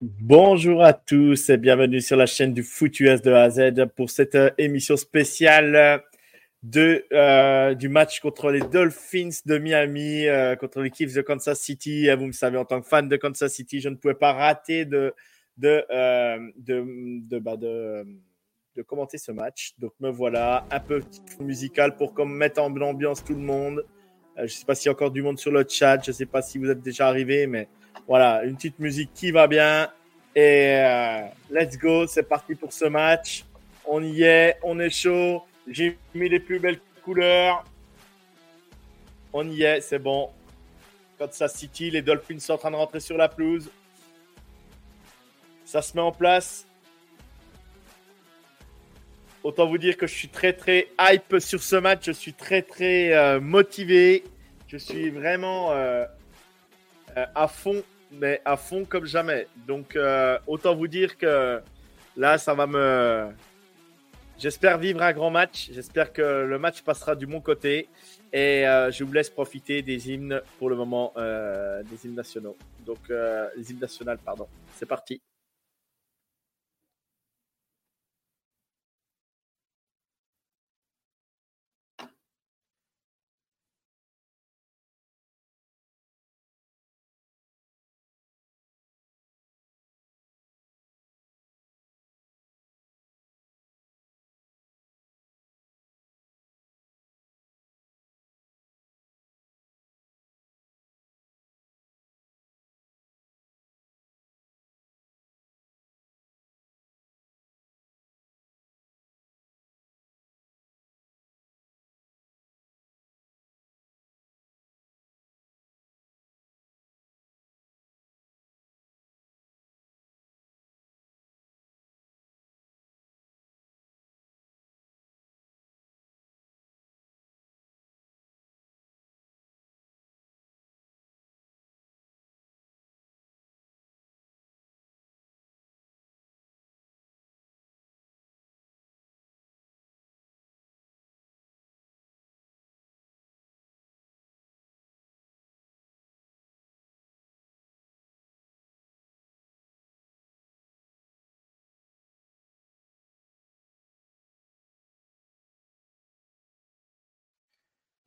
Bonjour à tous et bienvenue sur la chaîne du Foot US de A à Z pour cette euh, émission spéciale de, euh, du match contre les Dolphins de Miami, euh, contre l'équipe de Kansas City. Vous me savez, en tant que fan de Kansas City, je ne pouvais pas rater de, de, bah, de, de, commenter ce match. Donc me voilà, un peu musical pour comme mettre en ambiance tout le monde. je ne sais pas s'il y a encore du monde sur le chat, je ne sais pas si vous êtes déjà arrivé, mais voilà, une petite musique qui va bien. Et euh, let's go, c'est parti pour ce match. On y est, on est chaud. J'ai mis les plus belles couleurs. On y est, c'est bon. Kansas City, les Dolphins sont en train de rentrer sur la pelouse. Ça se met en place. Autant vous dire que je suis très très hype sur ce match. Je suis très très euh, motivé. Je suis vraiment euh, à fond mais à fond comme jamais. Donc, euh, autant vous dire que là, ça va me. J'espère vivre un grand match. J'espère que le match passera du bon côté. Et euh, je vous laisse profiter des hymnes pour le moment, euh, des hymnes nationaux. Donc, les hymnes nationales, pardon. C'est parti.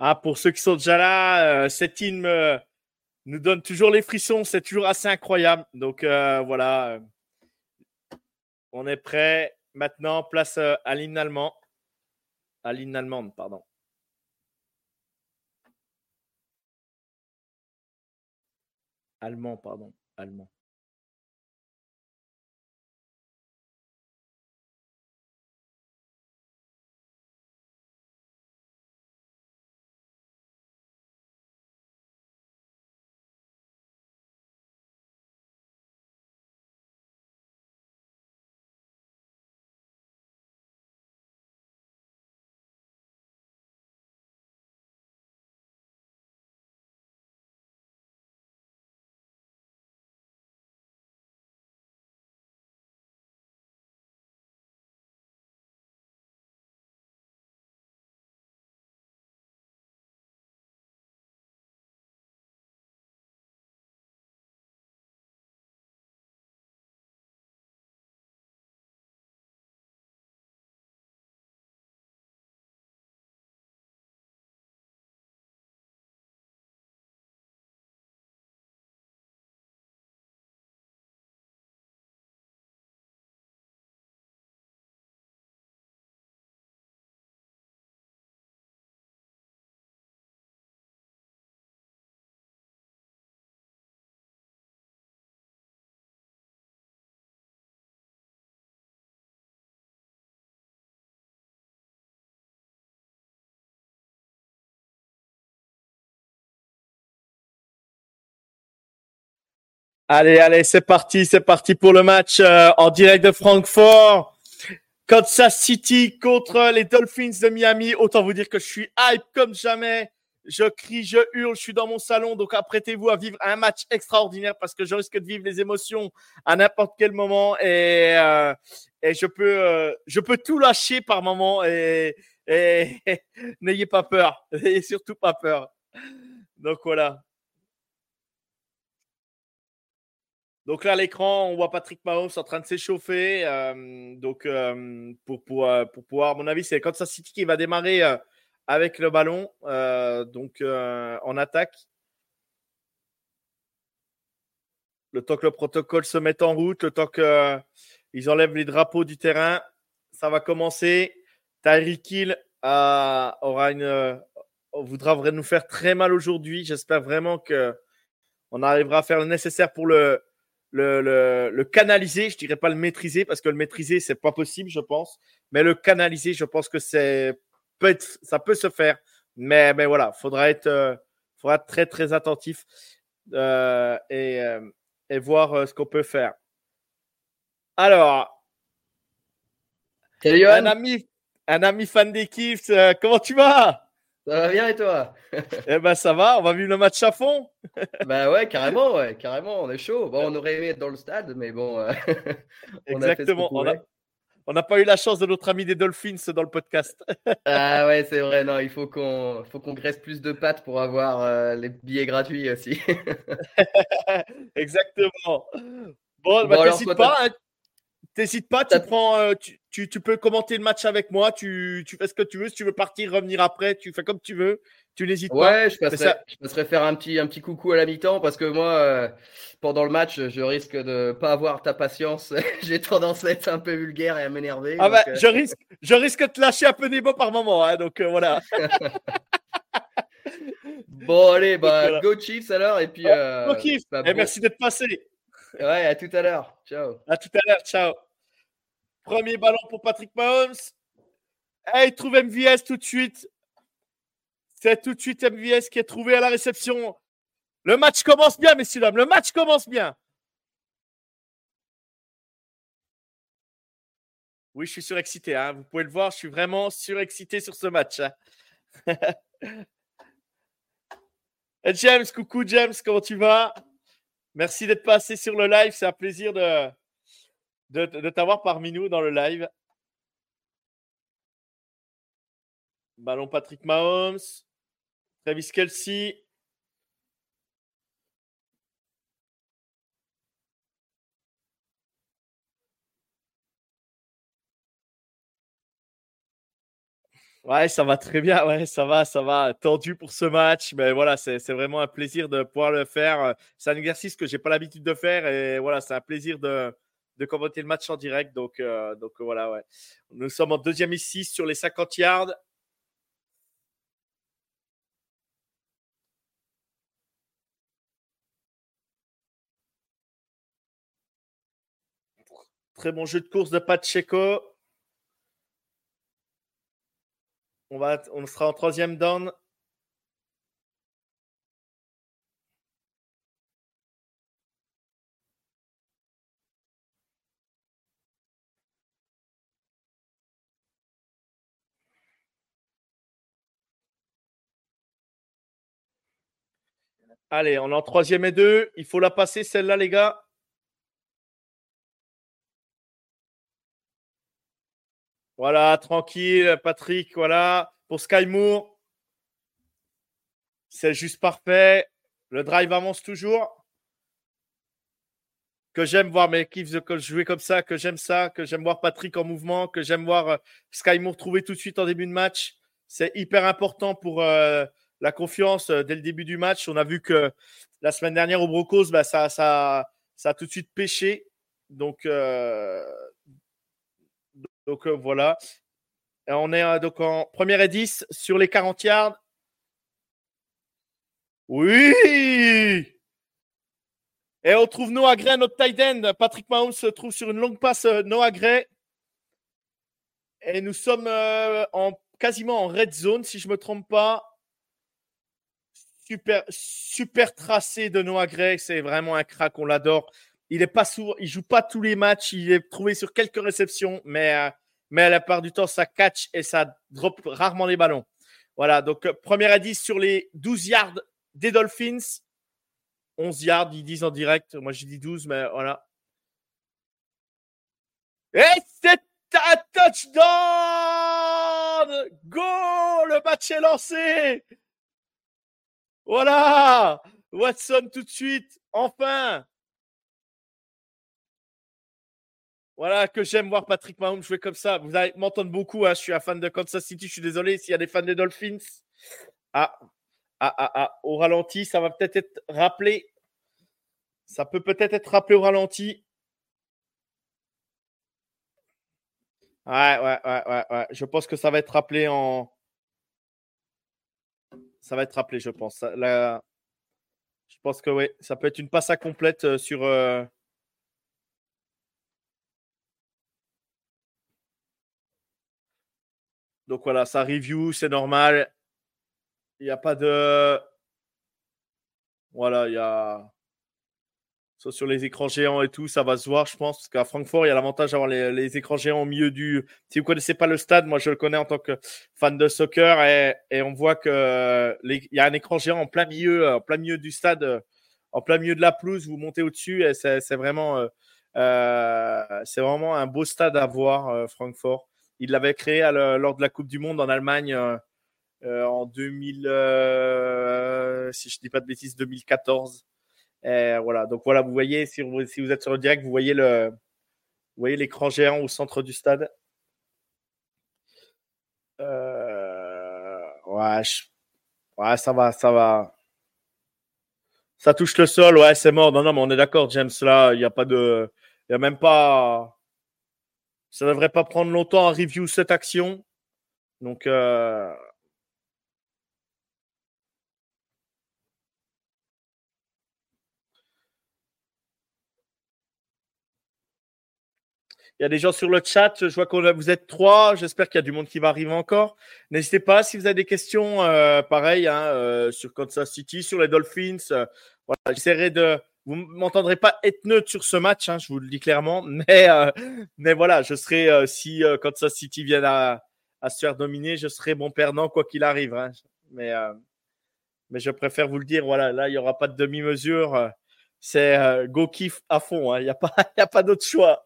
Ah, pour ceux qui sont déjà là, euh, cette hymne euh, nous donne toujours les frissons. C'est toujours assez incroyable. Donc euh, voilà, on est prêt. Maintenant, place à l'hymne allemand. À l'hymne pardon. Allemand, pardon. Allemand. Allez, allez, c'est parti, c'est parti pour le match euh, en direct de Francfort. Kansas City contre les Dolphins de Miami. Autant vous dire que je suis hype comme jamais. Je crie, je hurle, je suis dans mon salon. Donc apprêtez-vous à vivre un match extraordinaire parce que je risque de vivre les émotions à n'importe quel moment et, euh, et je peux, euh, je peux tout lâcher par moment et, et n'ayez pas peur, n'ayez surtout pas peur. Donc voilà. Donc là, à l'écran, on voit Patrick Mahomes en train de s'échauffer. Euh, donc, euh, euh, pour, pouvoir, à mon avis, c'est Kansas City qui va démarrer avec le ballon. donc, en attaque. Le temps que le protocole se mette en route, le temps qu'ils enlèvent les drapeaux du terrain, ça va commencer. Tyreek Hill aura une, voudra nous faire très mal aujourd'hui. J'espère vraiment que on arrivera à faire le nécessaire pour le, le, le, canaliser, je dirais pas le maîtriser parce que le maîtriser c'est pas possible, je pense, mais le canaliser, je pense que c'est peut être, ça peut se faire, mais mais voilà, faudra être, euh, faudra être très très attentif euh, et, euh, et voir ce qu'on peut faire. Alors, un ami, un ami fan d'équipe, comment tu vas? Ça va bien et toi? Eh ben ça va, on va vivre le match à fond. bah ouais, carrément, ouais, carrément, on est chaud. Bon, on aurait aimé être dans le stade, mais bon. Euh, Exactement. on n'a pas eu la chance de notre ami des Dolphins dans le podcast. ah ouais, c'est vrai. Non, il faut qu'on faut qu'on graisse plus de pattes pour avoir euh, les billets gratuits aussi. Exactement. Bon, bah, n'hésite pas. Hein. T'hésites pas, tu prends, euh, tu, tu, peux commenter le match avec moi, tu, tu, fais ce que tu veux. Si tu veux partir, revenir après, tu fais comme tu veux. Tu n'hésites pas. Ouais, je passerai, faire un petit, un petit coucou à la mi-temps parce que moi, euh, pendant le match, je risque de pas avoir ta patience. J'ai tendance à être un peu vulgaire et à m'énerver. Ah bah, euh, je, risque, je risque de te lâcher un peu des mots par moment. Hein, donc voilà. bon, allez, bah, go Chiefs alors. Et puis, go Chiefs. Bah, et merci d'être passé. Ouais, à tout à l'heure. Ciao. À tout à l'heure. Ciao. Premier ballon pour Patrick Mahomes. Hey, il trouve MVS tout de suite. C'est tout de suite MVS qui est trouvé à la réception. Le match commence bien, messieurs, dames. Le match commence bien. Oui, je suis surexcité. Hein. Vous pouvez le voir, je suis vraiment surexcité sur ce match. Hein. James, coucou James, comment tu vas? Merci d'être passé sur le live. C'est un plaisir de, t'avoir parmi nous dans le live. Ballon Patrick Mahomes. Travis Kelsey. Ouais, ça va très bien. Ouais, ça va, ça va. Tendu pour ce match, mais voilà, c'est vraiment un plaisir de pouvoir le faire. C'est un exercice que j'ai pas l'habitude de faire et voilà, c'est un plaisir de, de commenter le match en direct. Donc, euh, donc voilà, ouais. Nous sommes en deuxième ici sur les 50 yards. Très bon jeu de course de Pacheco. On, va, on sera en troisième down. Allez, on est en troisième et deux. Il faut la passer, celle-là, les gars. Voilà, tranquille, Patrick. Voilà, pour Sky Moore. C'est juste parfait. Le drive avance toujours. Que j'aime voir mes équipes jouer comme ça, que j'aime ça, que j'aime voir Patrick en mouvement, que j'aime voir euh, Sky Moore trouver tout de suite en début de match. C'est hyper important pour euh, la confiance euh, dès le début du match. On a vu que la semaine dernière au Brocos, bah, ça a tout de suite pêché. Donc, donc euh, voilà. on est euh, donc en première et 10 sur les 40 yards. Oui Et on trouve Noah Gray, notre tight end. Patrick Mahomes se trouve sur une longue passe euh, Noah Gray. Et nous sommes en, quasiment en red zone, si je ne me trompe pas. super, super tracé de Noah Gray. C'est vraiment un crack, on l'adore. Il est pas sourd, il joue pas tous les matchs. Il est trouvé sur quelques réceptions, mais, euh, mais à la part du temps, ça catch et ça drop rarement les ballons. Voilà, donc euh, première à 10 sur les 12 yards des Dolphins. 11 yards, ils disent en direct. Moi, j'ai dit 12, mais voilà. Et c'est un touchdown Go Le match est lancé Voilà Watson tout de suite, enfin Voilà que j'aime voir Patrick Mahomes jouer comme ça. Vous allez m'entendre beaucoup. Hein. Je suis un fan de Kansas City. Je suis désolé s'il y a des fans des Dolphins. Ah, ah, ah, ah. Au ralenti, ça va peut-être être rappelé. Ça peut peut-être être rappelé au ralenti. Ouais, ouais, ouais, ouais. Je pense que ça va être rappelé en. Ça va être rappelé, je pense. Je pense que oui, ça peut être une passe à complète euh, sur. Euh, Donc voilà, ça review, c'est normal. Il n'y a pas de. Voilà, il y a. sur les écrans géants et tout, ça va se voir, je pense. Parce qu'à Francfort, il y a l'avantage d'avoir les, écrans géants au milieu du. Si vous ne connaissez pas le stade, moi je le connais en tant que fan de soccer et, on voit qu'il y a un écran géant en plein milieu, en plein milieu du stade, en plein milieu de la pelouse. Vous montez au-dessus et c'est vraiment, euh, euh, c'est vraiment un beau stade à voir, euh, Francfort. Il l'avait créé lors de la Coupe du Monde en Allemagne euh, euh, en 2000, euh, si je dis pas de bêtises, 2014. voilà, donc voilà, vous voyez, si vous, vous êtes sur le direct, vous voyez le, voyez l'écran géant au centre du stade. ouais, ça va, ça va. Ça touche le sol, ouais, c'est mort. Non, non, mais on est d'accord, James, là, il n'y a pas de. Il n'y a même pas. Ça ne devrait pas prendre longtemps à review cette action. Donc, euh, Il y a des gens sur le chat. Je vois que vous êtes trois. J'espère qu'il y a du monde qui va arriver encore. N'hésitez pas si vous avez des questions, euh, pareil, hein, euh, sur Kansas City, sur les Dolphins. voilà, j'essaierai de, vous ne m'entendrez pas être neutre sur ce match, hein, je vous le dis clairement. Mais, euh, mais voilà, je serai, euh, si euh, Kansas City vient à, à, se faire dominer, je serai bon perdant quoi qu'il arrive. Hein. Mais, mais je préfère vous le dire, voilà, là, il n'y aura pas de demi-mesure. C'est go kiff à fond. Hein. Il n'y a pas, pas d'autre choix.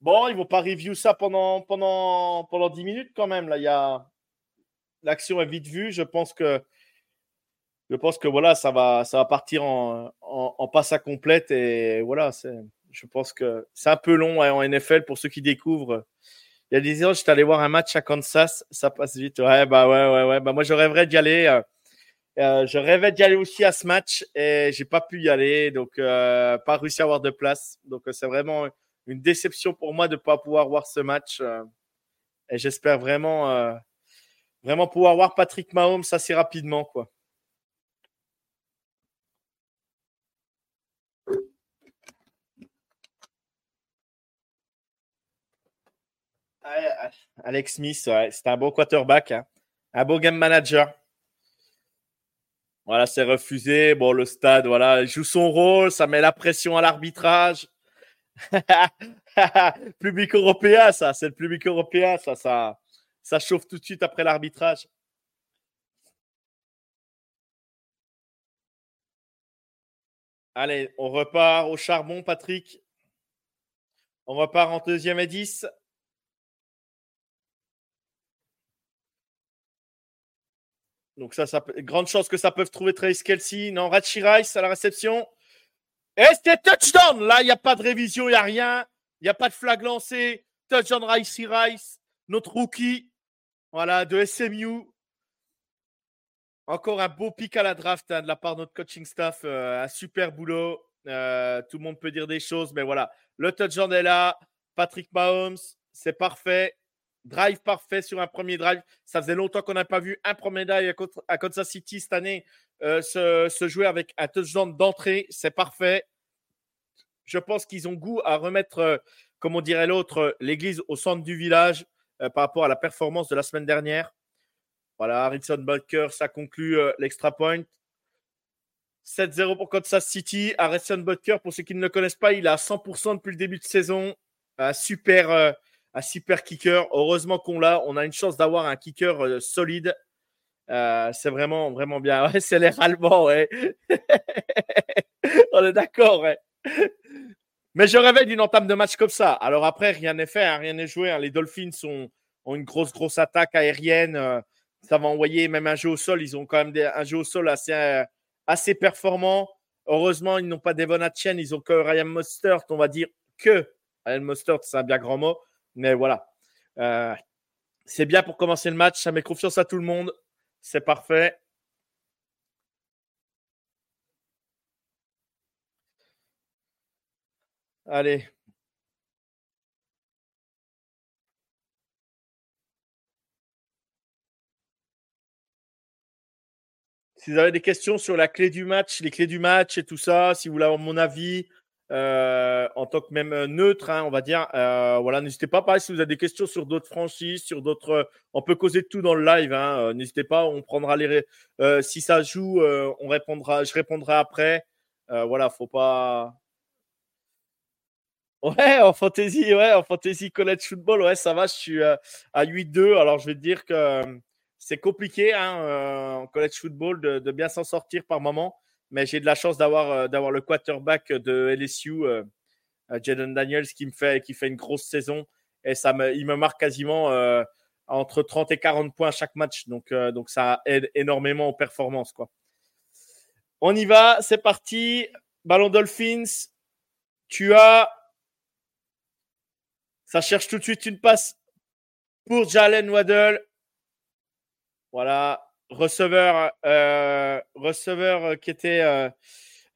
bon, ils ne vont pas review ça pendant, pendant, pendant 10 minutes quand même. Là. L'action est vite vue. Je pense que je pense que voilà, ça va, ça va partir en, en, passe à complète. Et voilà, je pense que c'est un peu long en NFL pour ceux qui découvrent. Il y a des ans, j'étais allé voir un match à Kansas, ça passe vite. Ouais, bah ouais, ouais, ouais. Bah moi, je rêverais d'y aller. Euh, euh, je rêvais d'y aller aussi à ce match et j'ai pas pu y aller, donc euh, pas réussi à avoir de place. Donc c'est vraiment une déception pour moi de ne pas pouvoir voir ce match. et j'espère vraiment, vraiment pouvoir voir Patrick Mahomes assez rapidement, quoi. Alex Smith, c'est un beau quarterback, hein. un beau game manager. Voilà, c'est refusé. Bon, le stade, voilà, il joue son rôle, ça met la pression à l'arbitrage. public européen, ça, c'est le public européen, ça, ça, ça chauffe tout de suite après l'arbitrage. Allez, on repart au charbon, Patrick. On repart en deuxième et 10. Donc ça, ça grande chance que ça peut trouver Trace Kelsey. Non, Rachi Rice à la réception. Et c'était touchdown. Là, il n'y a pas de révision, il n'y a rien. Il n'y a pas de flag lancé. Touchdown Rice Rice, notre rookie. Voilà, de SMU. Encore un beau pic à la draft hein, de la part de notre coaching staff. Euh, un super boulot. Euh, tout le monde peut dire des choses, mais voilà. Le touchdown est là. Patrick Mahomes, c'est parfait. Drive parfait sur un premier drive. Ça faisait longtemps qu'on n'a pas vu un premier drive à Kansas City cette année euh, se, jouer avec un touchdown d'entrée. C'est parfait. Je pense qu'ils ont goût à remettre, euh, comme on dirait l'autre, l'église au centre du village euh, par rapport à la performance de la semaine dernière. Voilà, Harrison Butker, ça conclut euh, l'extra point. 7-0 pour Kansas City. Harrison Butker, pour ceux qui ne le connaissent pas, il a 100% depuis le début de saison. Un super, euh, un super kicker. Heureusement qu'on l'a. On a une chance d'avoir un kicker euh, solide. c'est vraiment, vraiment bien. c'est l'air allemand, ouais. On est d'accord. Mais je rêvais d'une entame de match comme ça. Alors après, rien n'est fait, hein, rien n'est joué. Hein. Les Dolphins ont, une grosse, grosse attaque aérienne. ça va envoyer même un jeu au sol. Ils ont quand même un jeu au sol assez assez performants. Heureusement, ils n'ont pas Devon Atchen, ils ont que Ryan Mostert. On va dire que Ryan Mostert, c'est un bien grand mot. Mais voilà. Euh, c'est bien pour commencer le match. Ça met confiance à tout le monde. C'est parfait. Allez, Si vous avez des questions sur la clé du match, les clés du match et tout ça, si vous voulez avoir mon avis euh, en tant que même euh, neutre, hein, on va dire, euh, voilà, n'hésitez pas. Pareil, si vous avez des questions sur d'autres franchises, sur d'autres, on peut causer de tout dans le live. Hein, n'hésitez pas, on prendra les. si ça joue, on répondra, je répondrai après. voilà, faut pas. Ouais, en fantasy, ouais, en fantasy college football, ouais, ça va. Je suis à 8-2. Alors, je vais te dire que c'est compliqué hein, en college football de, bien s'en sortir par moment, mais j'ai de la chance d'avoir euh, le quarterback de LSU, euh, Jaden Daniels, qui me fait qui fait une grosse saison et ça il me marque quasiment entre 30 et 40 points chaque match, donc donc ça aide énormément aux performances quoi. On y va, c'est parti. Ballon Dolphins, tu as ça cherche tout de suite une passe pour Jalen Waddle. Voilà, receveur, euh, receveur qui était, euh,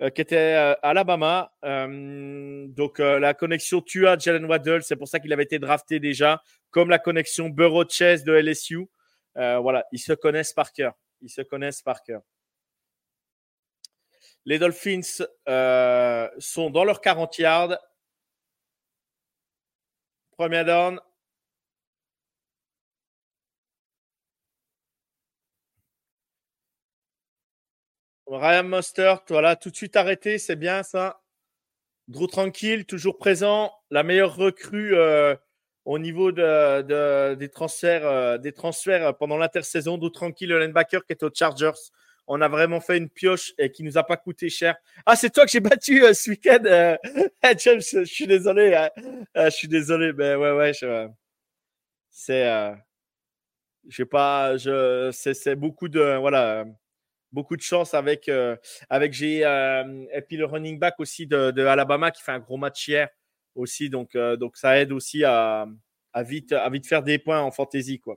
euh, qui était à Alabama. donc la connexion Tua Jalen Waddle, c'est pour ça qu'il avait été drafté déjà, comme la connexion Burrow Chase de LSU. voilà, ils se connaissent par cœur. Ils se connaissent par cœur. Les Dolphins sont dans leur 40 yards. Premier down. Ryan Mostert, voilà, tout de suite arrêté, c'est bien ça. Drew tranquille, toujours présent. La meilleure recrue euh, au niveau de, des transferts, euh, des transferts pendant l'intersaison. Drew tranquille, le linebacker qui est aux Chargers. On a vraiment fait une pioche et qui nous a pas coûté cher. Ah, c'est toi que j'ai battu euh, ce week-end, James. Je, suis désolé. Hein. je suis désolé, mais ouais, ouais, c'est, j'ai pas, je, c'est beaucoup de, voilà beaucoup de chance avec, euh, avec j'ai euh, et puis le running back aussi de, de, Alabama qui fait un gros match hier aussi. Donc, euh, donc ça aide aussi à, à, vite, à vite faire des points en fantasy. Quoi.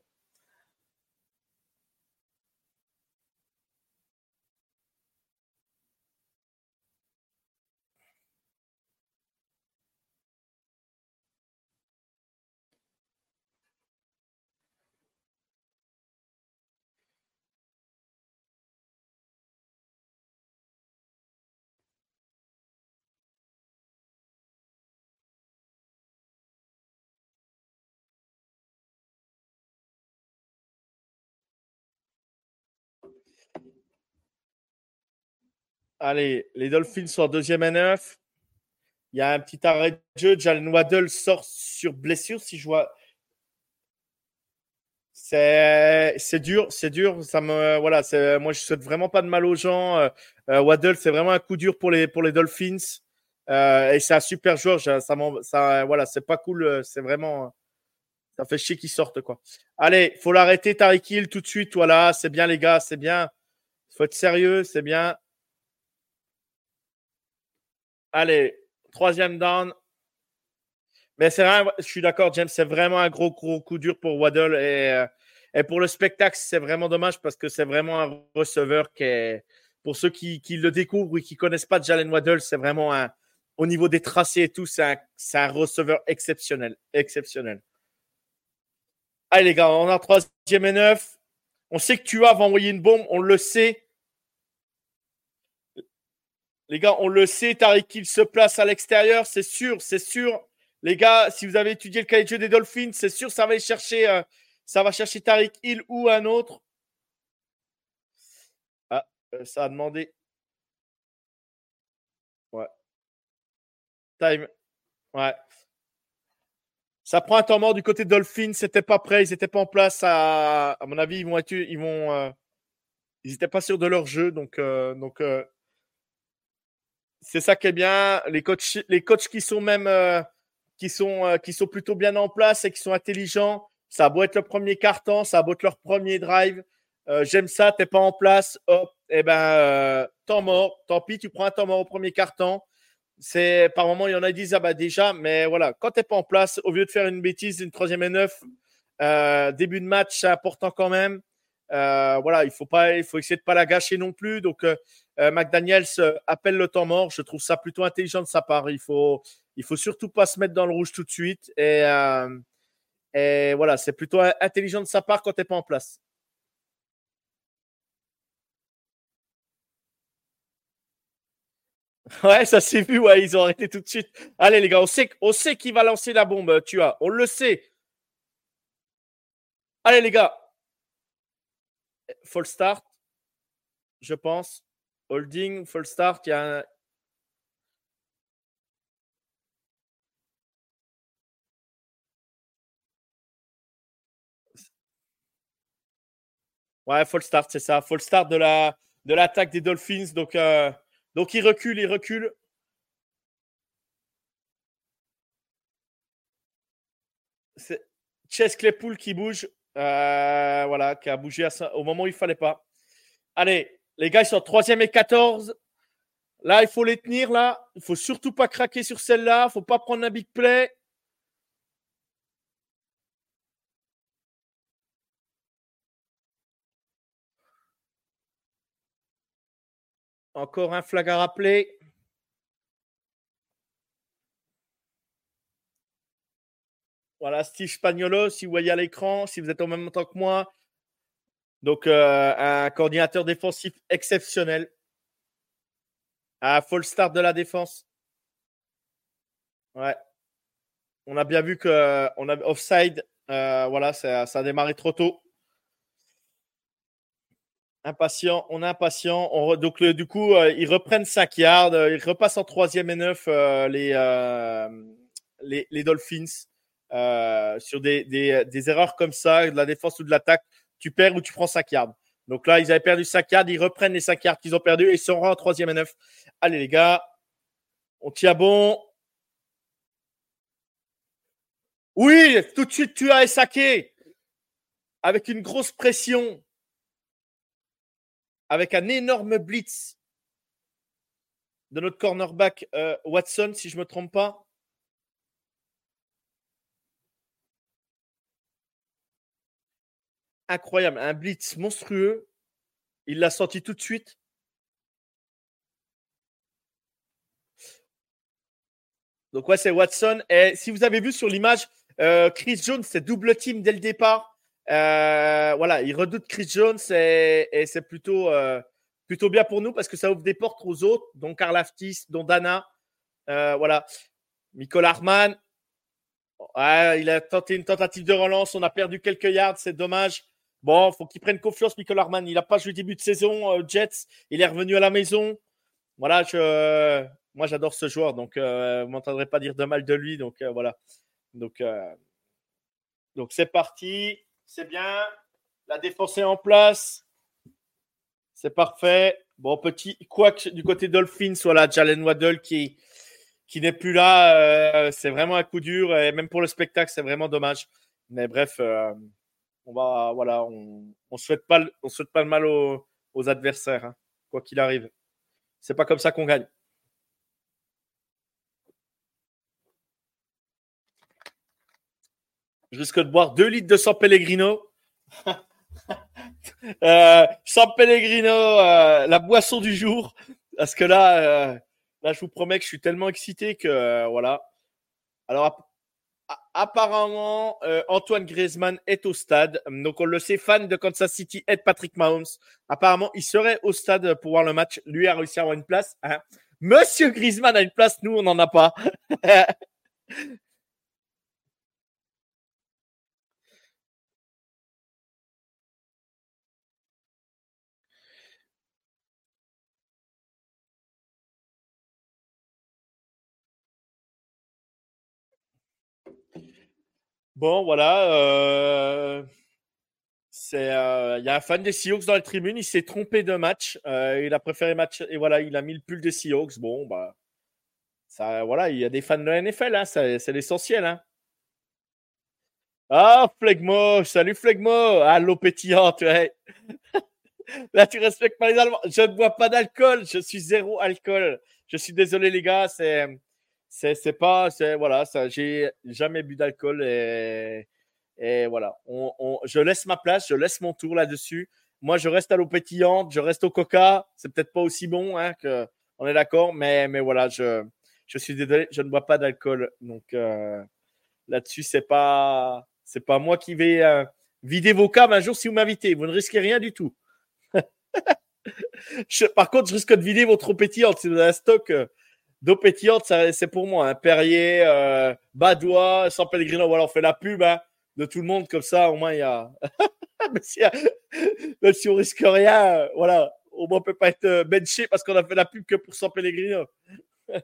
Allez, les Dolphins sont deuxième et neuf. Il y a un petit arrêt de jeu. Jalen Waddle sort sur blessure, si je vois. C'est, dur, c'est dur. Ça me, voilà, moi, je souhaite vraiment pas de mal aux gens. Euh, euh, Waddle, c'est vraiment un coup dur pour les, pour les Dolphins. Euh, et c'est un super joueur. Ça, ça, voilà, c'est pas cool. C'est vraiment, ça fait chier qu'il sorte, quoi. Allez, faut l'arrêter, Tariq Hill, tout de suite. Voilà, c'est bien, les gars, c'est bien. Faut être sérieux, c'est bien. Allez, troisième down. Mais c'est vrai, je suis d'accord, James, c'est vraiment un gros, coup dur pour Waddle. Et, euh, et pour le spectacle, c'est vraiment dommage parce que c'est vraiment un receveur qui est, pour ceux qui, le découvrent ou qui ne connaissent pas Jalen Waddle, c'est vraiment un, au niveau des tracés et tout, c'est un, receveur exceptionnel. Exceptionnel. Allez, les gars, on a troisième et neuf. On sait que tu as envoyer une bombe, on le sait. Les gars, on le sait, Tariq Hill se place à l'extérieur, c'est sûr, c'est sûr. Les gars, si vous avez étudié le cahier de jeu des Dolphins, c'est sûr, ça va chercher, euh, ça va chercher Tariq Hill ou un autre. Euh, ça a demandé. Ouais. Time. Ouais. Ça prend un temps mort du côté de Dolphins. C'était pas prêt. Ils n'étaient pas en place. À, à mon avis, ils vont être, ils vont, euh, ils n'étaient pas sûrs de leur jeu. Donc, euh, donc c'est ça qui est bien. Les coachs, les coachs qui sont même, euh, qui sont, euh, qui sont plutôt bien en place et qui sont intelligents. Ça a beau être le premier carton, ça a être leur premier drive. Euh, J'aime ça. T'es pas en place. Hop. Eh ben, temps mort. Tant pis. Tu prends un temps mort au premier carton. C'est par moment, il y en a qui disent ah bah déjà, mais voilà, quand t'es pas en place, au lieu de faire une bêtise, une troisième et neuf, début de match, c'est important quand même. Euh, voilà, il faut pas, il faut essayer de pas la gâcher non plus. Donc, euh, euh, McDaniels appelle le temps mort. Je trouve ça plutôt intelligent de sa part. Il faut, il faut surtout pas se mettre dans le rouge tout de suite. Et, et voilà, c'est plutôt intelligent de sa part quand t'es pas en place. Ouais, ça s'est vu, ouais, ils ont arrêté tout de suite. Allez, les gars, on sait, on sait qui va lancer la bombe, tu as. On le sait. Allez, les gars. Full start, je pense. Holding, full start, il y a. Ouais, full start, c'est ça. Full start de la de l'attaque des Dolphins. Donc, euh, donc il recule, il recule. C'est Chess Claypool qui bouge. Euh, voilà, qui a bougé au moment où il fallait pas. Allez, les gars, ils sont 3 et 14. Là, il faut les tenir. Là, il faut surtout pas craquer sur celle-là. Il faut pas prendre un big play. Encore un flag à rappeler. Voilà, Steve Spagnolo, si vous voyez à l'écran, si vous êtes en même temps que moi. Donc, euh, un coordinateur défensif exceptionnel. Un full start de la défense. Ouais. On a bien vu que on a offside. euh, voilà, ça, a démarré trop tôt. Impatient, on est impatient. Donc, du coup, euh, ils reprennent 5 yards. Ils repassent en troisième et 9 les, les, les Dolphins. Euh, sur des, erreurs comme ça, de la défense ou de l'attaque, tu perds ou tu prends 5 yards. Donc là, ils avaient perdu 5 yards, ils reprennent les 5 yards qu'ils ont perdus et ils sont en troisième et 9. Allez les gars, on tient bon. Oui, tout de suite tu as saqué avec une grosse pression, avec un énorme blitz de notre cornerback euh, Watson, si je ne me trompe pas. Incroyable, un blitz monstrueux. Il l'a senti tout de suite. Donc ouais, c'est Watson. Et si vous avez vu sur l'image, euh, Chris Jones, c'est double team dès le départ. Euh, voilà, il redoute Chris Jones et, c'est plutôt, euh, plutôt bien pour nous parce que ça ouvre des portes aux autres, dont Karl Aftis, dont Dana. Voilà, Michael Harman. Il a tenté une tentative de relance. On a perdu quelques yards, c'est dommage. Bon, faut qu'il prenne confiance, Michael Harman. Il n'a pas joué début de saison euh, Jets. Il est revenu à la maison. Voilà, je, moi j'adore ce joueur, donc euh, vous m'entendrez pas dire de mal de lui. Donc euh, voilà. Donc euh, donc c'est parti, c'est bien. La défense est en place. C'est parfait. Bon, petit quack du côté Dolphins, voilà, Jalen Waddle qui, qui n'est plus là. c'est vraiment un coup dur. Et même pour le spectacle, c'est vraiment dommage. Mais bref, on va, voilà, on ne souhaite, pas on souhaite pas le mal aux, adversaires, hein, quoi qu'il arrive. C'est pas comme ça qu'on gagne. Je risque de boire 2 litres de San Pellegrino. Euh, San Pellegrino, euh, la boisson du jour. Parce que là, euh, là, je vous promets que je suis tellement excité que euh, voilà. Alors, apparemment, euh, Antoine Griezmann est au stade. Donc, on le sait, fan de Kansas City et Patrick Mahomes. Apparemment, il serait au stade pour voir le match. Lui a réussi à avoir une place. hein. Monsieur Griezmann a une place, nous, on n'en a pas. Bon, voilà. Euh, euh, il y a un fan des Seahawks dans les tribunes. Il s'est trompé de match. Euh, il a préféré match et voilà, il a mis le pull des Seahawks. Bon, bah, ça, voilà, il y a des fans de la NFL. Hein, c'est, l'essentiel. Hein. Ah, Flegmo, salut Flegmo. Allô, pétillante. Ouais. Là, tu respectes pas les Allemands. Je ne bois pas d'alcool. Je suis zéro alcool. Je suis désolé, les gars. C'est, c'est, pas, c'est, voilà, ça, j'ai jamais bu d'alcool et, et voilà. On, je laisse ma place, je laisse mon tour là-dessus. Moi, je reste à l'eau pétillante, je reste au coca. C'est peut-être pas aussi bon, hein, que, on est d'accord, mais, mais voilà, je, je suis désolé, je ne bois pas d'alcool. Donc euh, là-dessus, c'est pas, c'est pas moi qui vais euh, vider vos caves un jour si vous m'invitez. Vous ne risquez rien du tout. par contre, je risque de vider votre eau pétillante. Si vous avez un stock euh, d'eau pétillante, c'est pour moi. Hein. Perrier, euh, Badois, San Pellegrino. Voilà, on fait la pub hein, de tout le monde comme ça. Au moins, il y a. mais si, même si on risque rien, voilà. Au moins, on peut pas être benché parce qu'on a fait la pub que pour San Pellegrino.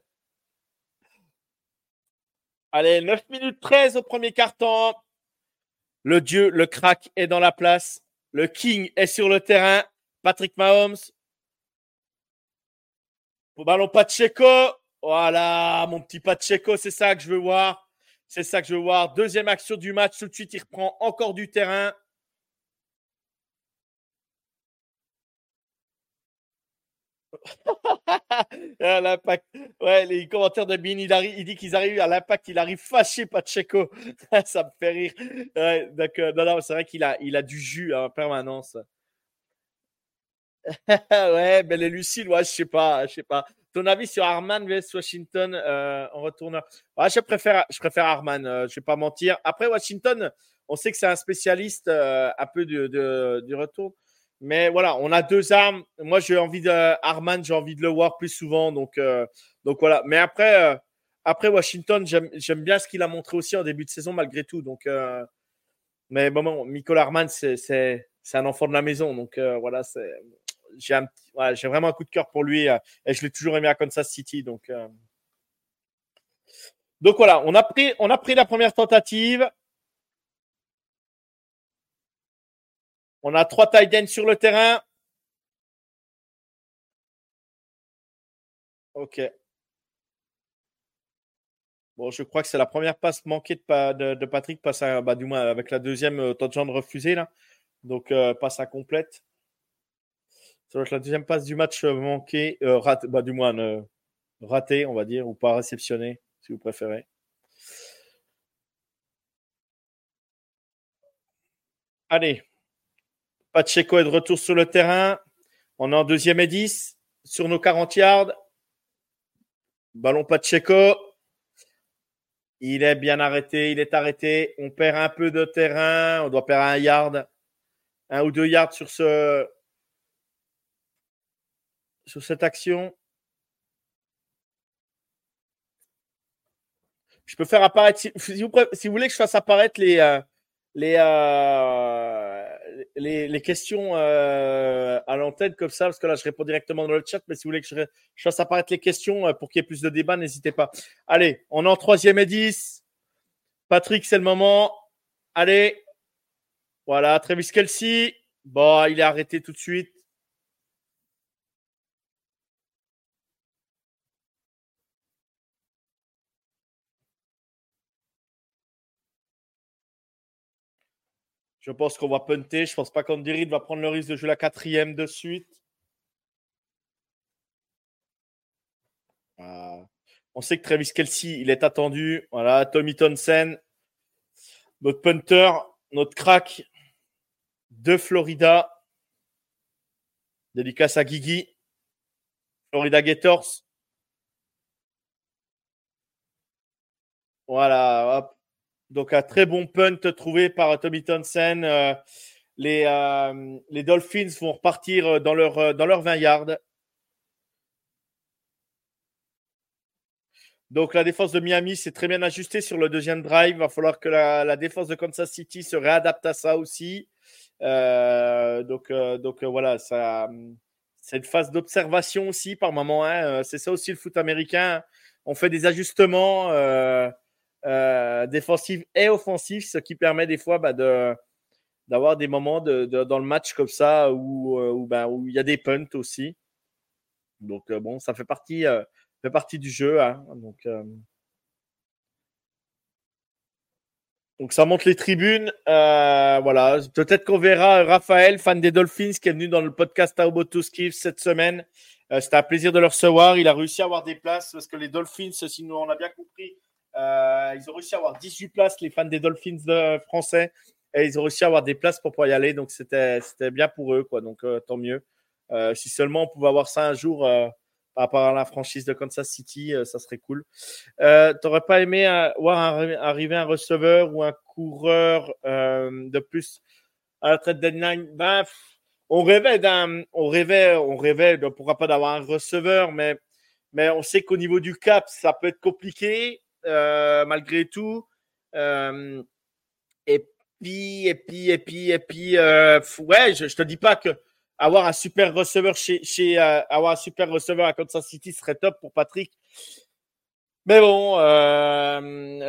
Allez, 9 minutes 13 au premier carton. Le dieu, le crack est dans la place. Le king est sur le terrain. Patrick Mahomes. Ballon Pacheco. Voilà, mon petit Pacheco, c'est ça que je veux voir. C'est ça que je veux voir. Deuxième action du match. Tout de suite, il reprend encore du terrain. à l'impact. Ouais, les commentaires de Bin, il, dit qu'ils arrivent à l'impact, il arrive fâché, Pacheco. ça me fait rire. Ouais, d'accord. Non, non, c'est vrai qu'il a, il a du jus en permanence. ouais, ben les Lucille, ouais, je sais pas, je sais pas. Ton avis sur Arman vs Washington euh, en retourneur? Ouais, je préfère, je préfère Arman. Euh, je vais pas mentir. Après Washington, on sait que c'est un spécialiste euh, un peu du, du retour. Mais voilà, on a deux armes. Moi, j'ai envie de Arman, j'ai envie de le voir plus souvent. Donc, euh, donc voilà. Mais après, euh, après Washington, j'aime bien ce qu'il a montré aussi en début de saison malgré tout. Donc, mais bon, Michael Arman, c'est un enfant de la maison. Donc voilà, j'ai vraiment un coup de cœur pour lui et je l'ai toujours aimé à Kansas City. Donc, donc voilà, on a pris, on a pris la première tentative. On a trois tight sur le terrain. OK. Bon, je crois que c'est la première passe manquée de, Patrick, passe à, bah, du moins avec la deuxième euh, touchdown refusée là. Donc euh, passe à complète. La deuxième passe du match euh, manquée, bah, du moins ratée, on va dire, ou pas réceptionnée, si vous préférez. Allez, Pacheco est de retour sur le terrain. On est en deuxième et 10 sur nos 40 yards. Ballon Pacheco. Il est bien arrêté. Il est arrêté. On perd un peu de terrain. On doit perdre un yard. Un ou deux yards sur ce sur cette action. Je peux faire apparaître, si, vous, voulez que je fasse apparaître les, euh, les, euh, les, questions euh, à l'antenne comme ça, parce que là, je réponds directement dans le chat, mais si vous voulez que je, fasse apparaître les questions pour qu'il y ait plus de débat, n'hésitez pas. Allez, on est en troisième et 10. Patrick, c'est le moment. Allez. Voilà, Travis Kelsey. Bon, il est arrêté tout de suite. Je pense qu'on va punter. Je pense pas qu'Andy va prendre le risque de jouer la quatrième de suite. Ah. On sait que Travis Kelsey, il est attendu. Voilà, Tommy Thompson, notre punter, notre crack de Florida. Dédicace à Guigui. Florida Gators. Voilà, hop. Donc, un très bon punt trouvé par Tommy Thompson. Euh, les, euh, les, Dolphins vont repartir dans leur, dans leur 20 yards. Donc, la défense de Miami s'est très bien ajustée sur le deuxième drive. Il va falloir que la, défense de Kansas City se réadapte à ça aussi. Euh, donc, donc voilà, ça, c'est une phase d'observation aussi par moment. Hein. C'est ça aussi le foot américain. On fait des ajustements. Défensive et offensive, ce qui permet des fois bah, de d'avoir des moments dans le match comme ça où, où, ben, où il y a des punts aussi. Donc bon, ça fait partie, fait partie du jeu. Hein. Donc, ça monte les tribunes. Euh, voilà. Peut-être qu'on verra Raphaël, fan des Dolphins, qui est venu dans le podcast Aoboto Skiff cette semaine. Euh, C'était un plaisir de le recevoir. Il a réussi à avoir des places parce que les Dolphins, si nous on a bien compris, euh, ils ont réussi à avoir 18 places, les fans des Dolphins de, français. Et ils ont réussi à avoir des places pour pouvoir y aller. Donc c'était bien pour eux. Quoi. Donc euh, tant mieux. Euh, si seulement on pouvait avoir ça un jour par rapport à la franchise de Kansas City, euh, ça serait cool. Euh, T'aurais pas aimé euh, voir arriver un receveur ou un coureur euh, de plus à la trade deadline? Ben, on rêvait d'un, on rêvait, on rêvait, de, pourquoi pas d'avoir un receveur, mais mais on sait qu'au niveau du cap, ça peut être compliqué malgré tout. et puis, et puis, et puis, et puis, ouais, je, je te dis pas que avoir un super receveur chez, chez euh, avoir un super receveur à Kansas City serait top pour Patrick. Mais bon, euh,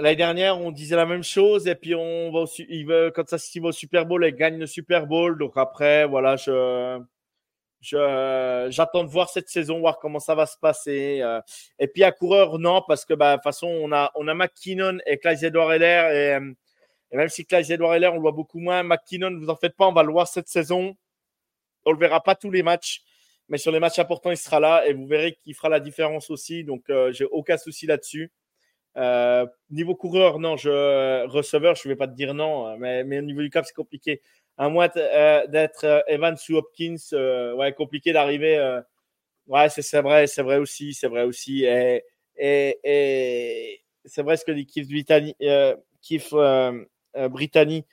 l'année dernière, on disait la même chose et puis on va au, il veut, Kansas City va au Super Bowl et gagne le Super Bowl. Donc après, voilà, je, j'attends de voir cette saison, voir comment ça va se passer. Euh. Et puis à coureur, non, parce que bah, de toute façon, on a, on a McKinnon et Clyde Edward Heller et, et même si Clyde Edward Heller, on le voit beaucoup moins, McKinnon, vous en faites pas, on va le voir cette saison. On le verra pas tous les matchs, mais sur les matchs importants, il sera là et vous verrez qu'il fera la différence aussi. Donc, euh, j'ai aucun souci là-dessus. Euh, niveau coureur, non, je, receveur, je ne vais pas te dire non, mais, mais au niveau du cap, c'est compliqué. À moins euh, d'être Evans ou Hopkins, ouais, compliqué d'arriver. ouais, c'est vrai, c'est vrai aussi, c'est vrai aussi. Et, et, c'est vrai ce que dit Kif Brittany. Kif, Brittany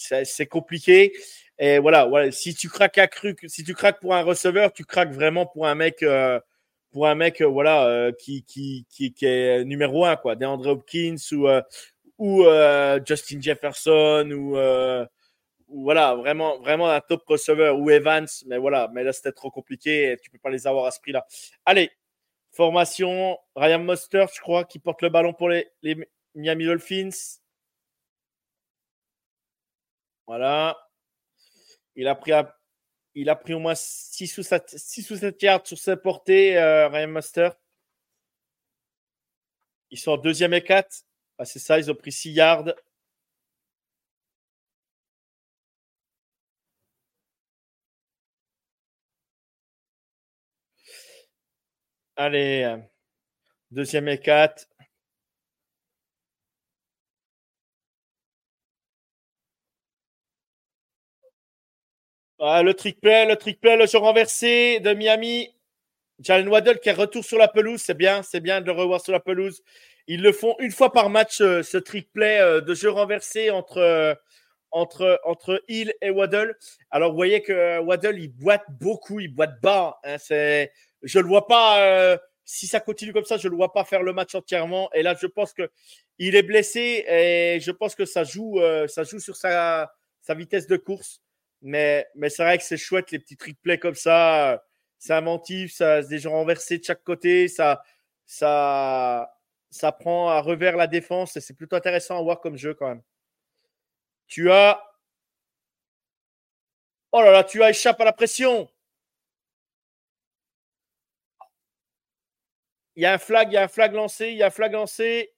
c'est compliqué. Et voilà, voilà, si tu craques à cru, si tu craques pour un receveur, tu craques vraiment pour un mec, euh, pour un mec, euh, voilà, euh, qui, qui, qui, qui, est numéro un, quoi, DeAndre Hopkins ou, ou Justin Jefferson ou, ou, voilà, vraiment, vraiment un top receveur ou Evans, mais voilà, mais là c'était trop compliqué, et tu peux pas les avoir à ce prix-là. Allez, formation, Ryan Mostert, je crois, qui porte le ballon pour les, les Miami Dolphins. Voilà. Il a pris, il a pris au moins 6 ou 7, 6 ou 7 yards sur sa portée, euh, Ryan Master. Ils sont en deuxième et 4. Ah, c'est ça, ils ont pris 6 yards. Allez, deuxième et 4. Ah, le trick play, le trick play, le jeu renversé de Miami. Jalen Waddle qui est retour sur la pelouse, c'est bien, c'est bien de le revoir sur la pelouse. Ils le font une fois par match, euh, ce trick play euh, de jeu renversé entre, euh, entre, entre Hill et Waddle. Alors, vous voyez que Waddle, il boite beaucoup, il boite bas. Hein, c'est, je le vois pas, si ça continue comme ça, je le vois pas faire le match entièrement. Et là, je pense que il est blessé et je pense que ça joue, ça joue sur sa, sa vitesse de course. Mais, mais c'est vrai que c'est chouette, les petits triplets comme ça. C'est inventif, ça, des gens renversés de chaque côté. Ça, ça, ça prend à revers la défense et c'est plutôt intéressant à voir comme jeu quand même. Tu as. Oh là là, tu as échappé à la pression. Il y a un flag, il y a un flag lancé, il y a un flag lancé.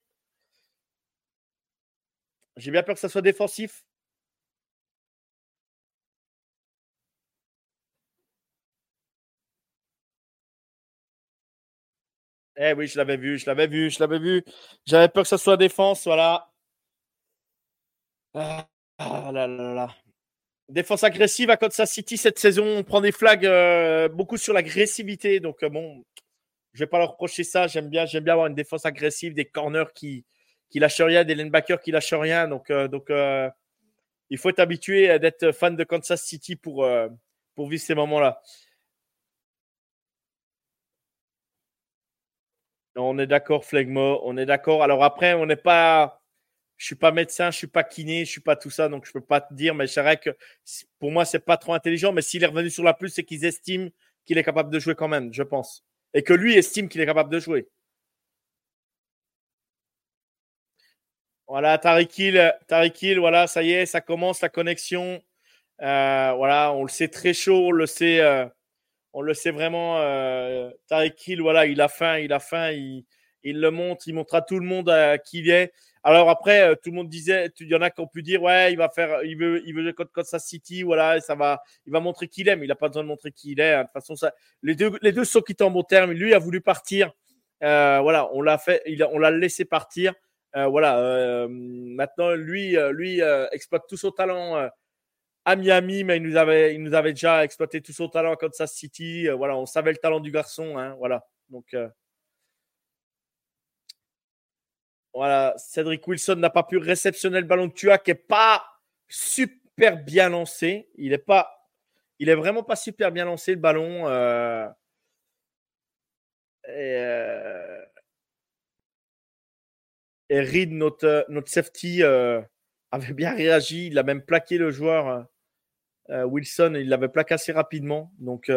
J'ai bien peur que ça soit défensif. Eh oui, je l'avais vu, je l'avais vu, je l'avais vu. J'avais peur que ça soit défense, voilà. Ah, là, là, là. Défense agressive à Kansas City cette saison. On prend des flags euh, beaucoup sur l'agressivité. Donc, euh, bon, je vais pas leur reprocher ça. J'aime bien, j'aime bien avoir une défense agressive, des corners qui, qui lâchent rien, des linebackers qui lâchent rien. Donc, euh, donc il faut être habitué d'être fan de Kansas City pour, pour vivre ces moments-là. On est d'accord, Flegmo. On est d'accord. Alors après, on n'est pas. Je suis pas médecin, je suis pas kiné, je suis pas tout ça, donc je peux pas te dire. Mais c'est vrai que pour moi, c'est pas trop intelligent. Mais s'il est revenu sur la plus, c'est qu'ils estiment qu'il est capable de jouer quand même, je pense, et que lui estime qu'il est capable de jouer. Voilà, Tariq Hill, voilà, ça y est, ça commence la connexion. Euh, voilà, on le sait très chaud, on le sait, euh, on le sait vraiment. Euh, Tariq Hill, voilà, il a faim, il a faim, il, il le montre, il montre à tout le monde qui il est. Alors après, tout le monde disait, il y en a qui ont pu dire, ouais, il va faire, il veut, il veut le Kansas City, voilà, ça va, il va montrer qui il est, mais il n'a pas besoin de montrer qui il est. Hein. De toute façon, ça, les deux, les deux sont quittés en bon terme. Lui a voulu partir. voilà, on l'a fait, il, on l'a laissé partir. Euh, voilà, euh, maintenant, lui, euh, lui exploite tout son talent à Miami, mais il nous avait, il nous avait déjà exploité tout son talent à Kansas City. voilà, on savait le talent du garçon. Hein, voilà, donc. Voilà, Cédric Wilson n'a pas pu réceptionner le ballon de Tua qui n'est pas super bien lancé. Il est pas, il est vraiment pas super bien lancé le ballon. et, et Reed, notre, notre safety, euh, avait bien réagi. Il a même plaqué le joueur euh, euh, Wilson. Il l'avait plaqué assez rapidement. Donc,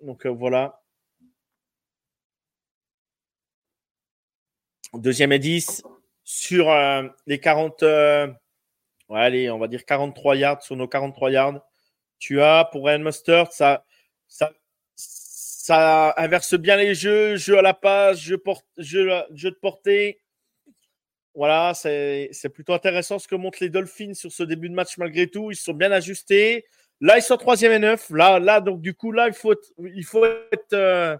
donc voilà. Deuxième et 10 sur les 40. allez, on va dire 43 yards sur nos 43 yards. Tu as pour Ryan Mustard, ça, ça, ça inverse bien les jeux, jeu à la passe, jeu, jeu, jeu de portée. Voilà, c'est plutôt intéressant ce que montrent les Dolphins sur ce début de match malgré tout. Ils sont bien ajustés. Là, ils sont troisième et neuf. Là, là, donc du coup, là, il faut être, il faut être, euh,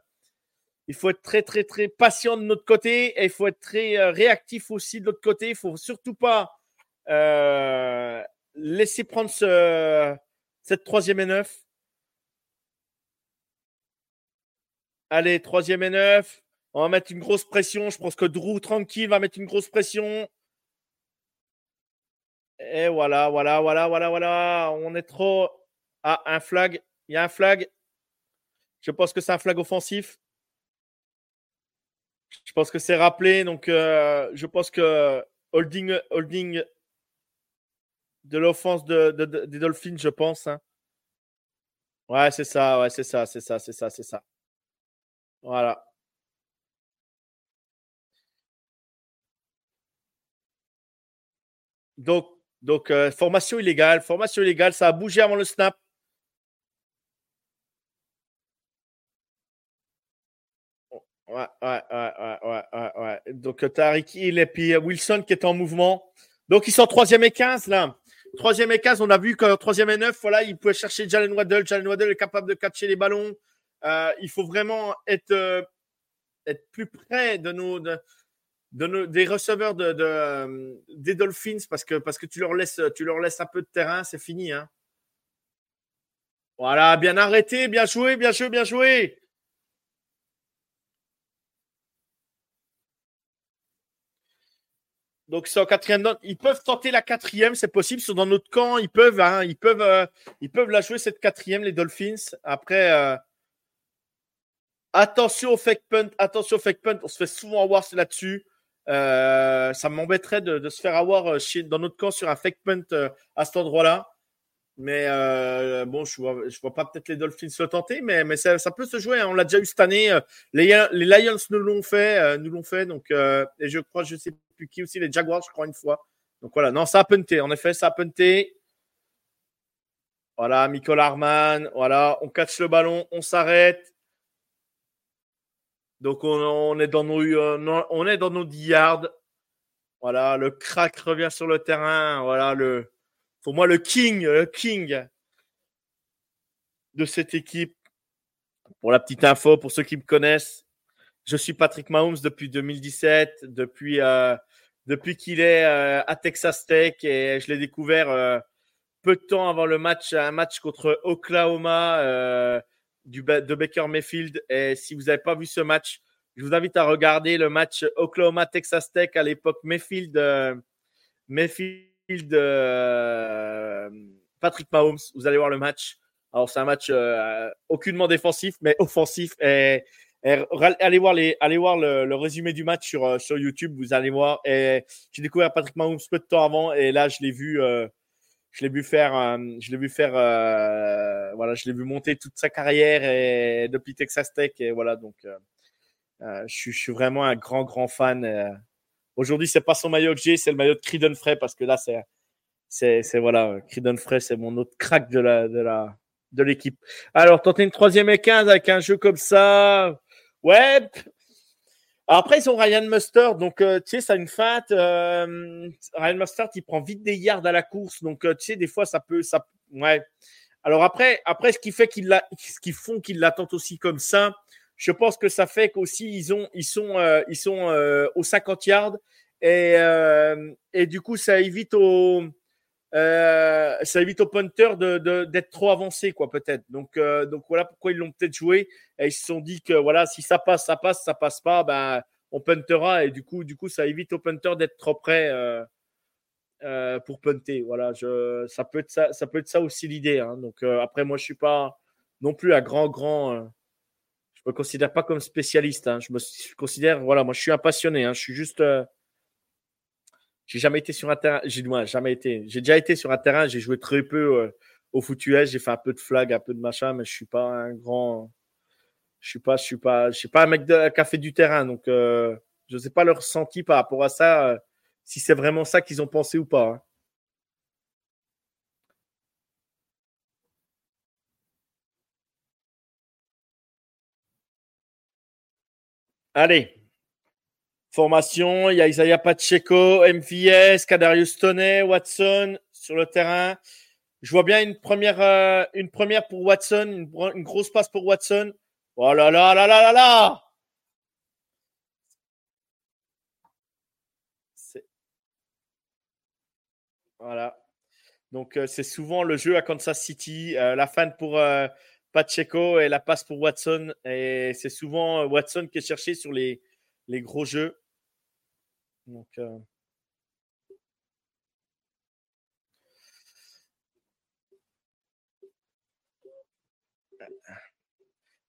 très, très, très patient de notre côté et il faut être très euh, réactif aussi de l'autre côté. Il faut surtout pas euh, laisser prendre ce, cette troisième et neuf. Allez, troisième et neuf. On va mettre une grosse pression. Je pense que Drew, tranquille, va mettre une grosse pression. Et voilà, voilà, voilà, voilà, voilà. On est trop. Ah, un flag. Il y a un flag. Je pense que c'est un flag offensif. Je pense que c'est rappelé. Donc, euh, je pense que holding, holding de l'offense de, des Dolphins, je pense. Hein. Ouais, c'est ça, ouais, c'est ça, c'est ça, c'est ça, c'est ça. Voilà. Donc, donc euh, formation illégale. Formation illégale, ça a bougé avant le snap. Ouais, ouais, ouais, ouais, ouais. Donc, euh, Tariq Hill et puis euh, Wilson qui est en mouvement. Donc, ils sont troisième et 15 là. Troisième et 15, on a vu qu'en troisième et 9, voilà, il pouvait chercher Jalen Waddell. Jalen Waddell est capable de catcher les ballons. il faut vraiment être, être plus près de nos, des receveurs de, euh, des Dolphins parce que, parce que tu, leur laisses, tu leur laisses un peu de terrain, c'est fini. Hein. Voilà, bien arrêté, bien joué, bien joué, bien joué. Donc, c'est en quatrième. Ils peuvent tenter la quatrième, c'est possible. Ils sont dans notre camp. Ils peuvent, hein, ils peuvent, euh, ils peuvent la jouer cette quatrième, les Dolphins. Après, euh, attention au fake punt. Attention au fake punt. On se fait souvent avoir là-dessus. Euh, ça m'embêterait de, se faire avoir euh, dans notre camp sur un fake punt euh, à cet endroit-là. Mais bon, je vois, vois pas peut-être les Dolphins le tenter, mais, ça, peut se jouer. Hein. On l'a déjà eu cette année. Les, Lions nous l'ont fait, nous fait. Donc, et je crois, je sais plus qui aussi, les Jaguars, je crois une fois. Donc voilà, non, ça a punté. En effet, ça a punté. Voilà, Michael Harman. Voilà, on catch le ballon, on s'arrête. Donc on, est dans nos, euh, on est dans nos 10 yards. Voilà, le crack revient sur le terrain. Voilà, le, pour moi, le king, le king de cette équipe. Pour la petite info, pour ceux qui me connaissent, je suis Patrick Mahomes depuis 2017, depuis, euh, depuis qu'il est euh, à Texas Tech et je l'ai découvert peu de temps avant le match, un match contre Oklahoma du, de Baker Mayfield. Et si vous n'avez pas vu ce match, je vous invite à regarder le match Oklahoma-Texas Tech à l'époque Mayfield, euh, Mayfield euh, Patrick Mahomes. Vous allez voir le match. Alors, c'est un match euh, aucunement défensif, mais offensif. Et, allez voir, les, allez voir le, résumé du match sur, sur YouTube. Vous allez voir. Et j'ai découvert Patrick Mahomes peu de temps avant. Et là, je l'ai vu je l'ai vu faire, euh, je l'ai vu faire, euh, voilà, je l'ai vu monter toute sa carrière et depuis Texas Tech et voilà donc, euh, je, suis, vraiment un grand grand fan Aujourd'hui, c'est pas son maillot que j'ai, c'est le maillot de Creedon Frey parce que là, c'est, c'est, c'est voilà, Creedon Frey, c'est mon autre crack de la, de la, de l'équipe. Alors, tenter une troisième et 15 avec un jeu comme ça. Ouais. Après, ils ont Ryan Mustard, donc euh, tu sais, ça a une feinte. Euh, Ryan Mustard, il prend vite des yards à la course, donc euh, tu sais, des fois, ça peut, ça, ouais. Alors après, après, ce qui fait qu'ils la, ce qui font qu'ils l'attendent aussi comme ça, je pense que ça fait qu'aussi ils ont, ils sont, ils sont aux 50 yards et, et du coup, ça évite au euh, ça évite au punter d'être trop avancé, quoi, peut-être. Donc, euh, donc voilà pourquoi ils l'ont peut-être joué. Et ils se sont dit que voilà, si ça passe, ça passe, ça passe pas, ben on puntera. Et du coup, du coup, ça évite au punter d'être trop près euh, pour punter. Voilà, ça peut être ça, ça peut être ça aussi l'idée. Hein. Donc après, moi, je suis pas non plus un grand, grand. je me considère pas comme spécialiste. Hein. Je me considère, voilà, moi, je suis un passionné. Hein. Je suis juste j'ai jamais été sur un terrain. J'ai jamais été. J'ai déjà été sur un terrain. J'ai joué très peu euh, au foot J'ai fait un peu de flag, un peu de machin, mais je suis pas un grand. Je suis pas, je suis pas, je suis pas un mec de café du terrain. Donc, euh, je sais pas leur ressenti par rapport à ça. Euh, si c'est vraiment ça qu'ils ont pensé ou pas. Hein. Allez, Formation, il y a Isaiah Pacheco, MVS, Kadarius Toney, Watson sur le terrain. Je vois bien une première, euh, une première pour Watson, une, grosse passe pour Watson. Oh là là là là là là Voilà. Donc euh, c'est souvent le jeu à Kansas City, euh, la fin pour Pacheco et la passe pour Watson. Et c'est souvent Watson qui est cherché sur les, les gros jeux. Donc, euh,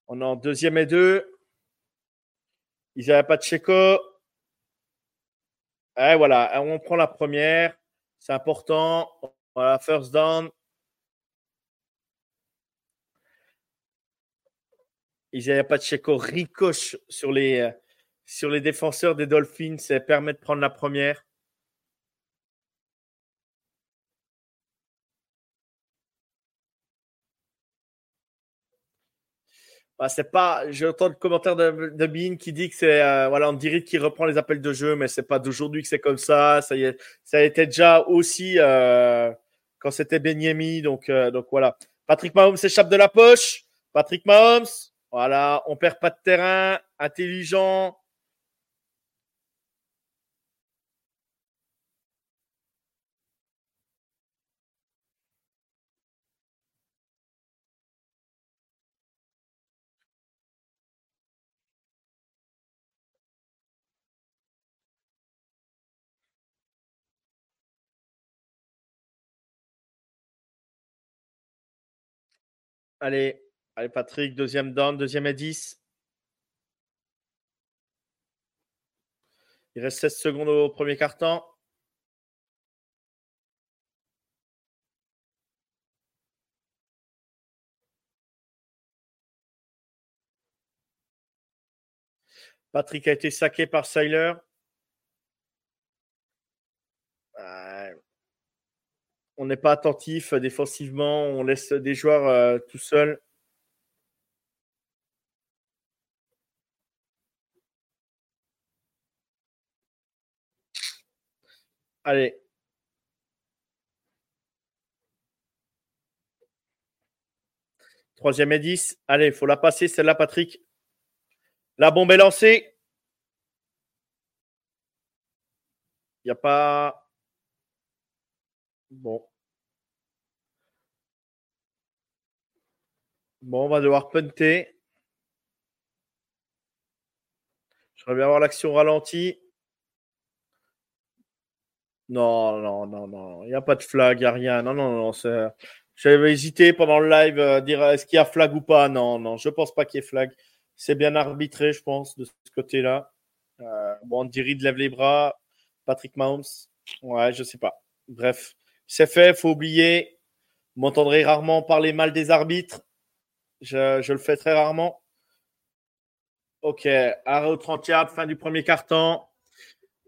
on est en deuxième et deux. Ils n'avaient. Et voilà, on prend la première. C'est important. Voilà, first down. Ils n'avaient pas de Checo. Ricoche sur les, euh, sur les défenseurs des Dolphins ça permet de prendre la première. Bah, c'est pas. J'entends le commentaire de, de qui dit que c'est euh, voilà, dirait qu'il reprend les appels de jeu, mais c'est pas d'aujourd'hui que c'est comme ça. Ça y est, été déjà aussi euh, quand c'était Benyemi, donc euh, donc voilà. Patrick Mahomes s'échappe de la poche. Patrick Mahomes, voilà, on perd pas de terrain, intelligent, Allez, allez Patrick, deuxième down, deuxième à 10. Il reste 16 secondes au premier carton. Patrick a été saqué par Seiler. On n'est pas attentif euh, défensivement, on laisse des joueurs euh, tout seuls. Allez. Troisième et 10. Allez, il faut la passer, celle-là, Patrick. La bombe est lancée. Il n'y a pas. Bon. Bon, on va devoir punter. J'aimerais bien avoir l'action ralentie. Non, non, non, non. Il n'y a pas de flag, il n'y a rien. Non, non, non. J'avais hésité pendant le live à dire est-ce qu'il y a flag ou pas? Non, non, je ne pense pas qu'il y ait flag. C'est bien arbitré, je pense, de ce côté-là. Euh, bon, Andy lève les bras. Patrick Mahomes. Ouais, je sais pas. Bref. C'est fait, faut oublier. Vous m'entendrez rarement parler mal des arbitres. Je, le fais très rarement. Ok, arrêt au 30 yards, fin du premier carton.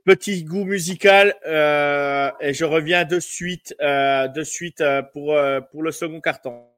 petit goût musical euh, et je reviens de suite, euh, de suite euh, pour, pour le second carton.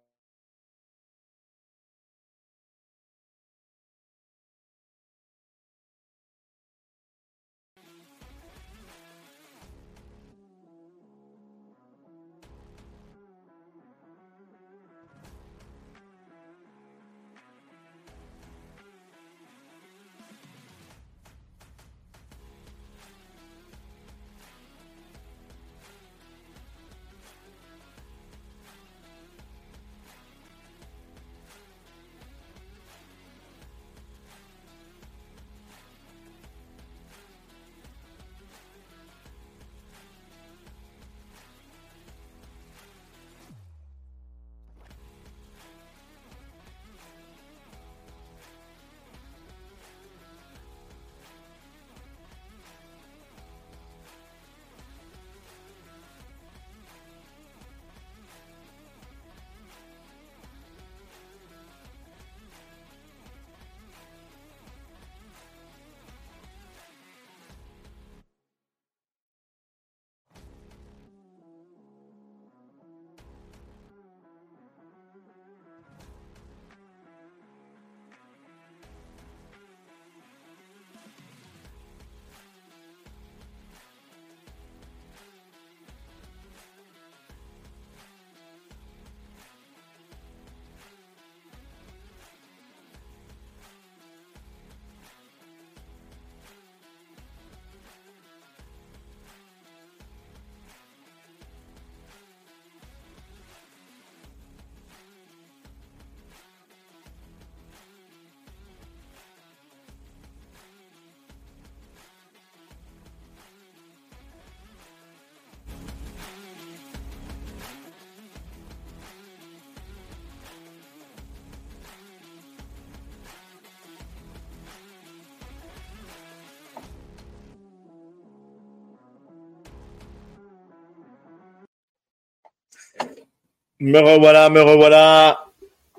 Me revoilà, me revoilà.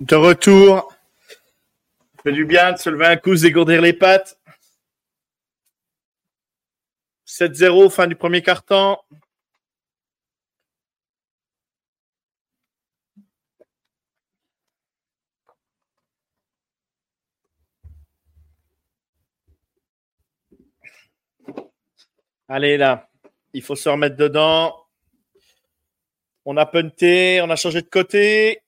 De retour. Ça fait du bien de se lever un coup, dégourdir les pattes. 7-0, fin du premier quart-temps. Allez là, il faut se remettre dedans. On a punté, on a changé de côté.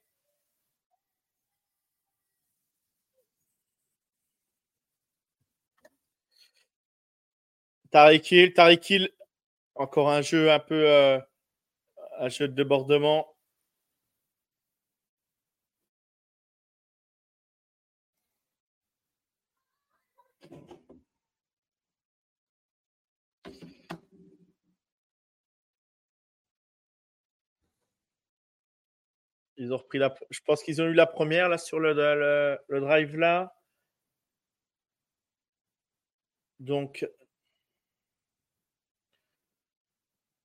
Tariq Hill, encore un jeu un peu euh, un jeu de débordement. Ils ont repris la. Je pense qu'ils ont eu la première là sur le, le, drive là. Donc,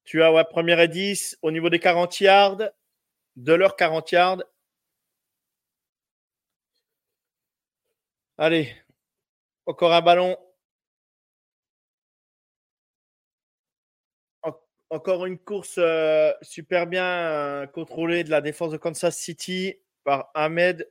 tu as ouais, première et 10 au niveau des 40 yards, de leurs 40 yards. Allez, encore un ballon. Encore une course euh, super bien euh, contrôlée de la défense de Kansas City par Ahmed.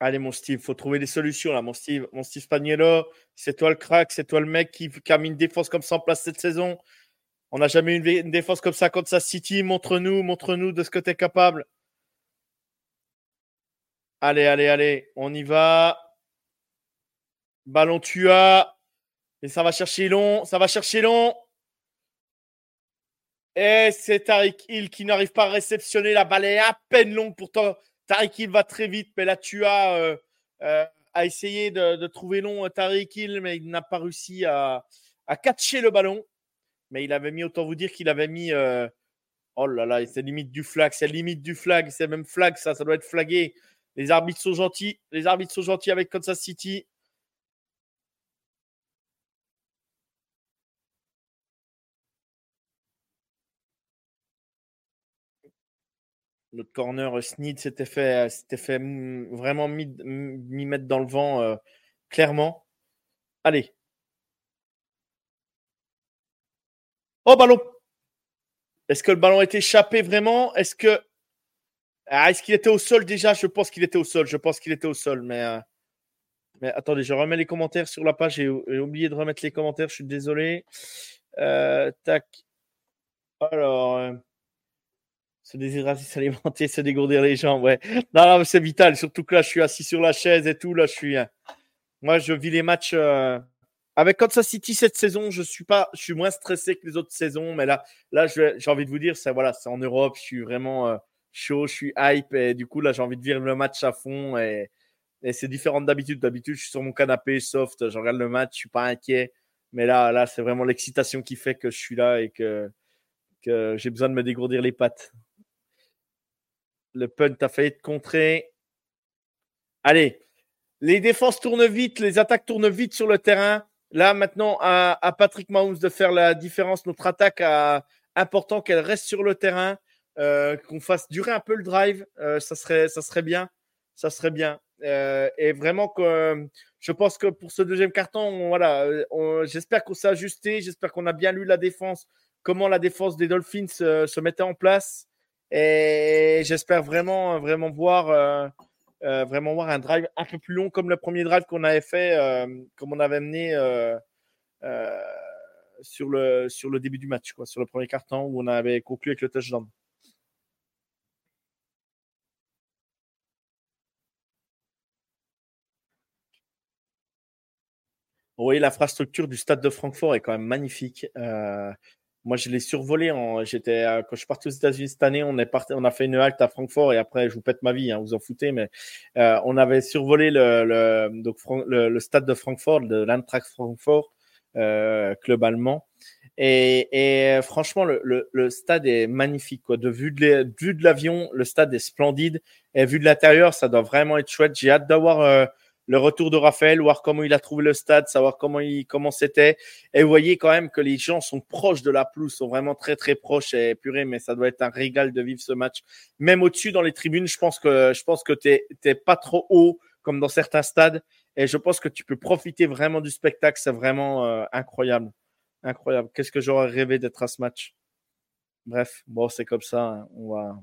Allez, mon Steve, faut trouver des solutions là, mon Steve. Mon Steve Spagnuolo, c'est toi le crack, c'est toi le mec qui, a mis une défense comme ça en place cette saison. On n'a jamais eu une défense comme ça contre sa City. Montre-nous, montre-nous de ce que tu es capable. Allez, allez, allez, on y va. Ballon tu as. Et ça va chercher long, ça va chercher long. Et c'est Tariq Hill qui n'arrive pas à réceptionner. La balle est à peine longue. Pourtant, Tariq Hill va très vite. Mais là, tu as euh, euh, a essayé de, trouver long euh, Tariq Hill, mais il n'a pas réussi à, à catcher le ballon. Mais il avait mis, autant vous dire qu'il avait mis. oh là là, c'est limite du flag. C'est limite du flag. C'est même flag, ça. Ça doit être flagué. Les arbitres sont gentils. Les arbitres sont gentils avec Kansas City. Notre corner Sneed s'était fait, s'était fait vraiment mis, mis, mettre dans le vent clairement. Allez. Oh, ballon Est-ce que le ballon été échappé vraiment? Est-ce que. Ah, est-ce qu'il était au sol? Déjà Je pense qu'il était au sol. Je pense qu'il était au sol. Mais, mais attendez, je remets les commentaires sur la page. J'ai oublié de remettre les commentaires. Je suis désolé. tac. Alors se désirer s'alimenter, se dégourdir les jambes, ouais. Non, non, c'est vital. Surtout que là, je suis assis sur la chaise et tout. Là, je suis. Hein. Moi, je vis les matchs. Euh, avec Kansas City cette saison, je suis pas, je suis moins stressé que les autres saisons, mais là, là, j'ai envie de vous dire, c'est voilà, c'est en Europe, je suis vraiment euh, chaud, je suis hype et du coup là, j'ai envie de vivre le match à fond et, c'est différent d'habitude. D'habitude, je suis sur mon canapé soft, je regarde le match, je suis pas inquiet, mais là, là, c'est vraiment l'excitation qui fait que je suis là et que que j'ai besoin de me dégourdir les pattes. Le punt a failli être contré. Allez, les défenses tournent vite, les attaques tournent vite sur le terrain. Là, maintenant, à, Patrick Mahomes de faire la différence. Notre attaque a important qu'elle reste sur le terrain, qu'on fasse durer un peu le drive. Euh, ça, serait, ça serait bien. Ça serait bien. Euh, et vraiment je pense que pour ce deuxième carton, voilà, j'espère qu'on s'est ajusté. J'espère qu'on a bien lu la défense, comment la défense des Dolphins se mettait en place. Et j'espère vraiment, vraiment voir, euh, euh, vraiment voir un drive un peu plus long comme le premier drive qu'on avait fait, euh, comme on avait mené sur, le, début du match, sur le premier carton où on avait conclu avec le touchdown. Oui, l'infrastructure du stade de Francfort est quand même magnifique. Moi, je l'ai survolé. En, j'étais, euh, quand je suis parti aux États-Unis cette année, on, est parti, on a fait une halte à Francfort et après, je vous pète ma vie, hein, vous en foutez, mais euh, on avait survolé le, le, donc, le, stade de Francfort, de l'Eintracht Francfort, euh, club allemand. Et, et franchement, le, le, stade est magnifique. Quoi. De vue de, l'avion, le stade est splendide. Et vu de l'intérieur, ça doit vraiment être chouette. J'ai hâte d'avoir euh, le retour de Raphaël, voir comment il a trouvé le stade, savoir comment c'était. Et vous voyez quand même que les gens sont proches de la pelouse, sont vraiment très très proches. Et purée, mais ça doit être un régal de vivre ce match. Même au-dessus dans les tribunes, je pense que je pense que t'es pas trop haut comme dans certains stades. Et je pense que tu peux profiter vraiment du spectacle. C'est vraiment euh, incroyable, incroyable. Qu'est-ce que j'aurais rêvé d'être à ce match? Bref, bon, c'est comme ça. Hein. On va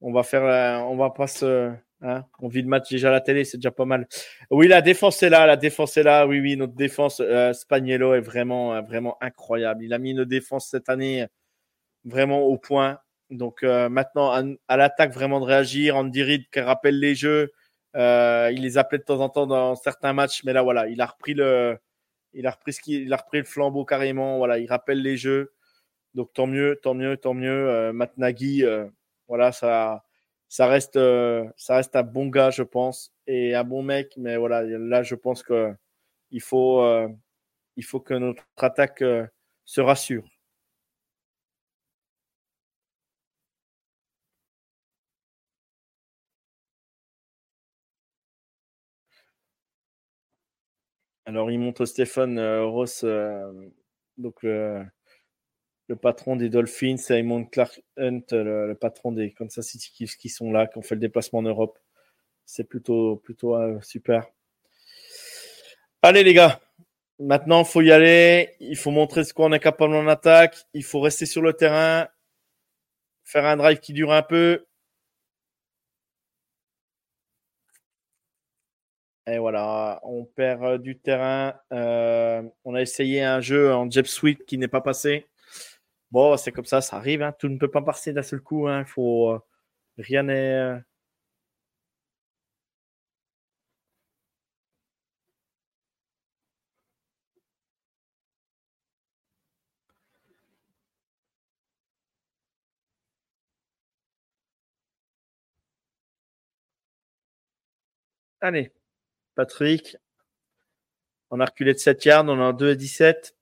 on va faire, on va pas se Hein, on vit le match déjà à la télé, c'est déjà pas mal. Oui, la défense est là, la défense est là. Oui, oui, notre défense, euh, Spaniello est vraiment, euh, vraiment incroyable. Il a mis une défense cette année vraiment au point. Donc euh, maintenant, à, l'attaque, vraiment de réagir. Andy Reid qui rappelle les jeux. il les appelait de temps en temps dans certains matchs, mais là, voilà, il a repris le, il a repris ce a repris le flambeau carrément. Voilà, il rappelle les jeux. Donc tant mieux, tant mieux, tant mieux. Matt Nagy, voilà, ça ça reste, euh, ça reste un bon gars, je pense, et un bon mec. Mais voilà, là, je pense que il faut, euh, il faut que notre attaque euh, se rassure. Alors, il montre Stéphane Ross, donc le patron des Dolphins, Simon Clark Hunt, le, patron des Kansas City Chiefs qui sont là, qui ont fait le déplacement en Europe. C'est plutôt, plutôt euh, super. Allez les gars, maintenant il faut y aller. Il faut montrer ce qu'on est capable en attaque. Il faut rester sur le terrain, faire un drive qui dure un peu. Et voilà, on perd euh, du terrain. Euh, on a essayé un jeu en Jeb qui n'est pas passé. Bon, c'est comme ça, ça arrive. Hein. Tout ne peut pas passer d'un seul coup. Hein. Faut, euh, rien n'est. Euh, Allez, Patrick. On a reculé de 7 yards, on a 2 à 17.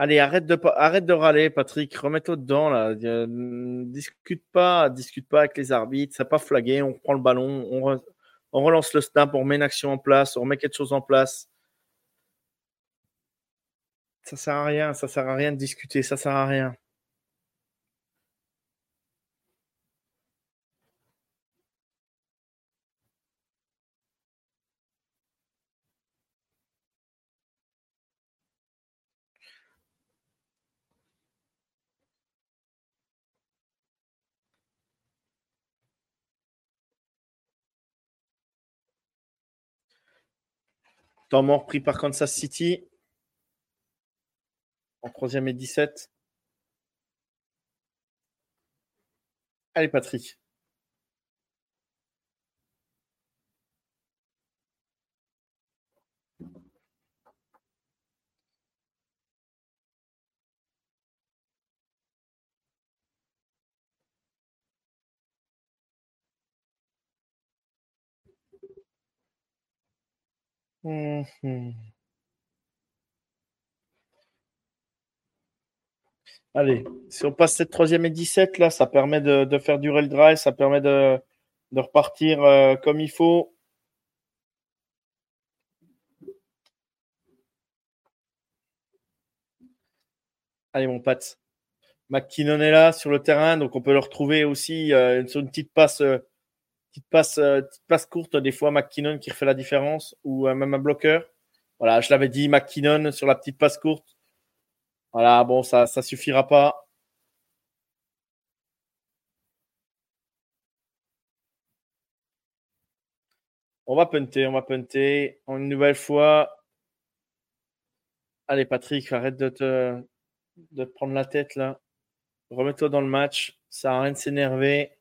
Allez, arrête de, arrête râler, Patrick. Remets-toi dedans, là. Discute pas, discute pas avec les arbitres. Ça pas flagué. On prend le ballon, on, relance le snap, on met une action en place, on met quelque chose en place. Ça sert à rien, ça sert à rien de discuter, ça sert à rien. Temps mort pris par Kansas City. En troisième et 17. Allez, Patrick. Mhm. Allez, si on passe cette troisième et 17, là, ça permet de, faire durer le drive, ça permet de, repartir euh, comme il faut. Allez, mon Pat. McKinnon est là sur le terrain, donc on peut le retrouver aussi euh, sur une petite passe euh, petite passe, euh, passe courte, des fois McKinnon qui refait la différence, ou euh, même un bloqueur. Voilà, je l'avais dit, McKinnon sur la petite passe courte. Voilà, bon, ça suffira pas. On va punter, on va punter. Une nouvelle fois. Allez, Patrick, arrête de te, de prendre la tête là. Remets-toi dans le match. Ça n'a rien de s'énerver.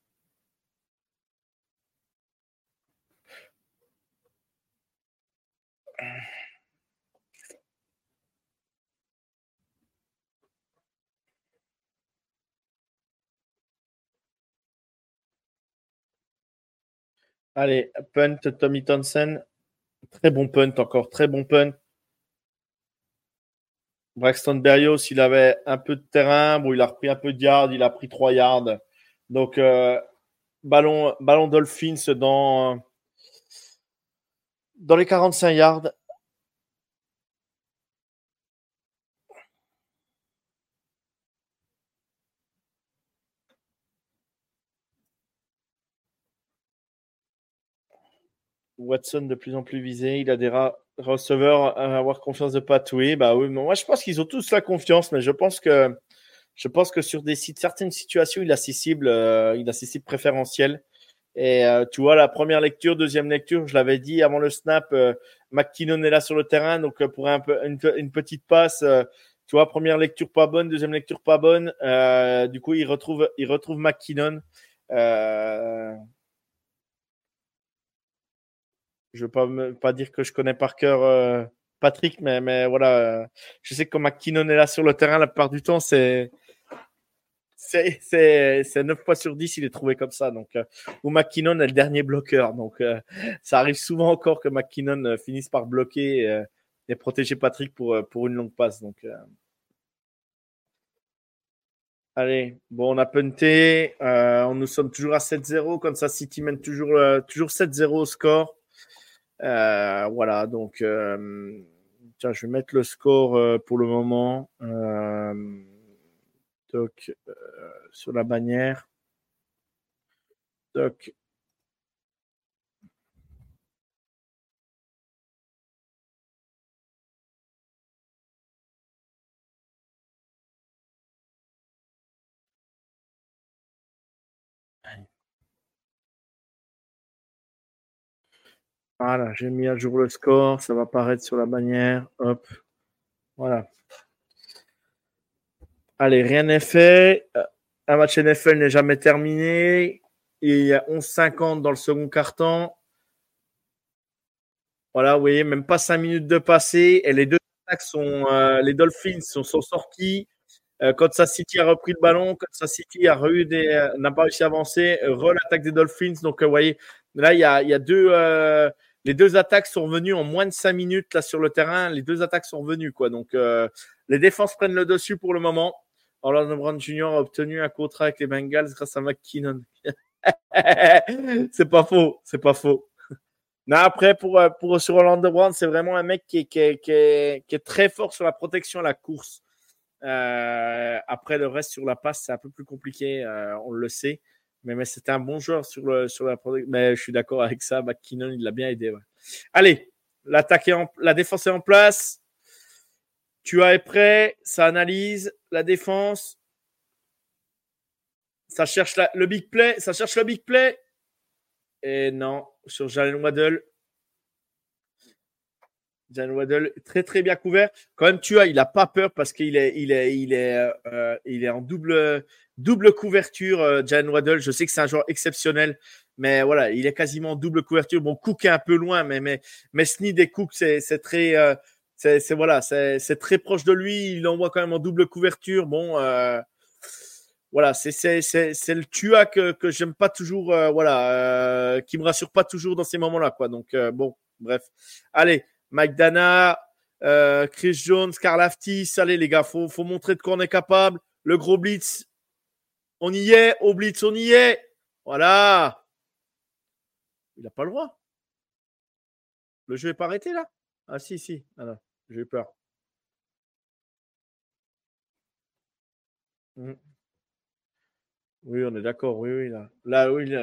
Allez, punt, Tommy Thompson. Très bon punt encore, très bon punt. Braxton Berrios, il avait un peu de terrain. Bon, il a repris un peu de yards, il a pris trois yards. Donc, euh, ballon, ballon Dolphins dans, dans les 45 yards. Watson de plus en plus visé. Il a des receveurs à avoir confiance de Patoué. Bah oui, moi je pense qu'ils ont tous la confiance, mais je pense que je pense que sur des sites, certaines situations, il a ses cibles, euh, il a ses cibles préférentielles. Et euh, tu vois, la première lecture, deuxième lecture, je l'avais dit avant le snap, euh, McKinnon est là sur le terrain, donc pour un peu, une, petite passe, tu vois, première lecture pas bonne, deuxième lecture pas bonne. du coup, il retrouve, il retrouve McKinnon. Je ne veux pas, dire que je connais par cœur euh, Patrick, mais, voilà, euh, je sais que McKinnon est là sur le terrain la plupart du temps, c'est. C'est 9 fois sur 10, il est trouvé comme ça. Donc, euh, ou McKinnon est le dernier bloqueur. Donc, ça arrive souvent encore que McKinnon finisse par bloquer et protéger Patrick pour, pour une longue passe. Donc, Allez, bon, on a punté. nous sommes toujours à 7-0. Comme ça, City mène toujours, toujours 7-0 au score. Euh, voilà, donc euh, tiens, je vais mettre le score euh, pour le moment. donc, sur la bannière. Donc, Voilà, j'ai mis à jour le score, ça va apparaître sur la bannière. Hop, voilà. Allez, rien n'est fait. Euh, un match NFL n'est jamais terminé. il y a 11-50 dans le second quart-temps. Voilà, vous voyez, même pas 5 minutes de passé. Et les deux attaques sont, euh, les Dolphins sont, sortis. Euh, Kansas City a repris le ballon. Kansas City a n'a pas réussi à avancer. Re l'attaque des Dolphins. Donc, vous voyez, là, il y a deux, les deux attaques sont revenues en moins de cinq minutes là sur le terrain. Les deux attaques sont revenues quoi. Donc euh, les défenses prennent le dessus pour le moment. Orlando Brown Jr. a obtenu un contrat avec les Bengals grâce à McKinnon. c'est pas faux, c'est pas faux. Après, pour, pour, sur Orlando Brown, c'est vraiment un mec qui est, très fort sur la protection la course. après, le reste sur la passe, c'est un peu plus compliqué, on le sait. Mais, mais c'était un bon joueur sur, le, sur la protection. Mais je suis d'accord avec ça. McKinnon, il l'a bien aidé. Allez, l'attaque en, la défense est en place. Tu es prêt, ça analyse la défense. Ça cherche le big play, ça cherche le big play. Et non, sur Jalen Waddle. Jalen Waddle, très très bien couvert. Quand même, tu as, il n'a pas peur parce qu'il est, il est, il est, euh, il est en double, double couverture. Euh, Jalen Waddle, je sais que c'est un joueur exceptionnel, mais voilà, il est quasiment en double couverture. Bon, Cook est un peu loin, mais mais mais Sneed et Cook, c'est très, euh, c'est voilà, c'est très proche de lui. Il l'envoie quand même en double couverture. Bon. Euh, voilà, c'est le Tua que, que j'aime pas toujours, euh, voilà, euh, qui me rassure pas toujours dans ces moments-là, quoi. Donc, euh, bon, bref. Allez, Mike Dana, Chris Jones, Karl Aftis, allez les gars, faut, faut montrer de quoi on est capable. Le gros blitz, on y est. Au blitz, on y est. Voilà. Il n'a pas le droit. Le jeu n'est pas arrêté là? Ah si, si. Ah, j'ai eu peur. Mmh. Oui, on est d'accord. Oui, oui. Là, là oui,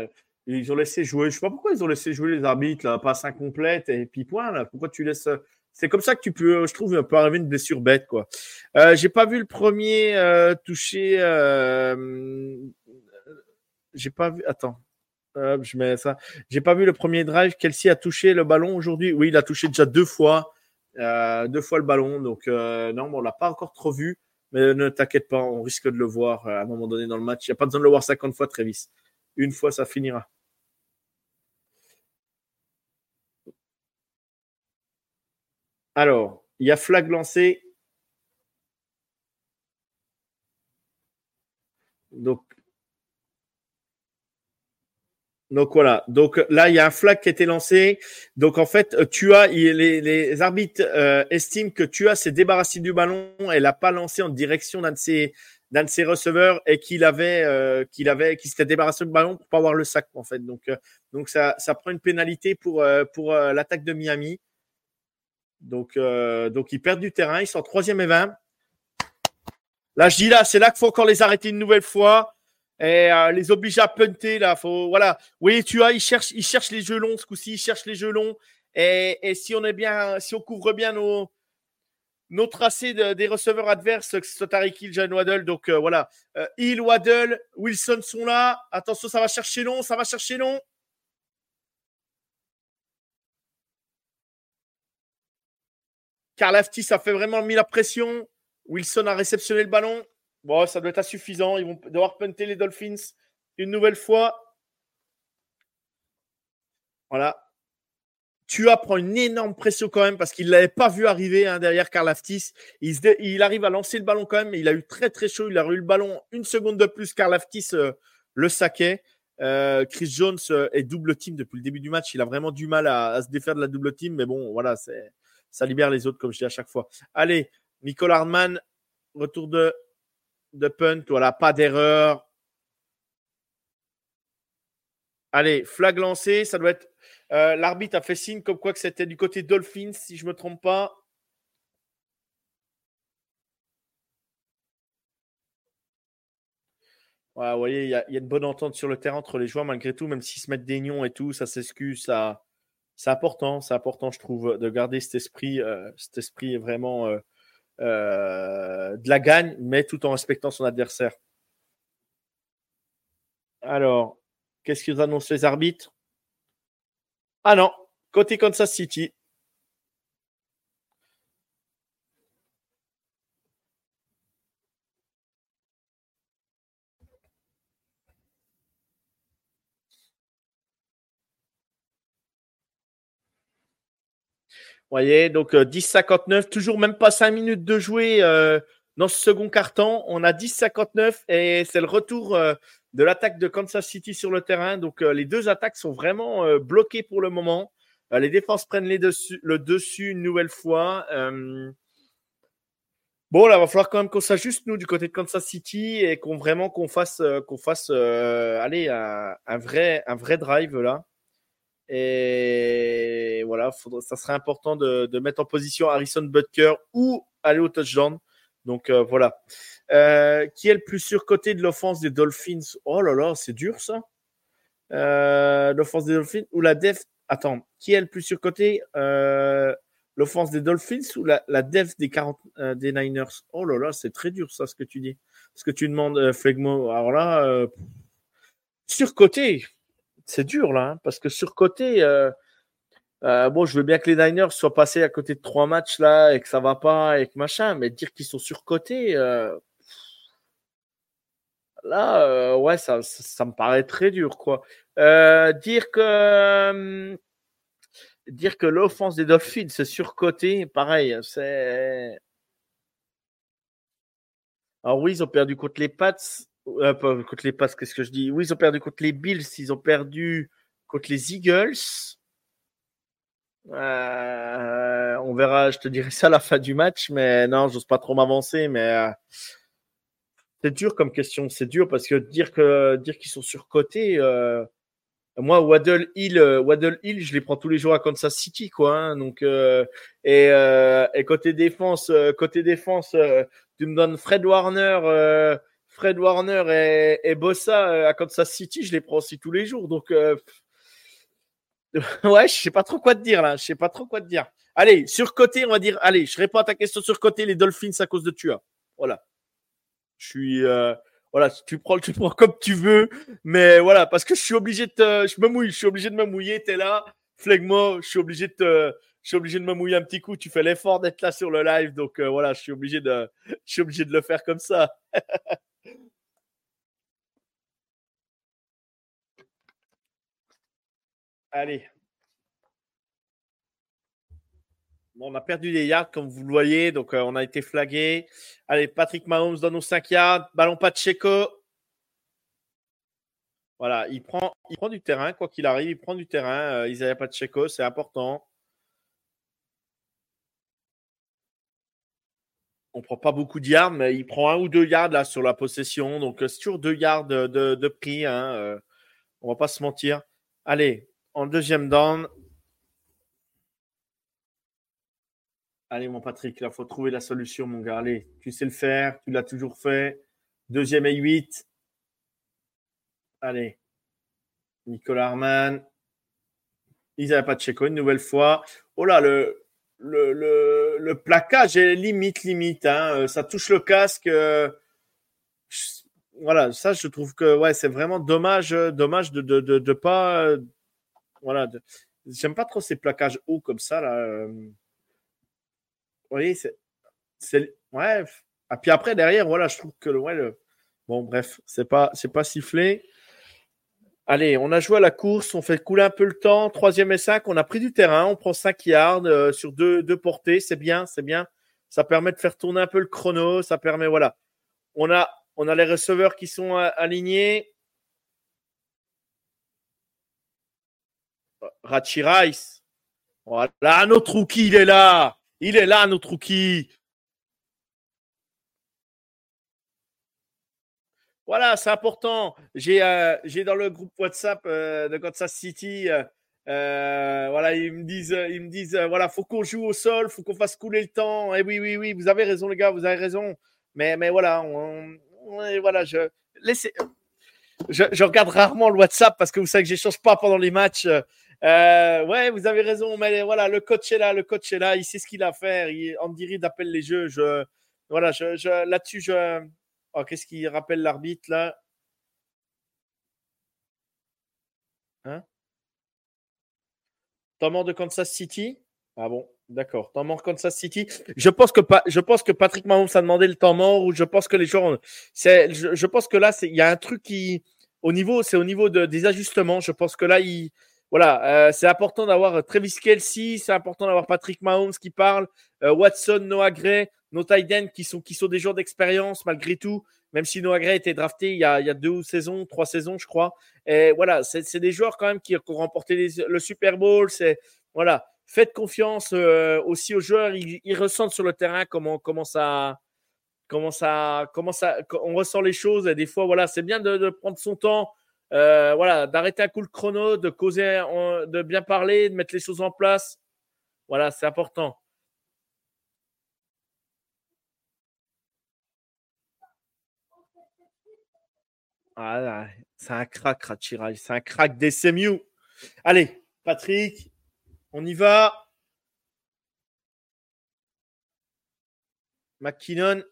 ils ont laissé jouer. Je sais pas pourquoi ils ont laissé jouer les arbitres, là, passe incomplète et puis point. Là. Pourquoi tu laisses. C'est comme ça que tu peux, je trouve, peut arriver une blessure bête, quoi. Euh, j'ai pas vu le premier euh, toucher. Euh, j'ai pas vu. Attends. je mets ça. J'ai pas vu le premier drive. Kelsey a touché le ballon aujourd'hui. Oui, il a touché déjà deux fois. deux fois le ballon. Donc, non, on l'a pas encore trop vu. Mais ne t'inquiète pas, on risque de le voir euh, à un moment donné dans le match. Il n'y a pas besoin de le voir 50 fois, Travis. Une fois, ça finira. Alors, il y a flag lancé. Donc, voilà. Donc là, il y a un flag qui a été lancé. Donc en fait, tu as les, arbitres euh, estiment que tu as s'est débarrassé du ballon. Elle n'a pas lancé en direction d'un de ses receveurs et qu'il avait euh, qui s'était débarrassé du ballon pour pas avoir le sac en fait. Donc euh, ça prend une pénalité pour l'attaque de Miami. Donc donc ils perdent du terrain. Ils sont en troisième et 20. Là, je dis là, c'est là qu'il faut encore les arrêter une nouvelle fois et euh, les obliger à punter là. Faut voilà. Oui, tu as, ils cherchent, les jeux longs ce coup-ci, ils cherchent les jeux longs. Et, si on est bien, si on couvre bien nos nos tracés des receveurs adverses, que ce soit Tariq Hill, John Waddle. Donc euh, voilà, euh, Hill, Waddle, Wilson sont là. Attention, ça va chercher long, ça va chercher long. Karl Aftis a fait vraiment mis la pression. Wilson a réceptionné le ballon. Bon, ça doit être insuffisant. Ils vont devoir punter les Dolphins une nouvelle fois. Voilà. Tua prend une énorme pression quand même parce qu'il ne l'avait pas vu arriver hein, derrière Karl Aftis. Il, arrive à lancer le ballon quand même, mais il a eu très très chaud. Il a eu le ballon une seconde de plus. Karl Aftis euh, le saquait. Euh, Chris Jones euh, est double team depuis le début du match. Il a vraiment du mal à, se défaire de la double team, mais bon, voilà, ça libère les autres, comme je dis à chaque fois. Allez, Nicole Hardman, retour de de punt. Voilà, pas d'erreur. Allez, flag lancé. Ça doit être. Euh, l'arbitre a fait signe comme quoi que c'était du côté Dolphins, si je ne me trompe pas. Voilà, vous voyez, il y, a une bonne entente sur le terrain entre les joueurs malgré tout, même s'ils se mettent des nions et tout, ça s'excuse, ça, c'est important, c'est important, je trouve, de garder cet esprit, euh, cet esprit vraiment euh, euh, de la gagne, mais tout en respectant son adversaire. Alors, qu'est-ce qu'ils annoncent les arbitres? Ah non, côté Kansas City. Voyez, donc 10-59, euh, toujours même pas 5 minutes de jouer euh, dans ce second carton. On a 10-59 et c'est le retour euh, de l'attaque de Kansas City sur le terrain. Donc les deux attaques sont vraiment bloquées pour le moment. les défenses prennent le dessus une nouvelle fois. Bon, là, il va falloir quand même qu'on s'ajuste, nous, du côté de Kansas City et qu'on vraiment qu'on fasse, qu'on fasse vrai, un vrai drive là. Et voilà, ça serait important de, mettre en position Harrison Butker ou aller au touchdown. Donc euh, voilà. Euh, qui est le plus surcoté de l'offense des Dolphins? Oh là là, c'est dur ça. Euh, l'offense des Dolphins ou la def Attends, qui est le plus surcoté L'offense des Dolphins ou la, la des, 40, des Niners? Oh là là, c'est très dur ça ce que tu dis. Ce que tu demandes, Flegmo. Alors là, surcoté, c'est dur là, hein, parce que surcoté. Euh, bon, je veux bien que les Niners soient passés à côté de trois matchs là et que ça va pas et que machin, mais dire qu'ils sont surcotés, euh... là, euh, ouais, ça, ça, me paraît très dur, quoi. Euh, dire que dire que l'offense des Dolphins c'est surcoté, pareil, c'est. Alors oui, ils ont perdu contre les Pats, contre les Pats, qu'est-ce que je dis Oui, ils ont perdu contre les Bills, ils ont perdu contre les Eagles. Euh, on verra, je te dirai ça à la fin du match, mais non, j'ose pas trop m'avancer, mais euh, c'est dur comme question, c'est dur parce que dire que dire qu'ils sont surcotés, euh, moi Waddle Hill, Waddle Hill, je les prends tous les jours à Kansas City, quoi. Hein, donc et, et, côté défense, côté défense, tu me donnes Fred Warner. Fred Warner et, Bossa à Kansas City, je les prends aussi tous les jours. Donc, ouais, je sais pas trop quoi te dire là. Je sais pas trop quoi te dire. Allez, sur côté, on va dire. Allez, je réponds à ta question sur côté. Les Dolphins à cause de Tua. Voilà. Je suis. Euh, voilà, tu prends, tu prends comme tu veux, mais voilà, parce que je suis obligé de te, je me mouille, je suis obligé de me mouiller. T'es là, flegmo, je suis obligé de te, je suis obligé de me mouiller un petit coup. Tu fais l'effort d'être là sur le live, donc euh, voilà, je suis obligé de, je suis obligé de le faire comme ça. Allez. On a perdu des yards, comme vous le voyez, donc euh, on a été flagué. Allez, Patrick Mahomes dans nos 5 yards. Ballon Pacheco. Voilà, il prend, du terrain, quoi qu'il arrive, il prend du terrain. Euh, Isaiah Pacheco, c'est important. On prend pas beaucoup de yards, mais il prend un ou deux yards là sur la possession. Donc, euh, c'est toujours deux yards de, de, prix. Hein, euh, on va pas se mentir. Allez, en deuxième down. Allez, mon Patrick, il faut trouver la solution, mon gars. Allez, tu sais le faire, tu l'as toujours fait. Deuxième et 8. Allez. Nicolas Arman. Isaiah Pacheco, une nouvelle fois. Oh là, le, le, le, plaquage est limite, limite. Hein. Euh, ça touche le casque. Euh, voilà, ça, je trouve que ouais, c'est vraiment dommage, euh, dommage de ne de, de, pas voilà. J'aime pas trop ces plaquages hauts comme ça. Là. Euh. Vous voyez, c'est. Ouais. Ah, puis après, derrière, voilà, je trouve que ouais, le... Bon, bref, c'est pas, pas sifflé. Allez, on a joué à la course, on fait couler un peu le temps. Troisième et cinq, on a pris du terrain, on prend 5 yards euh, sur deux, deux portées. C'est bien, c'est bien. Ça permet de faire tourner un peu le chrono. Ça permet, voilà. On a, on a les receveurs qui sont euh, alignés. Rachi Rice. Voilà, notre rookie, il est là. Il est là, notre rookie. Voilà, c'est important. J'ai euh, dans le groupe WhatsApp euh, de Kansas City, euh, voilà, ils me disent, ils me disent, voilà, faut qu'on joue au sol, faut qu'on fasse couler le temps. Et oui, oui, oui, vous avez raison, les gars, vous avez raison. Mais, voilà, voilà. Je, je, regarde rarement le WhatsApp parce que vous savez que j'échange pas pendant les matchs. Euh, ouais, vous avez raison, mais voilà, le coach est là, le coach est là, il sait ce qu'il a à faire. Il, Andy Reid appelle les jeux. Je, voilà, là-dessus, je. Oh, qu'est-ce qu'il rappelle l'arbitre là? Hein? Mort de Kansas City? Ah bon, d'accord. Temps mort Kansas City. Je pense que je pense Patrick Mahomes a demandé le temps mort ou je pense que les joueurs. C'est, je, pense que là, il y a un truc qui, au niveau, c'est au niveau de, des ajustements. Je pense que là, il voilà, euh, c'est important d'avoir Travis Kelsey, c'est important d'avoir Patrick Mahomes qui parle, euh, Watson, Noah Gray, nos tight qui sont, qui sont des joueurs d'expérience malgré tout, même si Noah Gray était drafté il y a, il y a deux saisons, trois saisons, je crois. Et voilà, c'est des joueurs quand même qui, ont remporté le Super Bowl. C'est voilà, faites confiance euh, aussi aux joueurs. Ils, ressentent sur le terrain comment, comment ça, comment ça, comment ça, on ressent les choses. Et des fois, voilà, c'est bien de prendre son temps euh, voilà, d'arrêter un coup le chrono, de causer, de bien parler, de mettre les choses en place. Voilà, c'est important. Voilà, c'est un crack, Ratchirai. C'est un crack des SMU. Allez, Patrick, on y va. McKinnon,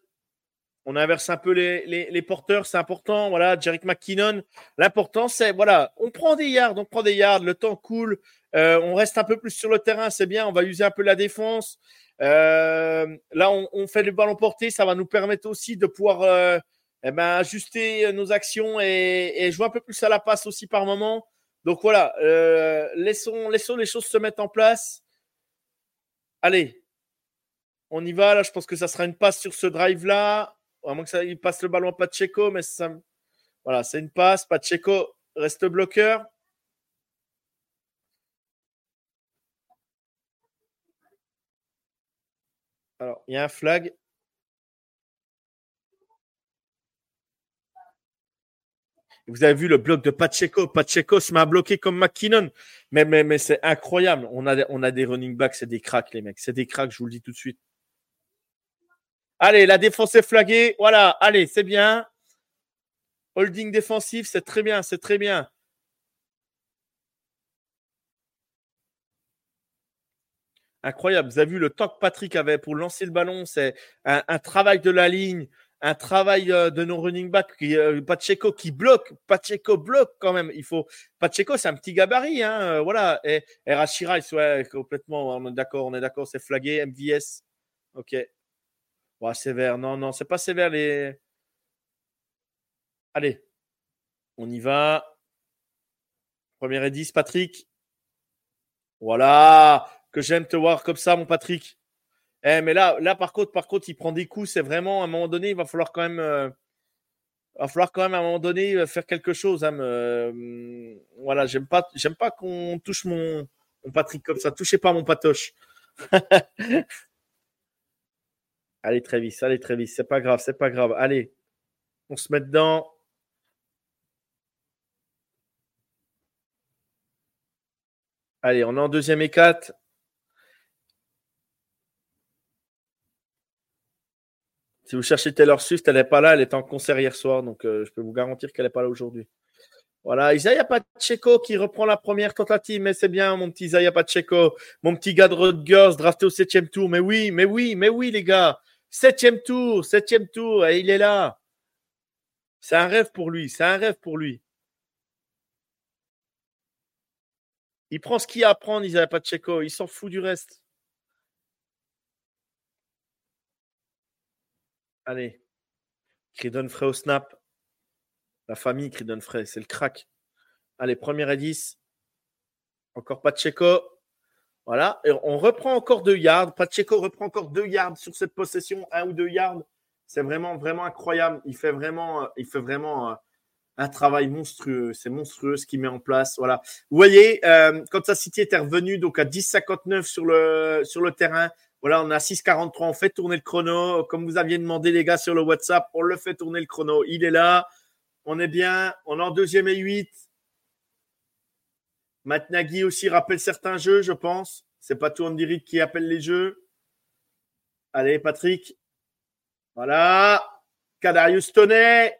on inverse un peu les, porteurs, c'est important. Voilà, Jerick McKinnon. L'important, c'est, voilà, on prend des yards, on prend des yards, le temps coule, euh, on reste un peu plus sur le terrain, c'est bien, on va user un peu la défense. Euh, là, on, fait le ballon porté, ça va nous permettre aussi de pouvoir euh, eh ben, ajuster nos actions et, jouer un peu plus à la passe aussi par moment. Donc voilà, laissons, laissons les choses se mettre en place. Allez, on y va. Là, je pense que ça sera une passe sur ce drive-là. À moins que ça, il passe le ballon à Pacheco, mais ça, voilà, c'est une passe. Pacheco reste bloqueur. Alors, il y a un flag. Vous avez vu le bloc de Pacheco. Pacheco se m'a bloqué comme McKinnon. Mais, mais, mais c'est incroyable. On a, on a des running backs, c'est des cracks, les mecs. C'est des cracks, je vous le dis tout de suite. Allez, la défense est flaguée. Voilà, allez, c'est bien. Holding défensif, c'est très bien, c'est très bien. Incroyable. Vous avez vu le temps que Patrick avait pour lancer le ballon. C'est un, travail de la ligne, un travail euh, de nos running back. Euh, Pacheco qui bloque. Pacheco bloque quand même. Il faut. Pacheco, c'est un petit gabarit. Hein, euh, voilà. Et, et il complètement. On est d'accord, on est d'accord. C'est flagué. MVS. OK sévère. Non, non, c'est pas sévère. Les... Allez, on y va. Première et 10, Patrick. Voilà, que j'aime te voir comme ça, mon Patrick. Eh, mais là, là, par contre, par contre, il prend des coups. C'est vraiment à un moment donné, il va falloir quand même, euh, à un moment donné euh, faire quelque chose. Hein, euh, voilà, j'aime pas, j'aime pas qu'on touche mon Patrick comme ça. Touchez pas mon patoche. Allez, très vite, allez, très vite. C'est pas grave, c'est pas grave. Allez, on se met dedans. Allez, on est en deuxième et quatre. Si vous cherchez Taylor Swift, elle n'est pas là, elle est en concert hier soir, donc euh, je peux vous garantir qu'elle n'est pas là aujourd'hui. Voilà, Isaiah Pacheco qui reprend la première tentative, mais c'est bien, mon petit Isaiah Pacheco, mon petit gars de Rutgers, drafté au septième tour. Mais oui, mais oui, mais oui, les gars. Septième tour, septième tour, et il est là. C'est un rêve pour lui, c'est un rêve pour lui. Il prend ce qu'il y a à prendre, Isaiah Pacheco, il s'en fout du reste. Allez. Cridon Frey au snap. La famille Cridon Frey, c'est le crack. Allez, première et 10. Encore Pacheco. Voilà. On reprend encore deux yards. Pacheco reprend encore deux yards sur cette possession, un ou deux yards. C'est vraiment, vraiment incroyable. Il fait vraiment, euh, euh, un travail monstrueux. C'est monstrueux ce qu'il met en place. Voilà. Vous voyez, euh, Kansas City était revenu donc à 10,59 sur le, sur le terrain. Voilà, on a 6,43. On fait tourner le chrono. Comme vous aviez demandé, les gars, sur le WhatsApp, on le fait tourner le chrono. Il est là. On est bien. On est en deuxième et huit. Matt Nagy aussi rappelle certains jeux, je pense. C'est pas tout Andy qui appelle les jeux. Allez, Patrick. Voilà. Kadarius Toney.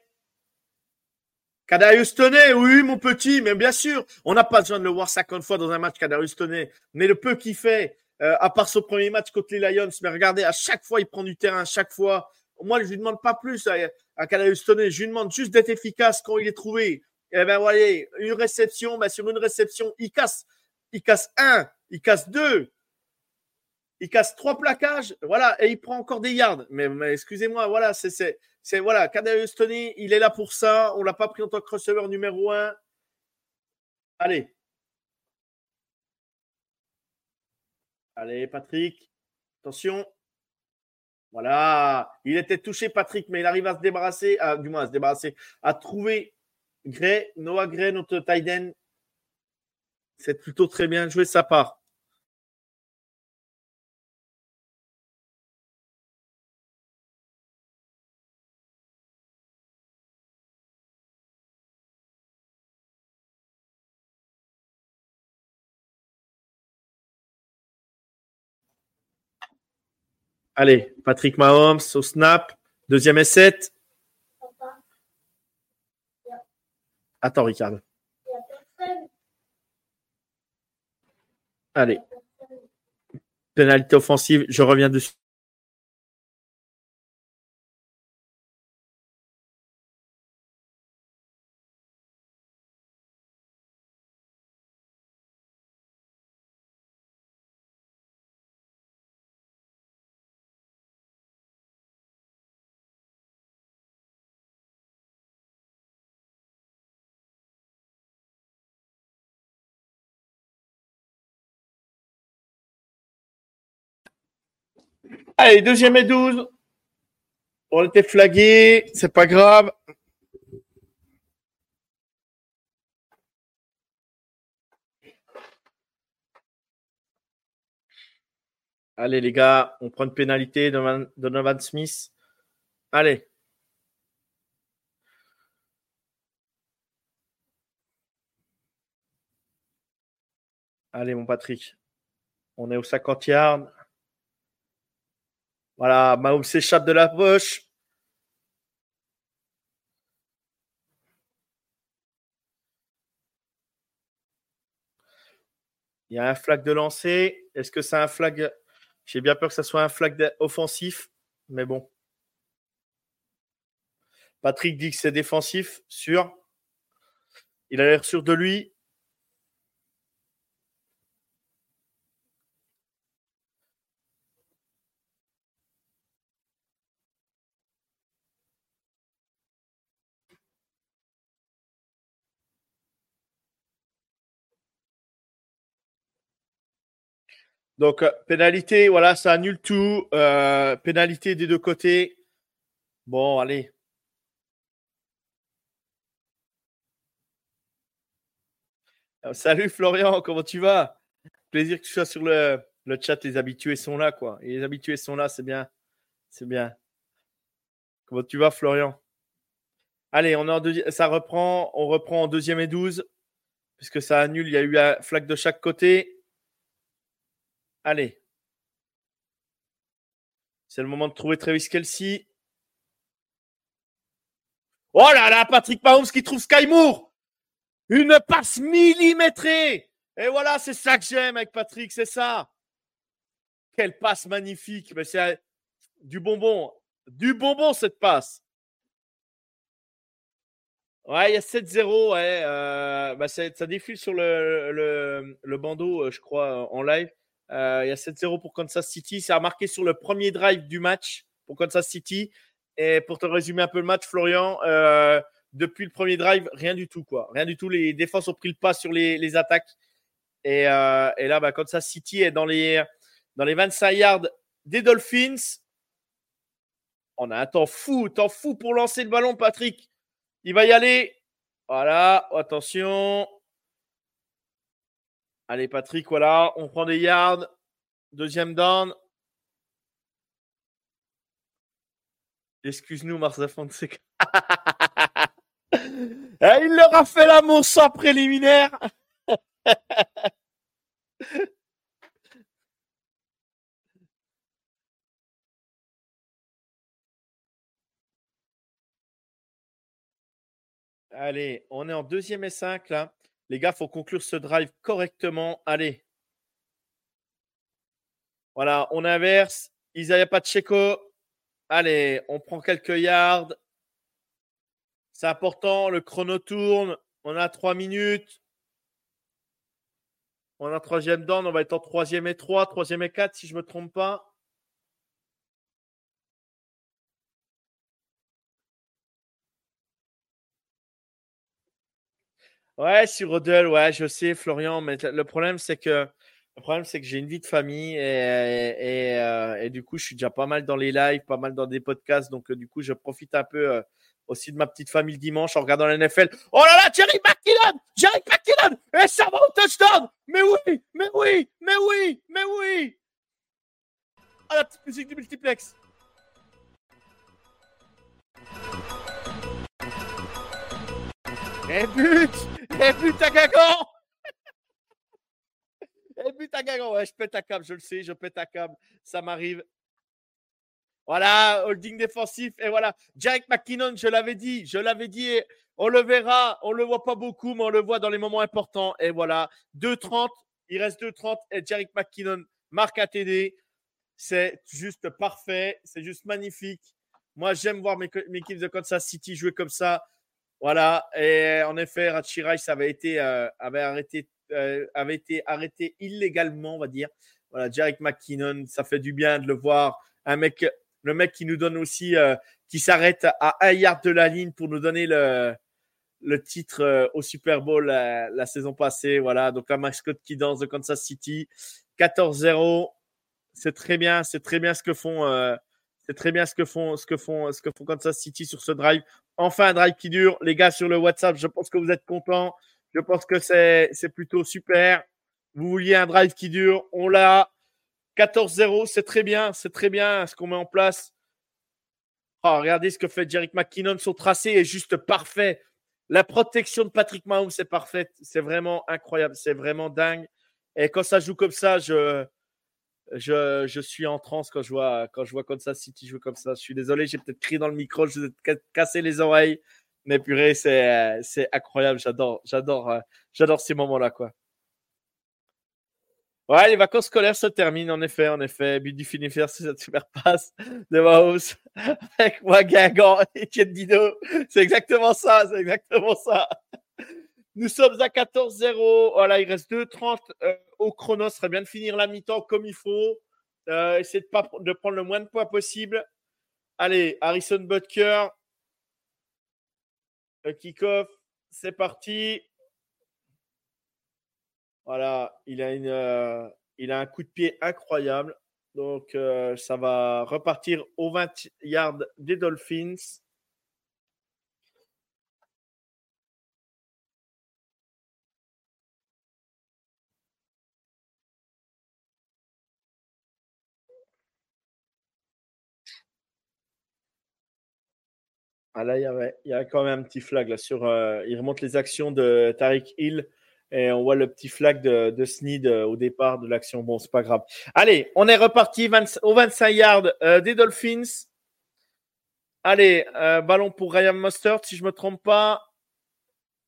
Kadarius Toney, oui, mon petit, mais bien sûr, on n'a pas besoin de le voir 50 fois dans un match, Kadarius Toney. Mais le peu qu'il fait, euh, à part son premier match contre les Lions, mais regardez, à chaque fois, il prend du terrain, à chaque fois. Moi, je ne lui demande pas plus à, à Kadarius Toney. Je lui demande juste d'être efficace quand il est trouvé. Eh bien, voyez, une réception, ben, sur une réception, il casse, il casse un, il casse deux, il casse trois plaquages, voilà, et il prend encore des yards. Mais, excusez-moi, voilà, c'est, c'est, voilà, Kadarius Tony, il est là pour ça. On l'a pas pris en tant que receveur numéro un. Allez. Allez, Patrick. Attention. Voilà. Il était touché, Patrick, mais il arrive à se débarrasser, du moins à se débarrasser, à trouver Gray, Noah Gray, notre Tyden, c'est plutôt très bien joué sa part. Allez, Patrick Mahomes au snap, deuxième et 7. Attends, Ricard. Allez. Pénalité offensive, je reviens dessus. Allez, deuxième et 12. On était flagué, c'est pas grave. Allez, les gars, on prend une pénalité de Donovan Smith. Allez. Allez, mon Patrick. On est au 50 yards. Voilà, Mahomes s'échappe de la poche. Il y a un flag de lancer. Est-ce que c'est un flag? J'ai bien peur que ce soit un flag offensif, mais bon. Patrick dit que c'est défensif, sûr. Il a l'air sûr de lui. Donc, euh, pénalité, voilà, ça annule tout. Euh, pénalité des deux côtés. Bon, allez. Euh, salut Florian, comment tu vas? Plaisir que tu sois sur le, chat. Les habitués sont là, quoi. Et les habitués sont là, c'est bien. C'est bien. Comment tu vas, Florian? Allez, on en ça reprend. On reprend en deuxième et douze. Puisque ça annule. Il y a eu un flag de chaque côté. Allez. C'est le moment de trouver Travis Kelsey. Oh là là, Patrick Mahomes qui trouve Sky Moore. Une passe millimétrée. Et voilà, c'est ça que j'aime avec Patrick, c'est ça. Quelle passe magnifique. Mais c'est du bonbon. Du bonbon, cette passe. Ouais, il y a 7-0. Ouais, euh, bah, ça défile sur le, bandeau, euh, je crois, en live. Euh, il y a 7-0 pour Kansas City. C'est marqué sur le premier drive du match pour Kansas City. Et pour te résumer un peu le match, Florian, euh, depuis le premier drive, rien du tout. quoi. Rien du tout. Les défenses ont pris le pas sur les, attaques. Et, euh, et, là, bah, Kansas City est dans les, dans les 25 yards des Dolphins. On a un temps fou, temps fou pour lancer le ballon, Patrick. Il va y aller. Voilà, attention. Allez, Patrick, voilà, on prend des yards. Deuxième down. Excuse-nous, Marcel Fonseca. Eh, il leur a fait la sans préliminaire. Allez, on est en deuxième et cinq là. Les gars, faut conclure ce drive correctement. Allez. Voilà, on inverse. Isaiah Pacheco. Allez, on prend quelques yards. C'est important. Le chrono tourne. On a trois minutes. On a troisième down. On va être en troisième et trois, troisième et quatre, si je ne me trompe pas. Ouais, sur Rodel, ouais, je sais, Florian, mais le problème, c'est que le problème, c'est que j'ai une vie de famille et, euh, et, du coup, je suis déjà pas mal dans les lives, pas mal dans des podcasts. Donc, euh, du coup, je profite un peu euh, aussi de ma petite famille le dimanche en regardant la NFL. Oh là là, Jerry McKinnon! Jerry McKinnon! Et ça va au touchdown! Mais oui! Mais oui! Mais oui! Mais oui! Ah, la petite musique du multiplex! Et but Et but à Gagan Et but à Gagan Ouais, je pète à câble, je le sais, je pète à câble. Ça m'arrive. Voilà, holding défensif. Et voilà, Jack McKinnon, je l'avais dit, je l'avais dit. On le verra, on le voit pas beaucoup, mais on le voit dans les moments importants. Et voilà, 2-30, il reste 2-30 et Jarek McKinnon marque un TD. C'est juste parfait, c'est juste magnifique. Moi, j'aime voir mes, équipes de Kansas City jouer comme ça. Voilà, et en effet, Rachi Rice avait été, euh, avait, arrêté, euh, avait été arrêté illégalement, on va dire. Voilà, Jarek McKinnon, ça fait du bien de le voir. Un mec, le mec qui nous donne aussi, euh, qui s'arrête à un yard de la ligne pour nous donner le, titre au Super Bowl la, saison passée. Voilà, donc un mascotte qui danse de Kansas City. 14-0. C'est très bien, c'est très bien ce que font. C'est très bien ce que font, ce que font, ce que font Kansas City sur ce drive. Enfin, un drive qui dure. Les gars, sur le WhatsApp, je pense que vous êtes contents. Je pense que c'est, c'est plutôt super. Vous vouliez un drive qui dure. On l'a. 14-0, c'est très bien. C'est très bien ce qu'on met en place. Oh, regardez ce que fait Jerick McKinnon. Son tracé est juste parfait. La protection de Patrick Mahomes, c'est parfaite. C'est vraiment incroyable. C'est vraiment dingue. Et quand ça joue comme ça, je, je, je, suis en transe quand je vois, quand je vois Kansas City jouer comme ça. Je suis désolé, j'ai peut-être crié dans le micro, je vous ai cassé les oreilles. Mais purée, c'est, c'est incroyable. J'adore, j'adore, euh, j'adore ces moments-là, quoi. Ouais, les vacances scolaires se terminent, en effet, en effet. But du finisseur, c'est cette super passe de Mahomes avec moi, Guingamp et Dino. C'est exactement ça, c'est exactement ça. Nous sommes à 14-0. Voilà, il reste 2-30 euh, au chrono. Ce serait bien de finir la mi-temps comme il faut. Euh, essayer de, pas, de prendre le moins de points possible. Allez, Harrison Butker. Kick-off. C'est parti. Voilà, il a, une, euh, il a un coup de pied incroyable. Donc, euh, ça va repartir aux 20 yards des Dolphins. Ah là, il y, a quand même un petit flag là sur. Euh, il remonte les actions de Tariq Hill. Et on voit le petit flag de, de Sneed euh, au départ de l'action. Bon, c'est pas grave. Allez, on est reparti au 25 yards euh, des Dolphins. Allez, euh, ballon pour Ryan Mustard, si je me trompe pas.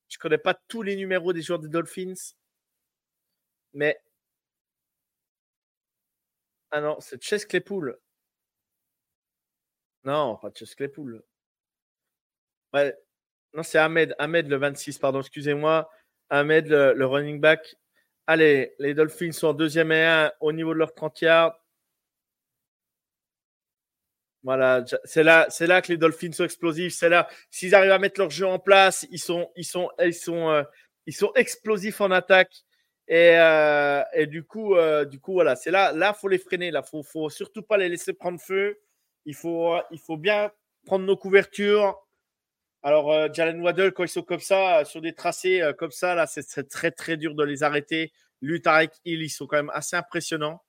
Je connais pas tous les numéros des joueurs des Dolphins. Mais. Ah non, c'est Chess Claypool. Non, pas Chess Claypool. Non, c'est Ahmed. Ahmed, le 26, pardon, excusez-moi. Ahmed, le, running back. Allez, les Dolphins sont en deuxième et un au niveau de leur 30 yards. Voilà, c'est là, c'est là que les Dolphins sont explosifs. C'est là, s'ils arrivent à mettre leur jeu en place, ils sont, ils sont, ils sont, euh, ils sont explosifs en attaque. Et, euh, du coup, euh, du coup, voilà, c'est là, là, faut les freiner. Là, faut, faut surtout pas les laisser prendre feu. Il faut, il faut bien prendre nos couvertures. Alors, euh, Jalen Waddle, quand ils sont comme ça, euh, sur des tracés euh, comme ça, là, c'est très, très dur de les arrêter. Lutarek Hill, ils sont quand même assez impressionnants.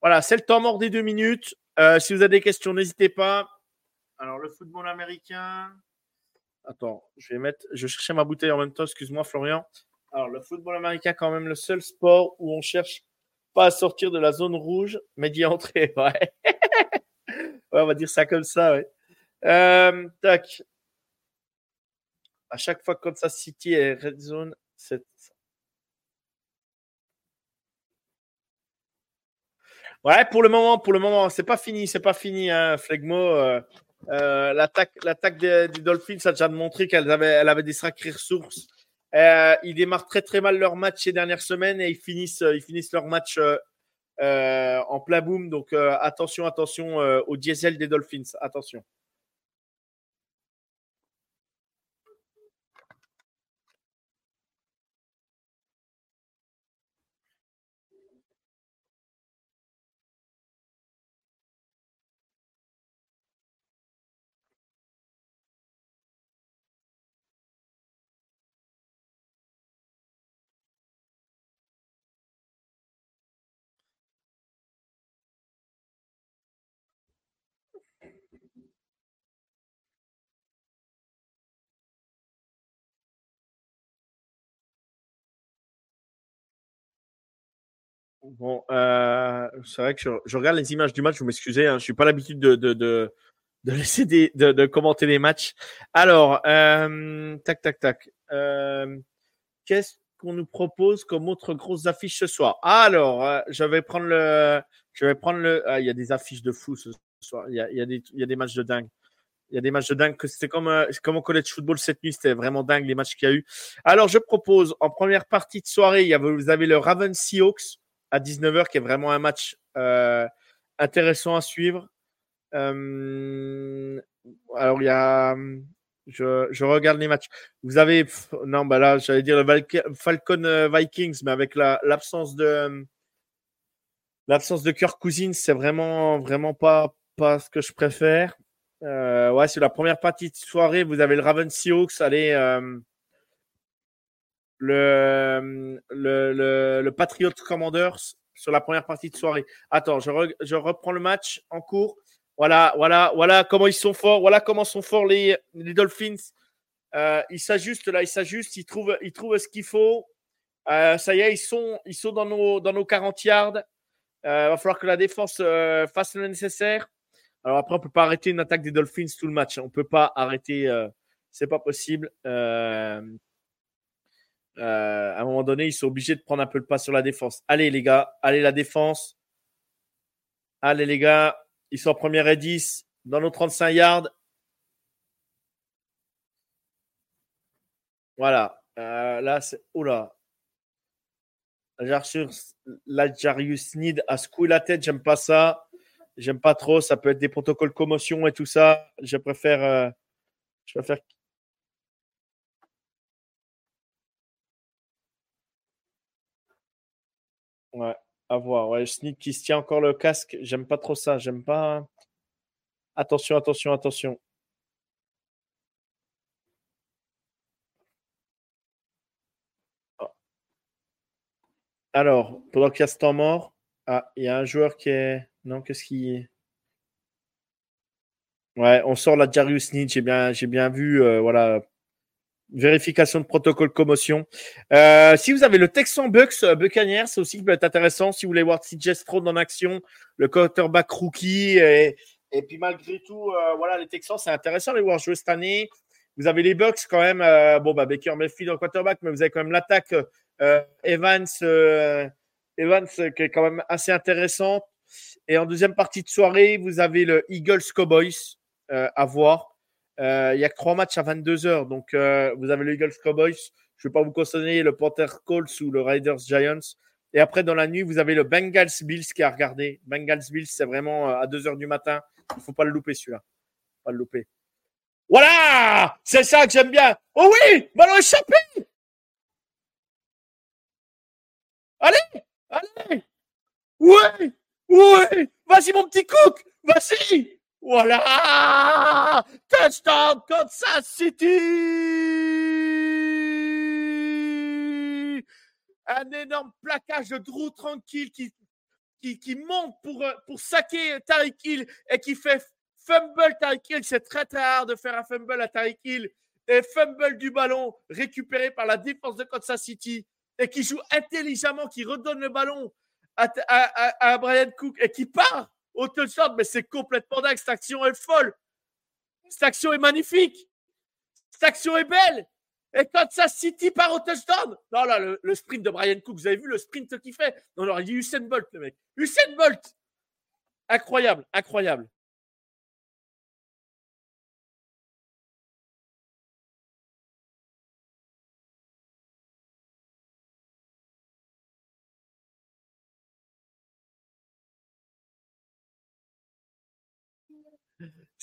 Voilà, c'est le temps mort des deux minutes. si vous avez des questions, n'hésitez pas. Alors, le football américain. Attends, je vais mettre. Je cherchais ma bouteille en même temps, excuse-moi, Florian. Alors, le football américain, quand même, le seul sport où on cherche pas à sortir de la zone rouge, mais d'y entrer. Ouais. ouais, on va dire ça comme ça, ouais. tac à chaque fois que Kansas City est red zone, c'est Ouais, pour le moment, pour le moment, c'est pas fini, c'est pas fini, hein, Flegmo. Euh, euh, l'attaque, l'attaque des, Dolphins a déjà montré qu'elle avait, des sacrées ressources. Euh, ils démarrent très très mal leur match ces dernières semaines et ils finissent, ils finissent leur match en plein boom. Donc attention, attention au diesel des Dolphins, attention. Bon, euh, c'est vrai que je, regarde les images du match, vous m'excusez, hein, je suis pas l'habitude de, de, de, de, laisser des, de, de, commenter les matchs. Alors, euh, tac, tac, tac. Euh, Qu'est-ce qu'on nous propose comme autre grosse affiche ce soir? Alors, euh, je vais prendre le, je vais prendre le. Ah, il y a des affiches de fou ce soir. Il y a, il y a, des, il y a des matchs de dingue. Il y a des matchs de dingue. C'était comme, euh, comme au college football cette nuit. C'était vraiment dingue les matchs qu'il y a eu. Alors, je propose en première partie de soirée, y a, vous avez le Ravens Seahawks à 19h qui est vraiment un match euh, intéressant à suivre. Euh, alors, il y a. Je, regarde les matchs. Vous avez. Non, bah là, j'allais dire le Falcon euh, Vikings, mais avec l'absence de. L'absence de Kirk Cousins, c'est vraiment, vraiment pas, pas ce que je préfère. Euh, ouais, c'est la première partie de soirée. Vous avez le Raven Seahawks. Allez, le, le, le, le, Patriot Commanders sur la première partie de soirée. Attends, je, je reprends le match en cours. Voilà, voilà, voilà comment ils sont forts. Voilà comment sont forts les, les Dolphins. Euh, ils s'ajustent là, ils s'ajustent, ils trouvent, ils trouvent ce qu'il faut. Euh, ça y est, ils sont, ils dans nos, dans nos 40 yards. Il euh, va falloir que la défense fasse le nécessaire. Alors après, on peut pas arrêter une attaque des Dolphins tout le match. On peut pas arrêter. C'est pas possible. Euh, à un moment donné, ils sont obligés de prendre un peu le pas sur la défense. Allez les gars, allez la défense. Allez les gars, ils sont en première et 10 dans nos 35 yards. Voilà. Euh, là, c'est. Oula. La Jarius Need a secoué la tête. J'aime pas ça. J'aime pas trop. Ça peut être des protocoles commotion et tout ça. Je préfère. Euh, je préfère. Ouais, à voir. Ouais, Sneak qui se tient encore le casque. J'aime pas trop ça. J'aime pas. Attention, attention, attention. Oh. Alors, pendant qu'il y a ce temps mort, ah, il y a un joueur qui est. Non, qu'est-ce qui. Ouais, on sort la Jarius Need. J'ai bien, bien vu. Euh, voilà. Vérification de protocole commotion. Euh, si vous avez le Texan Bucks, euh, Buccaneers, c'est aussi qui peut être intéressant. Si vous voulez voir CJ Stroud en action, le quarterback rookie. Et, et puis malgré tout, euh, voilà, les Texans, c'est intéressant de les voir jouer cette année. Vous avez les Bucks quand même. Bon, bah, Baker Mayfield en quarterback, mais vous avez quand même l'attaque Evans, Evans qui est quand même assez intéressante. Et en deuxième partie de soirée, vous avez le Eagles Cowboys à voir. Euh, il y a trois matchs à 22 heures. Donc, euh, vous avez le Eagles Cowboys. Je ne vais pas vous conseiller le Panther Colts ou le Raiders Giants. Et après, dans la nuit, vous avez le Bengals Bills qui a regardé. Bengals Bills, c'est vraiment à 2 heures du matin. Il ne faut pas le louper, celui-là. Pas le louper. Voilà C'est ça que j'aime bien. Oh oui Ballon échappé Allez Allez Ouais Ouais Vas-y, mon petit cook Vas-y Voilà Touchdown Kansas City Un énorme plaquage de Drew Tranquille qui, monte pour, pour saquer Tariq Hill et qui fait fumble Tariq Hill. C'est très très rare de faire un fumble à Tariq Hill. Et fumble du ballon récupéré par la défense de Kansas City et qui joue intelligemment, qui redonne le ballon à, Brian Cook et qui part au touchdown, mais c'est complètement dingue. Cette action est folle. Cette action est magnifique. Cette action est belle. Et quand ça City part au touchdown, non, là, le, le, sprint de Brian Cook, vous avez vu le sprint qu'il fait? Non, non, il dit Usain Bolt, le mec. Usain Bolt Incroyable, incroyable.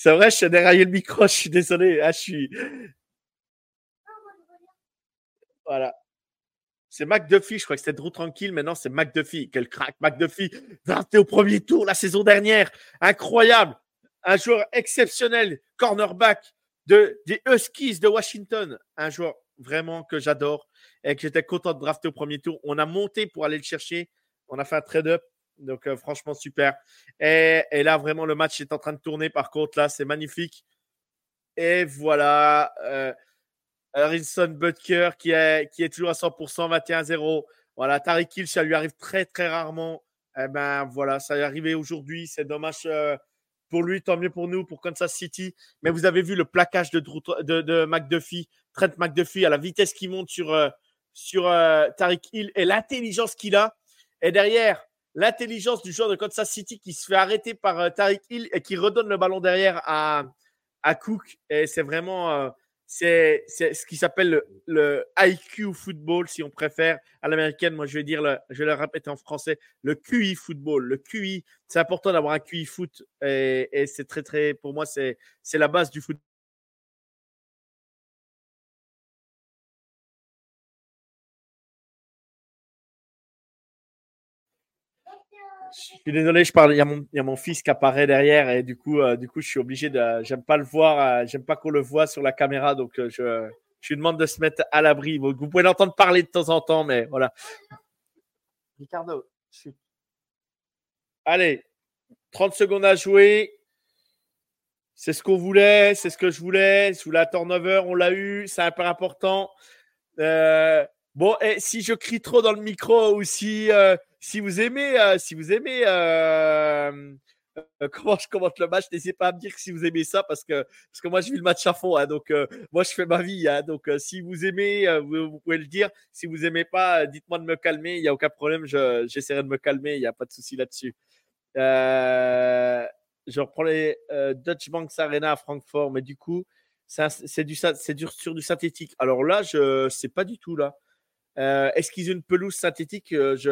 C'est vrai, je suis déraillé le micro, je suis désolé. Ah, je suis. Voilà. C'est McDuffie, je crois que c'était Drew Tranquille, maintenant c'est McDuffie. Quel crack, McDuffie, drafté au premier tour la saison dernière. Incroyable. Un joueur exceptionnel, cornerback de, des Huskies de Washington. Un joueur vraiment que j'adore et que j'étais content de drafter au premier tour. On a monté pour aller le chercher. On a fait un trade-up. Donc, euh, franchement, super. Et, là, vraiment, le match est en train de tourner. Par contre, là, c'est magnifique. Et voilà. Euh, Harrison Butker qui est, toujours à 100%, 21-0. Voilà, Tariq Hill, ça lui arrive très, très rarement. Eh ben voilà, ça est arrivé aujourd'hui. C'est dommage euh, pour lui, tant mieux pour nous, pour Kansas City. Mais vous avez vu le plaquage de, de, McDuffie, Trent McDuffie, à la vitesse qu'il monte sur, euh, sur euh, Tariq Hill et l'intelligence qu'il a. Et derrière, l'intelligence du joueur de Kansas City qui se fait arrêter par Tariq Hill et qui redonne le ballon derrière à, à Cook. Et c'est vraiment c'est ce qui s'appelle le, IQ football, si on préfère, à l'américaine. Moi, je vais dire, le, je vais le répéter en français, le QI football. Le QI, c'est important d'avoir un QI foot et, et c'est très, très, pour moi, c'est la base du foot. Je suis désolé, je parle. Il y, a mon, il y, a mon, fils qui apparaît derrière et du coup, euh, du coup, je suis obligé de. J'aime pas le voir. Euh, J'aime pas qu'on le voit sur la caméra, donc euh, je, je lui demande de se mettre à l'abri. Vous, vous, pouvez l'entendre parler de temps en temps, mais voilà. Ricardo, allez, 30 secondes à jouer. C'est ce qu'on voulait, c'est ce que je voulais. Sous la turnover, on l'a eu. C'est un peu important. Euh, bon, et si je crie trop dans le micro ou si si vous aimez, euh, si vous aimez euh, euh, comment je commente le match, n'hésitez pas à me dire si vous aimez ça parce que, parce que moi je vis le match à fond. Hein, donc moi je fais ma vie. Hein, donc si vous aimez, vous, pouvez le dire. Si vous aimez pas, dites-moi de me calmer. Il n'y a aucun problème. J'essaierai de me calmer. Il n'y a pas de souci là-dessus. je reprends les Dutch Banks Arena à Francfort, mais du coup, c'est du, du, sur du synthétique. Alors là, je sais pas du tout là. Euh, est-ce qu'ils ont une pelouse synthétique euh, je...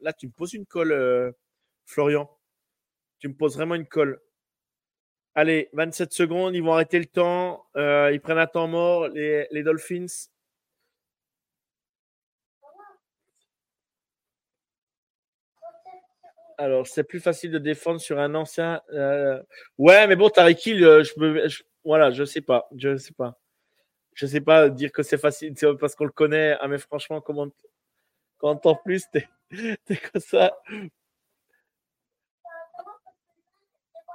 Là, tu me poses une colle, euh, Florian. Tu me poses vraiment une colle. Allez, 27 secondes, ils vont arrêter le temps. ils prennent un temps mort, les, les Dolphins. Alors, c'est plus facile de défendre sur un ancien. Ouais, mais bon, Tariq je peux. Voilà, je sais pas. Je sais pas je sais pas dire que c'est facile c'est parce qu'on le connaît. Ah, mais franchement, comment quand en plus t'es es comme ça.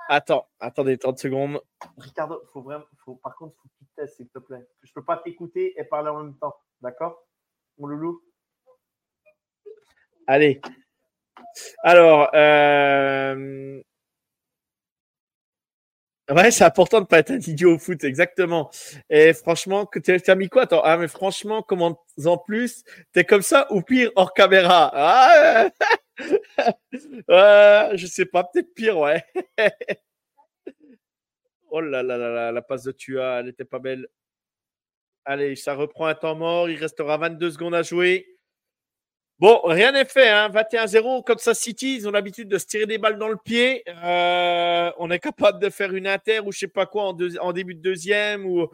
Attends, attendez 30 secondes. Ricardo, faut vraiment, faut, par contre, faut que tu testes, s'il te plaît. Je peux pas t'écouter et parler en même temps. D'accord? Mon loulou? Allez. Alors, euh, Ouais, c'est important de pas être un idiot au foot, exactement. Et franchement, que tu as mis quoi Attends, ah mais franchement, comment en plus T'es comme ça ou pire hors caméra ah, Je sais pas, peut-être pire, ouais. oh là là là là, la passe de Tua, elle était pas belle. Allez, ça reprend un temps mort. Il restera 22 secondes à jouer. Bon, rien n'est fait. Hein. 21-0, comme ça, City, ils ont l'habitude de se tirer des balles dans le pied. Euh, on est capable de faire une inter ou je sais pas quoi en, début de deuxième ou,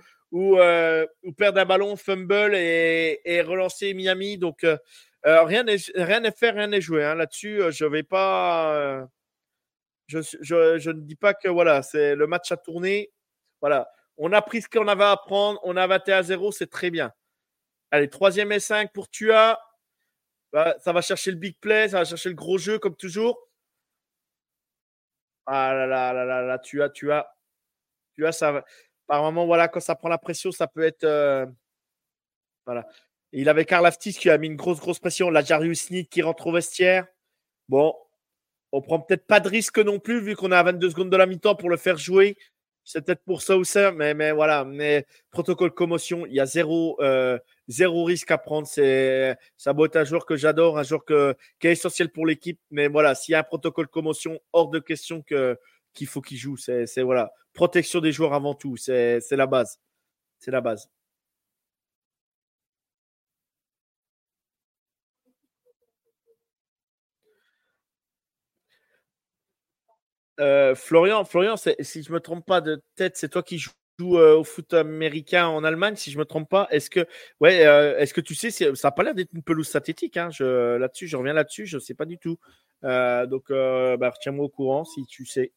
euh, ou perdre un ballon, fumble et, relancer Miami. Donc, euh, rien n'est fait, rien n'est joué. Hein. Là-dessus, je vais pas. Je, ne dis pas que voilà, c'est le match à tourner. Voilà, on a pris ce qu'on avait à prendre. On a 21-0, c'est très bien. Allez, troisième et 5 pour Tua. Bah, ça va chercher le big play, ça va chercher le gros jeu comme toujours. Ah là là là là là, tu as, tu as, tu as ça. Par moment, voilà, quand ça prend la pression, ça peut être. Euh, voilà. il avait Karl Aftis qui a mis une grosse, grosse pression. La Jarius qui rentre au vestiaire. Bon, on prend peut-être pas de risque non plus, vu qu'on à 22 secondes de la mi-temps pour le faire jouer. C'est peut-être pour ça ou ça, mais, mais voilà. Mais protocole commotion, il y a zéro, euh, zéro risque à prendre. C'est être un joueur que j'adore, un joueur que, qui est essentiel pour l'équipe. Mais voilà, s'il y a un protocole commotion, hors de question que qu'il faut qu'il joue. C'est voilà, protection des joueurs avant tout. C'est la base. C'est la base. Euh, Florian, Florian, si je me trompe pas de tête, c'est toi qui joues euh, au foot américain en Allemagne, si je me trompe pas. Est-ce que, ouais, euh, est-ce que tu sais, ça n'a pas l'air d'être une pelouse synthétique. Hein, je, là-dessus, je reviens là-dessus, je ne sais pas du tout. donc, bah, retiens-moi au courant si tu sais.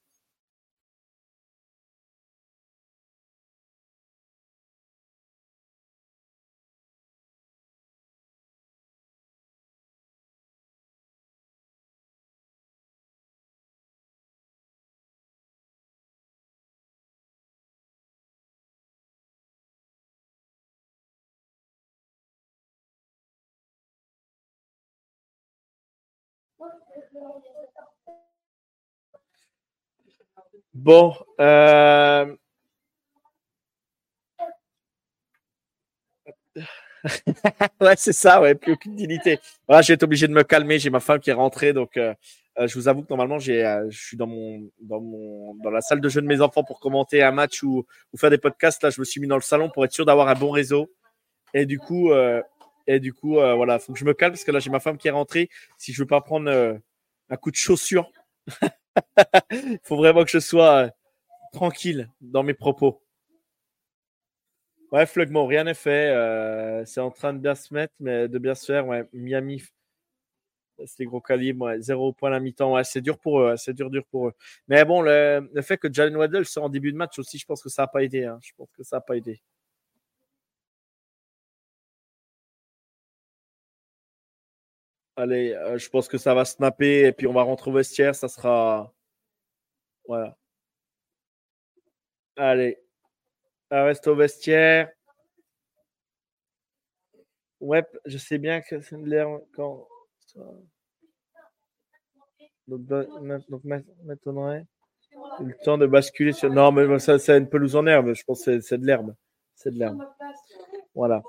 Bon. Euh... ouais, c'est ça, ouais, plus aucune dignité. Voilà, j'ai été obligé de me calmer. J'ai ma femme qui est rentrée, donc euh, euh, je vous avoue que normalement, j'ai, je suis dans la salle de jeu de mes enfants pour commenter un match ou, ou faire des podcasts. Là, je me suis mis dans le salon pour être sûr d'avoir un bon réseau. Et du coup, et du coup, voilà, faut que je me calme parce que là, j'ai ma femme qui est rentrée. Si je veux pas prendre un coup de chaussure, il faut vraiment que je sois tranquille dans mes propos. Ouais, Flugmo, rien n'est fait. Euh, c'est en train de bien se mettre, mais de bien se faire. Miami, c'est gros calibre. Ouais, zéro point à la mi-temps. Ouais, c'est dur pour eux. C'est dur, dur pour eux. Mais bon, le, fait que Jalen Waddell soit en début de match aussi, je pense que ça n'a pas aidé. Hein. Je pense que ça n'a pas aidé. Allez, euh, je pense que ça va snapper et puis on va rentrer au vestiaire. Ça sera. Voilà. Allez, ça reste au vestiaire. Ouais, je sais bien que c'est de l'air quand. Donc, donc m'étonnerait. Le temps de basculer sur. Non, mais ça, c'est une pelouse en herbe. Je pense que c'est de l'herbe. C'est de l'herbe. Voilà.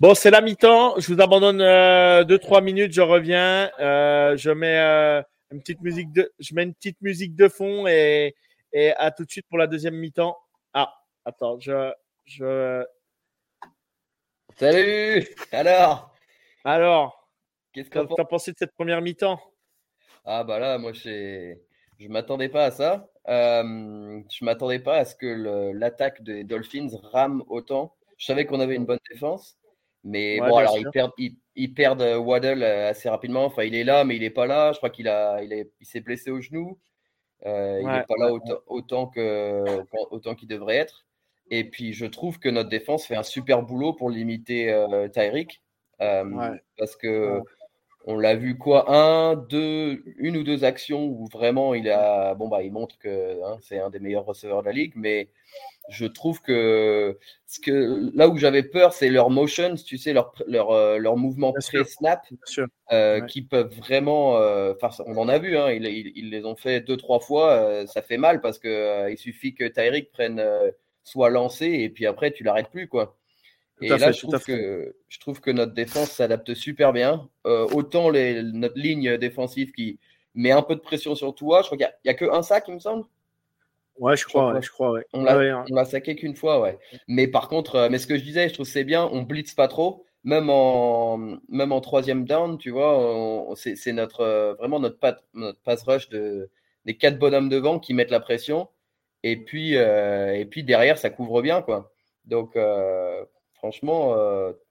Bon, c'est la mi-temps. Je vous abandonne 2-3 euh, minutes. Je reviens. Euh, je mets euh, une petite musique de. Je mets une petite musique de fond et, et à tout de suite pour la deuxième mi-temps. Ah, attends, je, je. Salut Alors Alors Qu'est-ce que tu as pensé de cette première mi-temps? Ah, bah là, moi, je ne m'attendais pas à ça. Je m'attendais pas à ce que l'attaque des Dolphins rame autant. Je savais qu'on avait une bonne défense, mais bon, alors ils perdent, ils, perdent, Waddle euh, assez rapidement. Enfin, il est là, mais il n'est pas là. Je crois qu'il a, il, il s'est blessé au genou. Euh, il n'est pas là autant, que, autant qu'il devrait être. Et puis, je trouve que notre défense fait un super boulot pour limiter euh, Tyreek. Euh, parce que on l'a vu quoi un, deux, une ou deux actions où vraiment il a bon bah il montre que hein, c'est un des meilleurs receveurs de la ligue, mais je trouve que, ce que là où j'avais peur, c'est leur motions, tu sais, leur, leur, euh, leur mouvement pré-snap, euh, qui peuvent vraiment. Euh, on en a vu, hein, ils, ils, les ont fait deux, trois fois. ça fait mal parce qu'il il suffit que Tyreek prenne soit lancé et puis après, tu l'arrêtes plus. quoi. et là, je, trouve que, je trouve que notre défense s'adapte super bien. autant les, notre ligne défensive qui met un peu de pression sur toi. Je crois qu'il n'y a, a, que un sac, il me semble. Ouais, je crois, je crois, ouais. On l'a saqué qu'une fois, ouais. Mais par contre, euh, mais ce que je disais, je trouve c'est bien, on blitz pas trop, même en, même en troisième down, tu vois, c'est notre, euh, vraiment notre, notre pass rush de, des quatre bonhommes devant qui mettent la pression. Et puis, euh, et puis derrière, ça couvre bien, quoi. Donc, franchement,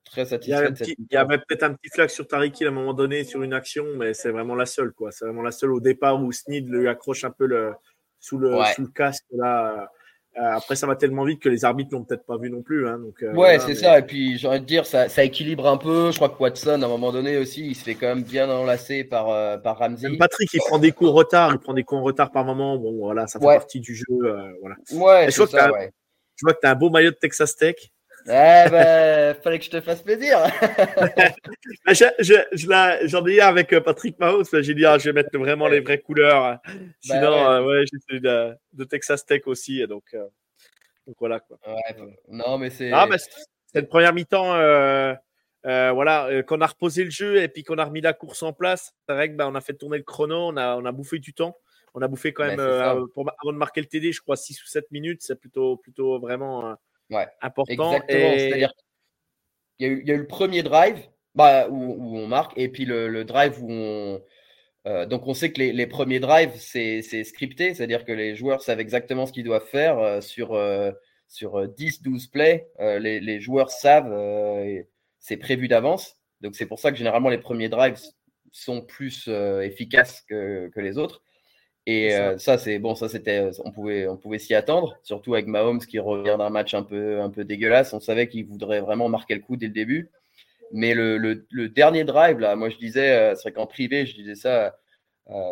très satisfait. Il y, avait peut-être un petit flag sur Tariki à un moment donné sur une action, mais c'est vraiment la seule, quoi. C'est vraiment la seule au départ où Sneed lui accroche un peu le, sous le, sous le casque là. Euh, après, ça va tellement vite que les arbitres l'ont peut-être pas vu non plus. Hein, donc, euh, ouais, c'est ça. Et puis, j'ai envie de dire, ça, ça, équilibre un peu. Je crois que Watson, à un moment donné aussi, il se fait quand même bien enlacer par, euh, par Ramsey. Patrick, il prend des coups en retard. Il prend des coups en retard par moment. Bon, voilà, ça fait partie du jeu. voilà. Ouais, je, ça, ouais. je vois que tu as un beau maillot de Texas Tech. Eh ben, fallait que je te fasse plaisir. J'en ai eu avec euh, Patrick Mahomes. J'ai dit, ah, je vais mettre vraiment les vraies couleurs. Bah Sinon, bah ouais. j'ai de, de, Texas Tech aussi. Donc, euh, donc voilà. Quoi. non, mais c'est. Ah, c'est une première mi-temps. Euh, voilà, qu'on a reposé le jeu et puis qu'on a remis la course en place. C'est vrai que bah, on a fait tourner le chrono, on a, on a bouffé du temps. On a bouffé quand même, pour, avant de marquer le TD, je crois 6 ou 7 minutes. C'est plutôt, plutôt vraiment ouais. important. Exactement. C'est-à-dire il y, a eu le premier drive bah, où, on marque et puis le, drive où on. Euh, donc on sait que les, premiers drives, c'est scripté, c'est-à-dire que les joueurs savent exactement ce qu'ils doivent faire euh, sur, euh, sur 10-12 plays. Les, les, joueurs savent, c'est prévu d'avance. Donc c'est pour ça que généralement les premiers drives sont plus efficaces que, que, les autres. Et euh, ça, c'est bon, ça c'était, euh, on pouvait, on pouvait s'y attendre, surtout avec Mahomes qui revient d'un match un peu, un peu dégueulasse. On savait qu'il voudrait vraiment marquer le coup dès le début. Mais le, le, dernier drive, là, moi je disais, euh, c'est vrai qu'en privé, je disais ça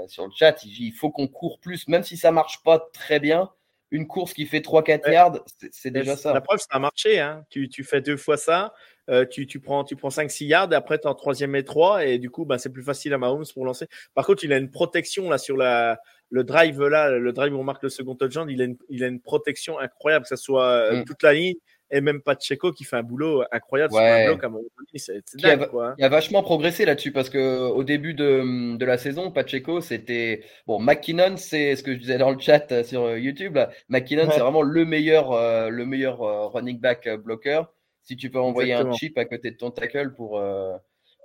sur le chat, il faut qu'on court plus, même si ça marche pas très bien. Une course qui fait 3-4 yards, c'est déjà ça. La preuve, ça a marché. Hein. Tu, tu, fais deux fois ça, euh, tu, tu, prends, tu prends 5-6 yards, et après, tu es en troisième et 3, et du coup, ben, c'est plus facile à Mahomes pour lancer. Par contre, il a une protection là sur la, le drive là, le drive où on marque le second touchdown, il a une, il a une protection incroyable, que ce soit euh, mm. toute la ligne et même Pacheco qui fait un boulot incroyable sur un bloc à mon c'est dingue, quoi, hein. Il a vachement progressé là-dessus parce que au début de, de la saison, Pacheco c'était bon. McKinnon, c'est ce que je disais dans le chat euh, sur euh, YouTube. Là. McKinnon, c'est vraiment le meilleur, euh, le meilleur running back bloqueur. Si tu peux envoyer un chip à côté de ton tackle pour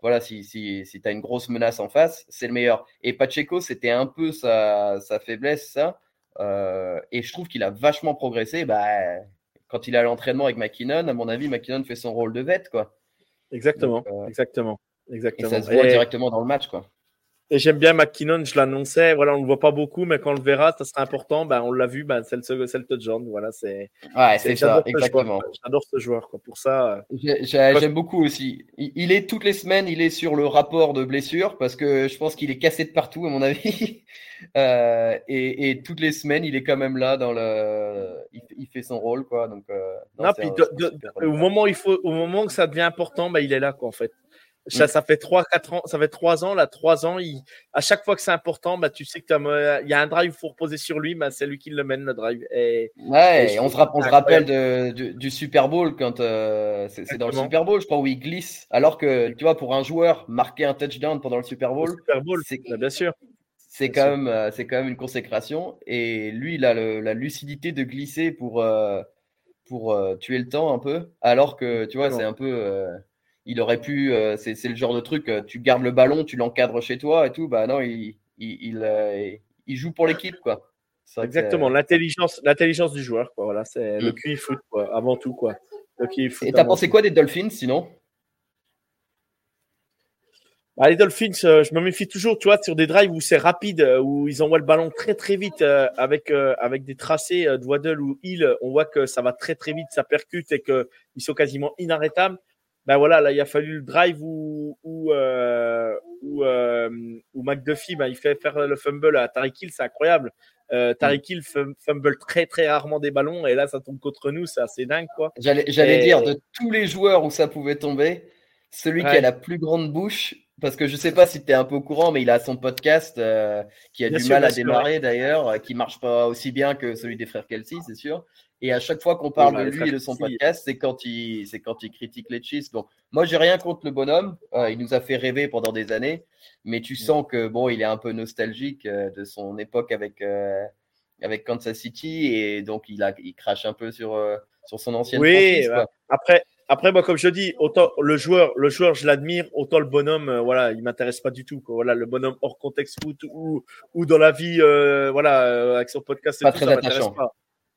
voilà, si, si, si tu as une grosse menace en face, c'est le meilleur. Et Pacheco, c'était un peu sa, sa faiblesse, ça. et je trouve qu'il a vachement progressé. Bah, quand il a l'entraînement avec McKinnon, à mon avis, McKinnon fait son rôle de vet, quoi. Exactement, euh, exactement, exactement. Et ça se voit directement dans le match, quoi. Et j'aime bien McKinnon, je l'annonçais. Voilà, on le voit pas beaucoup, mais quand on le verra, ça sera important. Ben, on l'a vu, ben, c'est le, le touchdown. Voilà, c'est. Ouais, c'est ça, exactement. J'adore ce joueur, quoi. Pour ça. Euh, j'aime beaucoup aussi. Il est toutes les semaines, il est sur le rapport de blessure parce que je pense qu'il est cassé de partout, à mon avis. Euh, et, et, toutes les semaines, il est quand même là dans le. Il, fait son rôle, quoi. Donc. Euh, non, puis au moment il faut, au moment que ça devient important, ben, il est là, quoi, en fait. Ça, ça fait 3 4 ans, ça fait 3 ans là, 3 ans, il, à chaque fois que c'est important, bah tu sais que il y a un drive faut reposer sur lui, bah, c'est lui qui le mène le drive. Et, ouais, on, se, on se rappelle de, du, Super Bowl quand euh, c'est dans le Super Bowl, je crois où il glisse, alors que tu vois pour un joueur marquer un touchdown pendant le Super Bowl, c'est bah, bien sûr. C'est quand même euh, c'est quand même une consécration. Et lui il a le, la lucidité de glisser pour euh, pour tuer le temps un peu, alors que tu vois c'est un peu il aurait pu, euh, c'est le genre de truc, euh, tu gardes le ballon, tu l'encadres chez toi et tout. Bah non, il, il, euh, il, joue pour l'équipe, quoi. Exactement, l'intelligence, l'intelligence du joueur, quoi. Voilà, c'est le mm. QI foot, quoi, avant tout, quoi. Le QI foot, et t'as pensé quoi des Dolphins, sinon? Bah, les Dolphins, je me méfie toujours, tu vois, sur des drives où c'est rapide, où ils envoient le ballon très très vite avec avec des tracés de Waddle ou Hill, on voit que ça va très très vite, ça percute et qu'ils sont quasiment inarrêtables ben voilà, là, il a fallu le drive où, où, euh, où, euh, où McDuffie, ben, il fait faire le fumble à Tariq Hill, c'est incroyable. Euh, Tariq Hill fumble très très rarement des ballons et là, ça tombe contre nous, c'est assez dingue, quoi. J'allais dire, de tous les joueurs où ça pouvait tomber, celui qui a la plus grande bouche, parce que je sais pas si tu es un peu au courant, mais il a son podcast euh, qui a du mal à démarrer d'ailleurs, qui marche pas aussi bien que celui des frères Kelsey, c'est sûr. Et à chaque fois qu'on parle de lui et de son podcast, c'est quand il, c'est quand il critique les Chiefs. Donc, moi, j'ai rien contre le bonhomme. Euh, il nous a fait rêver pendant des années, mais tu sens que bon, il est un peu nostalgique euh, de son époque avec euh, avec Kansas City et donc il a, il crache un peu sur sur son ancienne oui, bah, après. Après, moi, comme je dis, autant le joueur, le joueur, je l'admire, autant le bonhomme, voilà, il m'intéresse pas du tout. Voilà, le bonhomme hors contexte foot ou, ou dans la vie, voilà, avec son podcast, pas très attachant. Pas.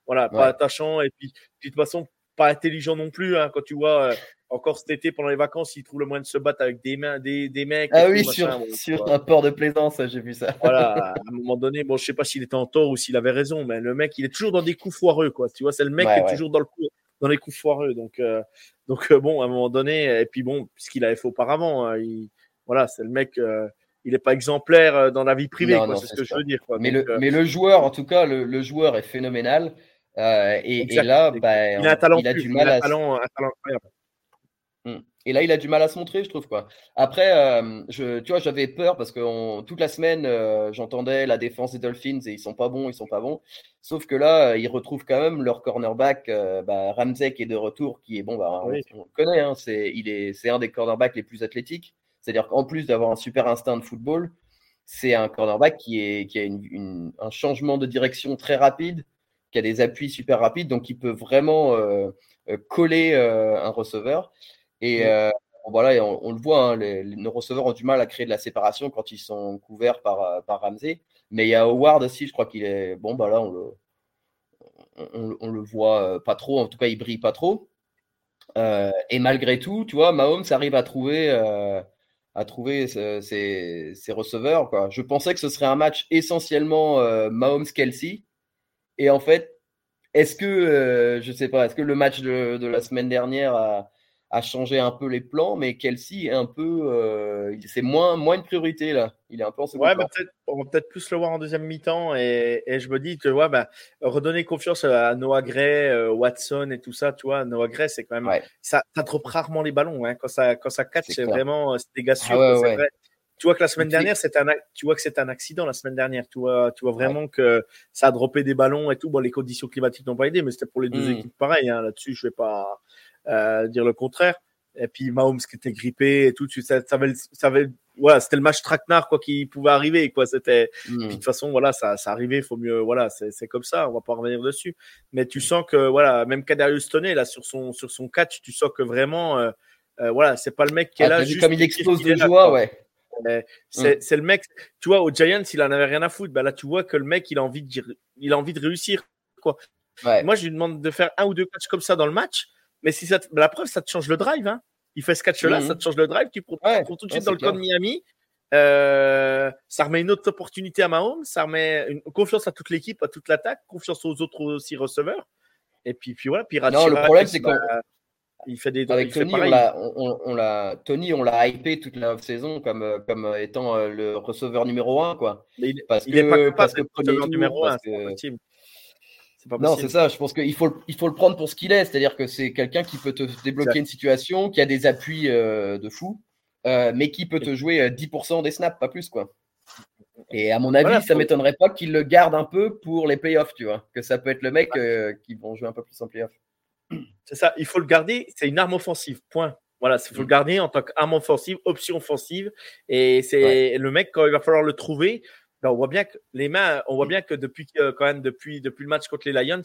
Voilà, pas attachant et puis, de toute façon pas intelligent non plus. Hein, quand tu vois euh, encore cet été pendant les vacances, il trouve le moyen de se battre avec des mains, des, des mecs. Ah oui, sur, un port de plaisance, j'ai vu ça. Voilà, à un moment donné, bon, je sais pas s'il était en tort ou s'il avait raison, mais le mec, il est toujours dans des coups foireux, quoi. Tu vois, c'est le mec qui est toujours dans le coup, dans les coups foireux. Donc, euh, donc euh, bon, à un moment donné, et puis bon, puisqu'il avait fait auparavant, hein, il, voilà, c'est le mec. il n'est pas exemplaire dans la vie privée, c'est ce que je veux dire. Mais, le, mais le joueur, en tout cas, le, le joueur est phénoménal. Euh, et, là, il a un talent, il a du mal à... talent, incroyable. Hmm. Et là, il a du mal à se montrer, je trouve. Quoi. Après, euh, je, tu vois, j'avais peur parce que toute la semaine, euh, j'entendais la défense des Dolphins et ils sont pas bons, ils sont pas bons. Sauf que là, ils retrouvent quand même leur cornerback, bah, Ramsey qui est de retour, qui est bon, bah, on, le connaît, hein, c'est, il est, c'est un des cornerbacks les plus athlétiques. C'est-à-dire qu'en plus d'avoir un super instinct de football, c'est un cornerback qui, est, qui a un changement de direction très rapide qui a des appuis super rapides, donc il peut vraiment euh, euh, coller euh, un receveur. Et voilà, on, le voit, hein, les, nos receveurs ont du mal à créer de la séparation quand ils sont couverts par, par Ramsey. Mais il y a Howard aussi, je crois qu'il est. Bon, bah là, on le, on, le voit pas trop, en tout cas, il brille pas trop. et malgré tout, tu vois, Mahomes arrive à trouver, à trouver ses, ses, receveurs. Quoi. Je pensais que ce serait un match essentiellement Mahomes-Kelsey. Et en fait, est-ce que, je euh, je sais pas, est-ce que le match de, la semaine dernière a, a changé un peu les plans, mais Kelsey est un peu. Euh, c'est moins, moins une priorité là. Il est un peu en second Ouais, on va peut-être plus le voir en deuxième mi-temps. Et, et, je me dis, tu vois, bah, redonner confiance à Noah Gray, euh, Watson et tout ça, tu vois. Noah Gray, c'est quand même. Ça, ça trop rarement les ballons. Hein. Quand, ça, quand ça catch, c'est vraiment. Euh, c'est des gars ah. Tu vois que la semaine dernière, c'est un, tu vois que c'est un accident la semaine dernière. Tu vois, tu vois vraiment que ça a droppé des ballons et tout. Bon, les conditions climatiques n'ont pas aidé, mais c'était pour les deux hmm. équipes pareil. Hein. Là-dessus, je vais pas euh, dire le contraire. Et puis Mahomes qui était grippé et tout, ça, ça, avait, ça avait, voilà, c'était le match traquenard quoi qui pouvait arriver quoi. C'était, hmm. de toute façon voilà, ça, ça arrivait, faut mieux, voilà, c'est comme ça, on va pas revenir dessus. Mais tu sens que voilà, même Kadarius Toney là sur son sur son catch, tu sens que vraiment, euh, euh, voilà, c'est pas le mec qui est ah, là. Juste comme il explose de joie, ouais. Hmm. C'est le mec, tu vois, au Giants, il en avait rien à foutre. Bah là, tu vois que le mec, il a envie de, il a envie de réussir. Quoi. Moi, je lui demande de faire un ou deux catchs comme ça dans le match. Mais si ça la preuve, ça te change le drive. Hein. Il fait ce catch-là, ça mhm. te change le drive. Tu prends, tout de suite dans le code Miami. Euh, ça remet une autre opportunité à Mahomes, ça remet une confiance à toute l'équipe, à toute l'attaque, confiance aux autres aussi receveurs. Et puis, puis voilà. Puis non, le problème, c'est qu'il il fait des. Avec Tony, on l'a, on, l'a, Tony, on l'a hypé toute la saison comme, comme étant euh, le receveur numéro un, quoi. il, parce que, est pas parce que receveur numéro un, non, c'est ça. Je pense qu'il faut, il faut le prendre pour ce qu'il est. C'est-à-dire que c'est quelqu'un qui peut te débloquer une situation, qui a des appuis euh, de fou, euh, mais qui peut te jouer 10% euh, des snaps, pas plus. quoi. Et à mon avis, ça ne m'étonnerait pas qu'il le garde un peu pour les playoffs, tu vois. Que ça peut être le mec qui vont jouer un peu plus en playoffs. C'est ça, il faut le garder. C'est une arme offensive, point. Voilà, il faut le mm. garder en tant qu'arme offensive, option offensive. Et c'est le mec, quand il va falloir le trouver, ben, on voit bien que les mains, on voit mm. bien que depuis quand même depuis depuis le match contre les Lions,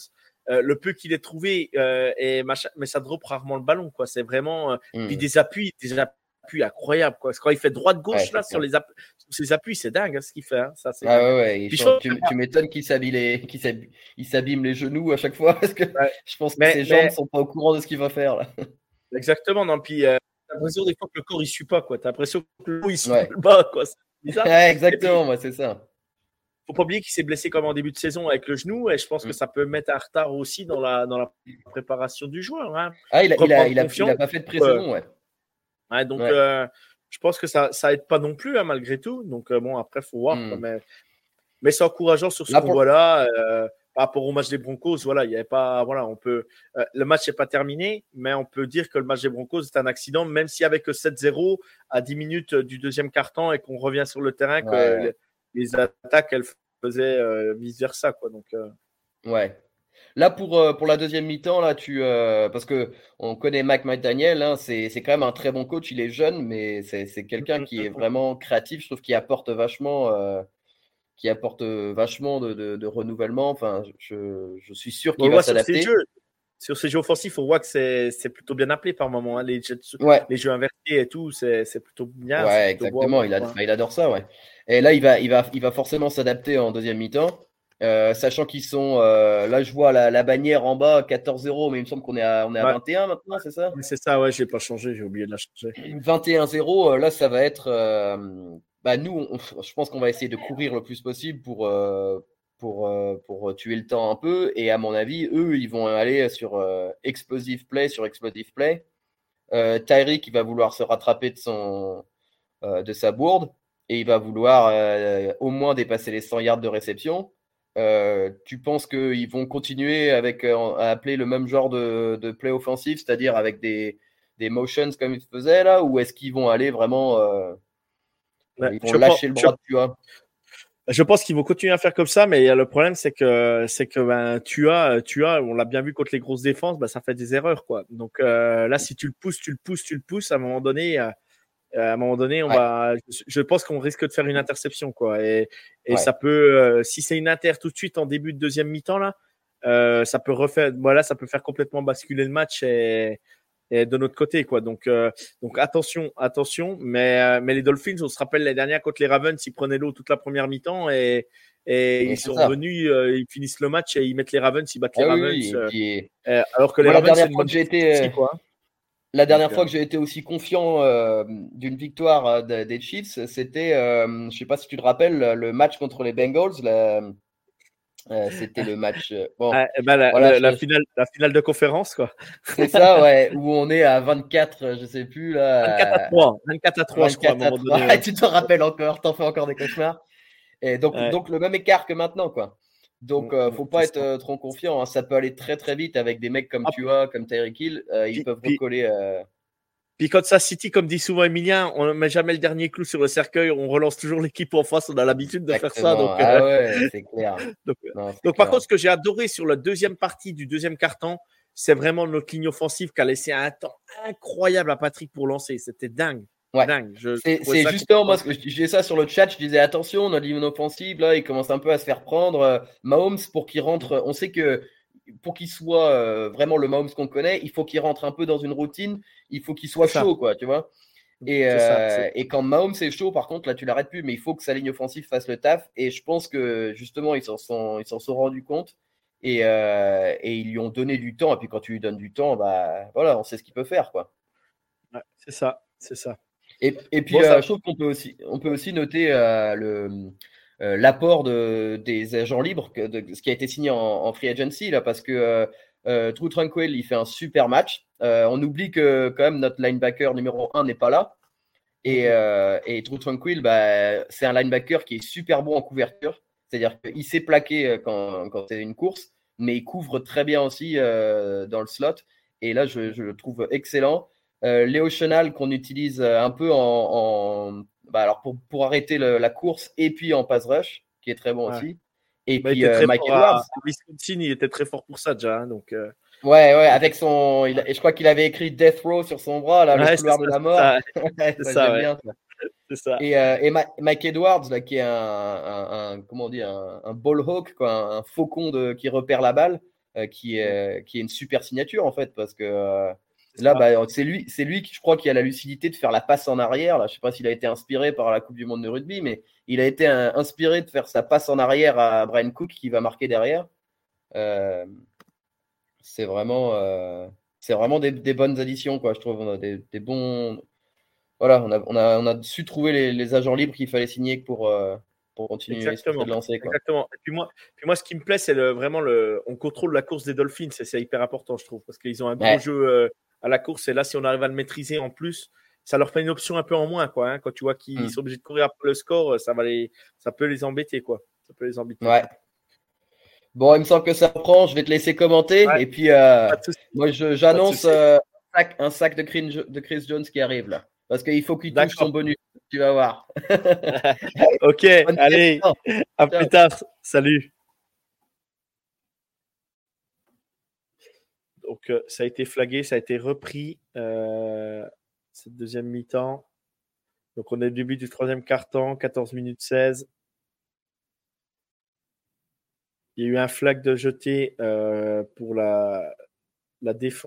euh, le peu qu'il ait trouvé euh, et mais ça drop rarement le ballon quoi. C'est vraiment euh, mm. des appuis, des appuis incroyables quoi. Quand il fait droite gauche là sur les appuis, ses appuis, c'est dingue hein, ce qu'il fait. Hein. Ça, ah ouais, tu, m'étonnes qu'il s'abîme les, les genoux à chaque fois parce que je pense que ses jambes ne sont pas au courant de ce qu'il va faire là. Exactement. Non, puis t'as l'impression des fois que le corps il suit pas quoi. T'as l'impression que le corps il suit pas quoi exactement, c'est ça. Faut pas oublier qu'il s'est blessé comme en début de saison avec le genou et je pense que mm. ça peut mettre un retard aussi dans la, dans la préparation du joueur. Hein. Ah, il a, il, a, pas fait de pré-saison, ouais. Ouais. donc, euh, je pense que ça, ça aide pas non plus, hein, malgré tout. Donc, euh, bon, après, faut voir. Mm. mais mais c'est encourageant sur ce combat-là. Euh, par rapport au match des Broncos, voilà, il y avait pas, voilà, on peut, le match n'est pas terminé, mais on peut dire que le match des Broncos est un accident, même si avec 7-0 à 10 minutes du deuxième quart-temps et qu'on revient sur le terrain, que les, attaques elles faisaient euh, vice versa, quoi. Donc, ouais. Là pour, pour la deuxième mi-temps, là tu parce que on connaît Mike McDaniel, hein, c'est quand même un très bon coach, il est jeune, mais c'est quelqu'un qui est vraiment créatif, je trouve qu'il apporte vachement qui apporte vachement de, renouvellement. Enfin, je, suis sûr qu'il va s'adapter. Sur ces jeux offensifs, on voit que c'est plutôt bien appelé par moment. Hein. Les, jeux, les jeux inversés et tout, c'est plutôt bien. Ouais, exactement. il, il, adore ça. Ouais. Et là, il va, il va, il va forcément s'adapter en deuxième mi-temps. Sachant qu'ils sont. là, je vois la, bannière en bas, 14-0, mais il me semble qu'on est à, on est à 21 maintenant, c'est ça? C'est ça, ouais, je n'ai pas changé, j'ai oublié de la changer. 21-0, là, ça va être bah, nous, je pense qu'on va essayer de courir le plus possible pour, euh, pour, euh, pour tuer le temps un peu. Et à mon avis, eux, ils vont aller sur euh, explosive play, sur explosive play. Tyreek, il va vouloir se rattraper de, son, de sa bourde et il va vouloir au moins dépasser les 100 yards de réception. Tu penses qu'ils vont continuer avec, à appeler le même genre de, de play offensif, c'est-à-dire avec des, des motions comme ils faisaient là, ou est-ce qu'ils vont aller vraiment ils vont lâcher le bras de Tua. Je pense qu'ils vont continuer à faire comme ça, mais le problème, c'est que, c'est que ben, Tua, Tua, on l'a bien vu contre les grosses défenses, ben, ça fait des erreurs. quoi. Donc euh, là, si tu le pousses, tu le pousses, tu le pousses, à un moment donné, euh, à un moment donné, on va, je pense qu'on risque de faire une interception. quoi. Et, et ça peut, euh, si c'est une inter tout de suite en début de deuxième mi-temps, là, ça peut refaire, voilà, ça peut faire complètement basculer le match et, de notre côté, quoi. Donc, euh, donc attention, attention. Mais, euh, mais les Dolphins, on se rappelle la dernière contre les Ravens, ils prenaient l'eau toute la première mi-temps et, et ils sont revenus, euh, ils finissent le match et ils mettent les Ravens, ils battent les ah Ravens. alors que les Ravens, la dernière fois que j'ai été, quoi. La dernière fois que j'ai été aussi confiant d'une victoire des Chiefs, c'était, je sais pas si tu te rappelles, le match contre les Bengals. Euh, c'était le match. euh, Bon, Ah, eh ben, la, Voilà, la- je- la finale, la finale de conférence, quoi. c'est ça, ouais, où on est à 24, euh, je sais plus là. 24 à 3. 24 à 3, je crois, à un 24 à moment 3. donné. tu te rappelles encore, t'en fais encore des cauchemars. Et donc, Ouais. donc le même écart que maintenant, quoi. Donc, Mm, euh, mm, faut pas être euh, trop confiant. hein. Ça peut aller très très vite avec des mecs comme Ah. Tua, comme Tyreek Hill. euh, ils Puis- peuvent recoller. Puis quand ça City, comme dit souvent Emilien, on ne met jamais le dernier clou sur le cercueil, on relance toujours l'équipe en face, on a l'habitude de faire ça. Donc, ah ouais, c'est clair. donc, Non, c'est donc, par contre, ce que j'ai adoré sur la deuxième partie du deuxième carton, c'est vraiment notre ligne offensive qui a laissé un temps incroyable à Patrick pour lancer. C'était dingue. Ouais. C'est justement, moi, ce que je disais ça sur le chat, je disais attention, notre ligne offensive, là, il commence un peu à se faire prendre. Euh, Mahomes, pour qu'il rentre, on sait que pour qu'il soit euh, vraiment le Mahomes qu'on connaît, il faut qu'il rentre un peu dans une routine, il faut qu'il soit ça. chaud, quoi, tu vois. Et, ça, euh, et quand Mahomes est chaud, par contre, là, tu l'arrêtes plus, mais il faut que sa ligne offensive fasse le taf. Et je pense que justement, ils s'en sont, ils s'en sont rendus compte. Et, euh, et ils lui ont donné du temps. Et puis quand tu lui donnes du temps, bah voilà, on sait ce qu'il peut faire, quoi. Ouais, c'est ça. C'est ça. Et, et puis, Bon, ça- euh, je trouve qu'on peut aussi, on peut aussi noter euh, le, euh, l'apport de, des agents libres, que, de, ce qui a été signé en, en free agency, là, parce que euh, True Tranquil, il fait un super match. Euh, on oublie que quand même notre linebacker numéro 1 n'est pas là. Et, euh, et True Tranquil, bah, c'est un linebacker qui est super bon en couverture. C'est-à-dire qu'il sait plaquer euh, quand, quand c'est une course, mais il couvre très bien aussi dans le slot. Et là, je, je le trouve excellent. Euh, Léo Chenal qu'on utilise euh, un peu en, en- bah, alors pour, pour arrêter le- la course et puis en pass rush, qui est très bon Ouais. aussi. Et Bah, puis euh, Mike Edwards. à Wisconsin, il était très fort pour ça déjà. hein, donc, euh, Ouais, ouais, avec son. il et je crois qu'il avait écrit Death Row sur son bras, là, ouais, le couloir de la mort. c'est ça, ça, ouais. bien, ça. Et, euh, et Ma- Mike Edwards, là, qui est un, un, un- comment on dit, un, un ball hawk, quoi, un, faucon de, qui repère la balle, euh, qui, est, qui est une super signature en fait, parce que là, bah, c'est lui, c'est lui qui, je crois, qui a la lucidité de faire la passe en arrière. Là, je sais pas s'il a été inspiré par la Coupe du Monde de rugby, mais il a été un- inspiré de faire sa passe en arrière à Brian Cook, qui va marquer derrière. Euh, c'est vraiment, euh, c'est vraiment des, des bonnes additions, quoi. Je trouve, on a des, des bons voilà, on a, on a, on a su trouver les, les agents libres qu'il fallait signer pour, euh, pour continuer Exactement. de lancer. Quoi. Exactement. Et puis moi, puis moi, ce qui me plaît, c'est le, vraiment le, on contrôle la course des Dolphins et c'est hyper important, je trouve, parce qu'ils ont un gros Ouais. jeu euh, à la course et là, si on arrive à le maîtriser en plus, ça leur fait une option un peu en moins, quoi. hein. Quand tu vois qu'ils Mm. sont obligés de courir après le score, ça va les, ça peut les embêter, quoi. Ça peut les embêter. Ouais. Bon, il me semble que ça prend. Je vais te laisser commenter. Ouais. Et puis, euh, moi, je- j'annonce euh, un, sac, de Chris, de Chris Jones qui arrive là. Parce qu'il faut qu'il touche son bonus. Tu vas voir. Ok, allez, à plus tard. Salut. Donc, ça a été flagué, ça a été repris, euh, cette deuxième mi-temps. Donc, on est au début du troisième quart-temps, 14 minutes 16. Il y a eu un flag de jeté euh, pour la,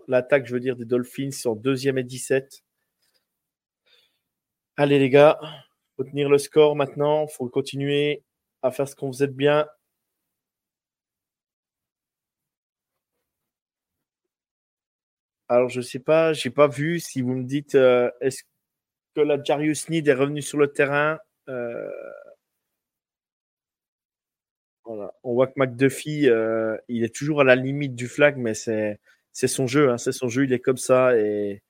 l'attaque, je veux dire, des Dolphins en deuxième et 17. Allez, les gars, faut tenir le score maintenant. faut continuer à faire ce qu'on faisait de bien. Alors, je sais pas, j'ai pas vu. Si vous me dites, euh, est-ce que la Jarius Need est revenu sur le terrain Euh, Voilà. On voit que McDuffie, euh, il est toujours à la limite du flag, mais c'est son jeu. hein, c'est son jeu, il est comme ça. Et,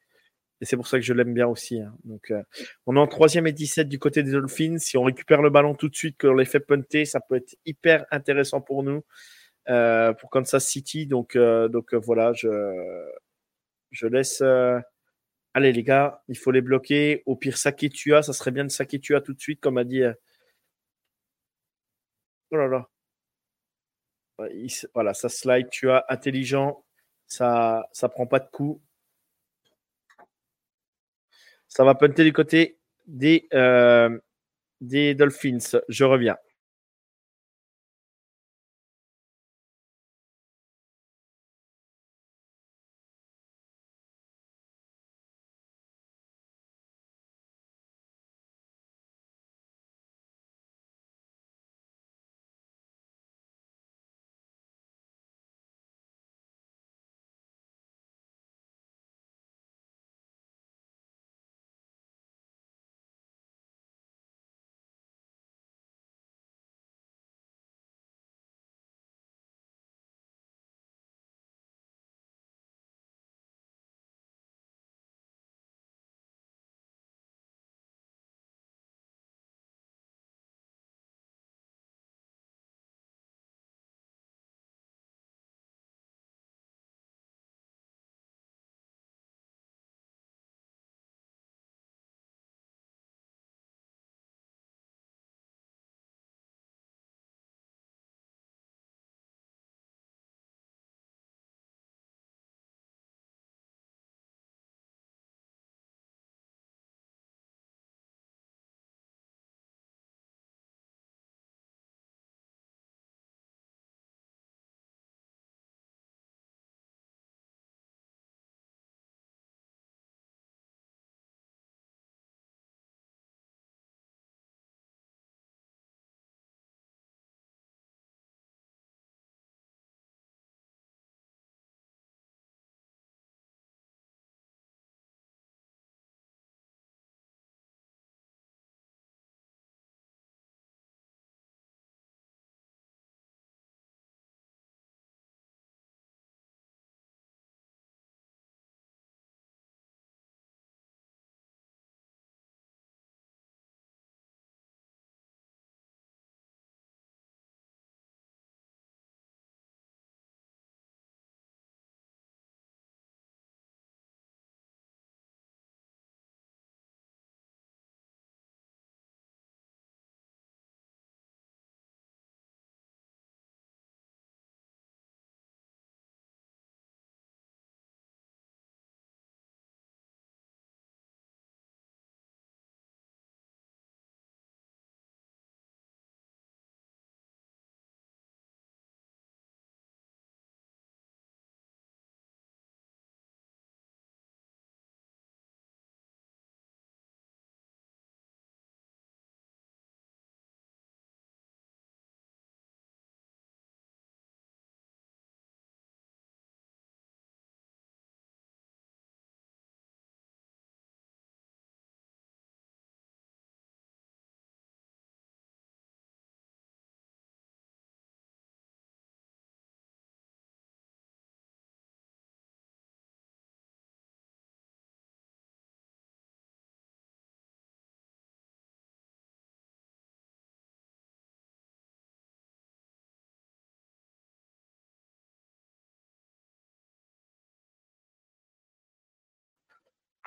c'est pour ça que je l'aime bien aussi. hein. Donc, on est en troisième et 17 du côté des Dolphins. Si on récupère le ballon tout de suite, qu'on les fait punter, ça peut être hyper intéressant pour nous, pour Kansas City. Donc, donc voilà, je, je laisse. euh, Allez, les gars, il faut les bloquer. Au pire, saquer Tua. Ça serait bien de saquer Tua tout de suite, comme a dit. euh, Oh là là. Voilà, ça slide, tu as intelligent, ça ça prend pas de coups. Ça va punter du côté des, euh, des Dolphins. Je reviens.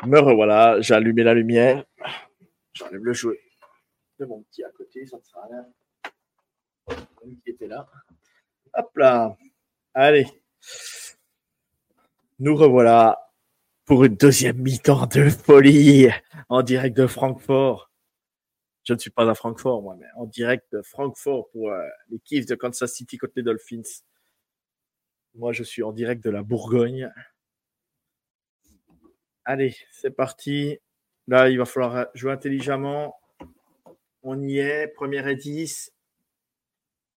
Me revoilà, j'ai allumé la lumière. J'enlève le jouet de mon petit à côté, ça ne sert à rien. Là. Hop là. Allez. Nous revoilà pour une deuxième mi-temps de folie en direct de Francfort. Je ne suis pas à Francfort, moi, mais en direct de Francfort pour euh, les Chiefs de Kansas City les Dolphins. Moi, je suis en direct de la Bourgogne. Allez, c'est parti. Là, il va falloir jouer intelligemment. On y est. Première et 10.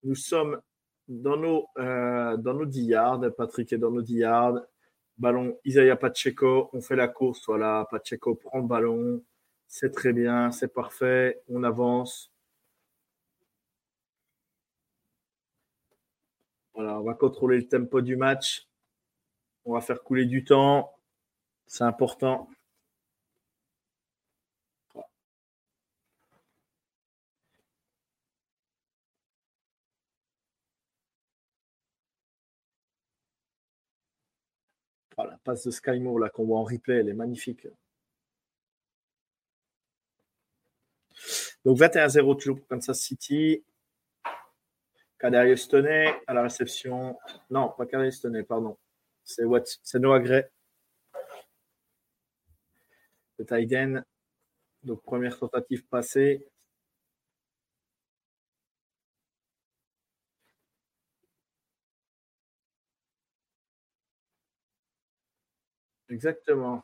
Nous sommes dans nos, euh, dans nos 10 yards. Patrick est dans nos 10 yards. Ballon, Isaiah Pacheco. On fait la course. Voilà, Pacheco prend le ballon. C'est très bien, c'est parfait. On avance. Voilà, on va contrôler le tempo du match. On va faire couler du temps. C'est important. Voilà, passe de Skymo là qu'on voit en replay, elle est magnifique. Donc 21-0 toujours pour Kansas City. Kadarius Stoney à la réception. Non, pas Kadarius Stoney, pardon. C'est C'est Noah Gray. Le. Donc première tentative passée. Exactement.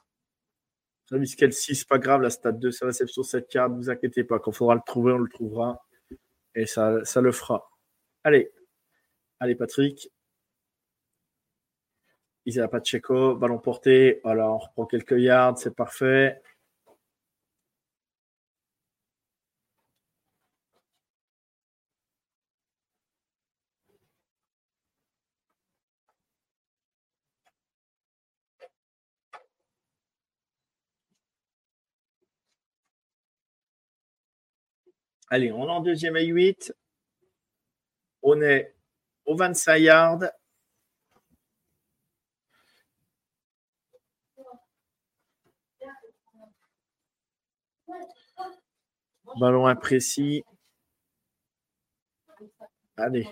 Travis Kelsey, c'est pas grave, la stade 2, sa réception 7 cartes, ne vous inquiétez pas. Quand il faudra le trouver, on le trouvera. Et ça, ça le fera. Allez. Allez, Patrick. Isaiah Pacheco, ballon porté. Voilà, on reprend quelques yards, c'est parfait. Allez, on est en deuxième et 8. On est au 25 yards. Ballon imprécis. Allez.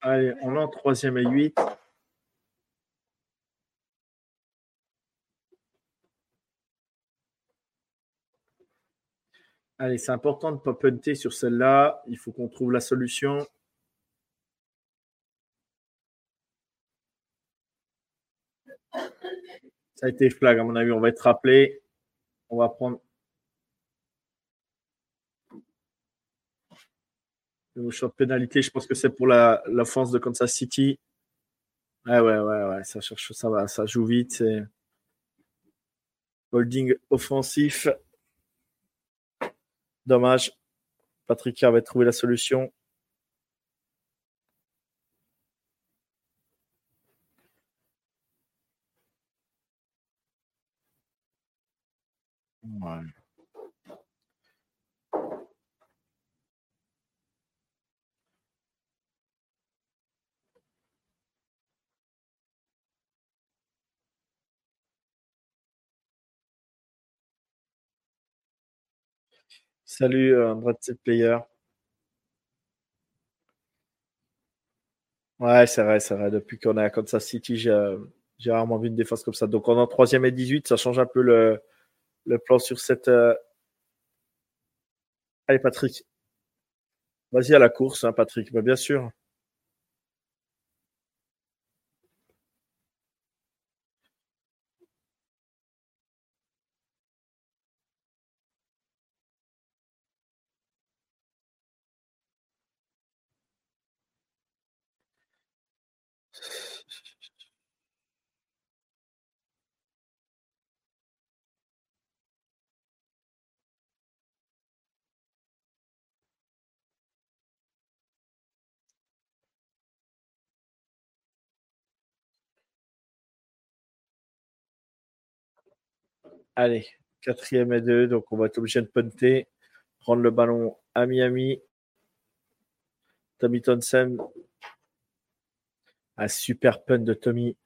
Allez, on en troisième et 8. Allez, c'est important de ne pas punter sur celle-là. Il faut qu'on trouve la solution. Ça a été flag, à mon avis. On va être rappelé. On va prendre Le shot pénalité, je pense que c'est pour la, l'offense de Kansas City. Ouais, ouais, ouais, ouais, ça cherche, ça va, ça joue vite. Holding offensif. Dommage. Patrick avait trouvé la solution. Salut, euh, Player. Ouais, c'est vrai, c'est vrai. Depuis qu'on est à Kansas City, j'ai rarement vu une défense comme ça. Donc, on est en 3 et 18, ça change un peu le, plan sur cette. Euh, Allez, Patrick. Vas-y à la course, hein, Patrick. Bah, bien sûr. Allez, quatrième et deux, donc on va être obligé de punter, prendre le ballon à Miami. Tommy Thompson. Un super punt de Tommy.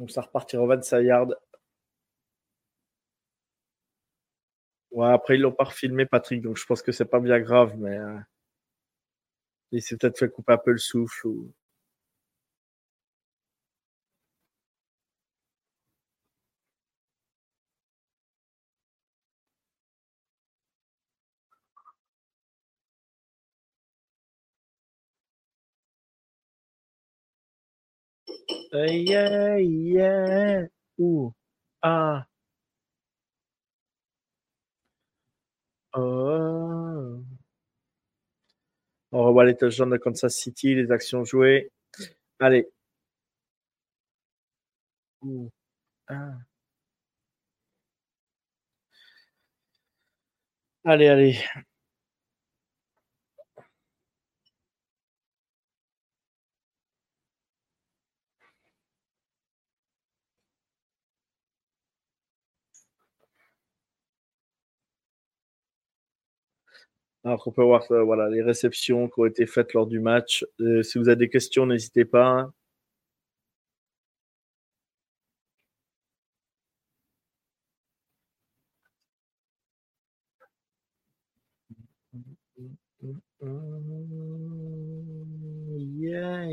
Donc ça repartira au 25 yards. Ouais, après, ils l'ont pas refilmé, Patrick, donc je pense que c'est pas bien grave, mais euh, il s'est peut-être fait couper un peu le souffle. Ou... Euh, yeah, yeah. Ouh. Ah. Oh. On revoit les touchdowns de Kansas City, les actions jouées. Allez. Ah. Allez, allez. Alors on peut voir euh, voilà, les réceptions qui ont été faites lors du match. Euh, si vous avez des questions, n'hésitez pas. Yeah.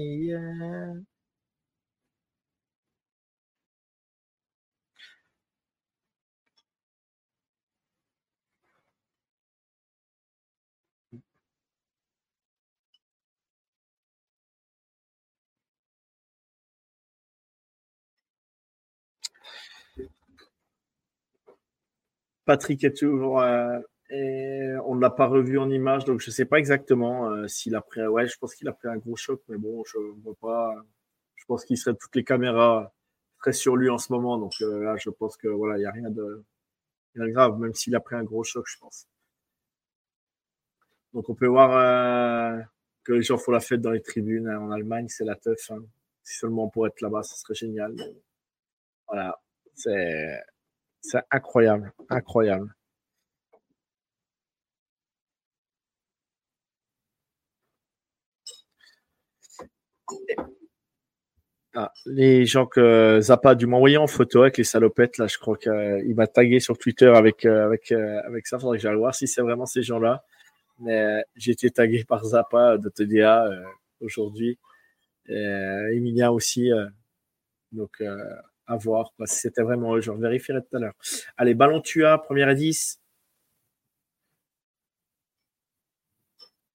Patrick est toujours. Euh, et on ne l'a pas revu en image, donc je ne sais pas exactement euh, s'il a pris. Ouais, je pense qu'il a pris un gros choc, mais bon, je ne vois pas. Je pense qu'il serait toutes les caméras très sur lui en ce moment, donc euh, là, je pense que voilà, il n'y a rien de, rien de grave, même s'il a pris un gros choc, je pense. Donc on peut voir que les gens font la fête dans les tribunes hein, en Allemagne, c'est la teuf. Hein. Si seulement pour être là-bas, ce serait génial. Voilà, c'est c'est incroyable, incroyable. Ah, les gens que Zappa a dû m'envoyer en photo avec les salopettes, là, je crois qu'il m'a tagué sur Twitter avec, euh, avec, euh, avec ça. Faudrait que j'aille voir si c'est vraiment ces gens-là. Mais j'ai été tagué par Zappa de TDA euh, aujourd'hui. Emilia aussi. donc, à voir si c'était vraiment eux. Je vérifierai tout à l'heure. Allez, ballon Tua, première à 10.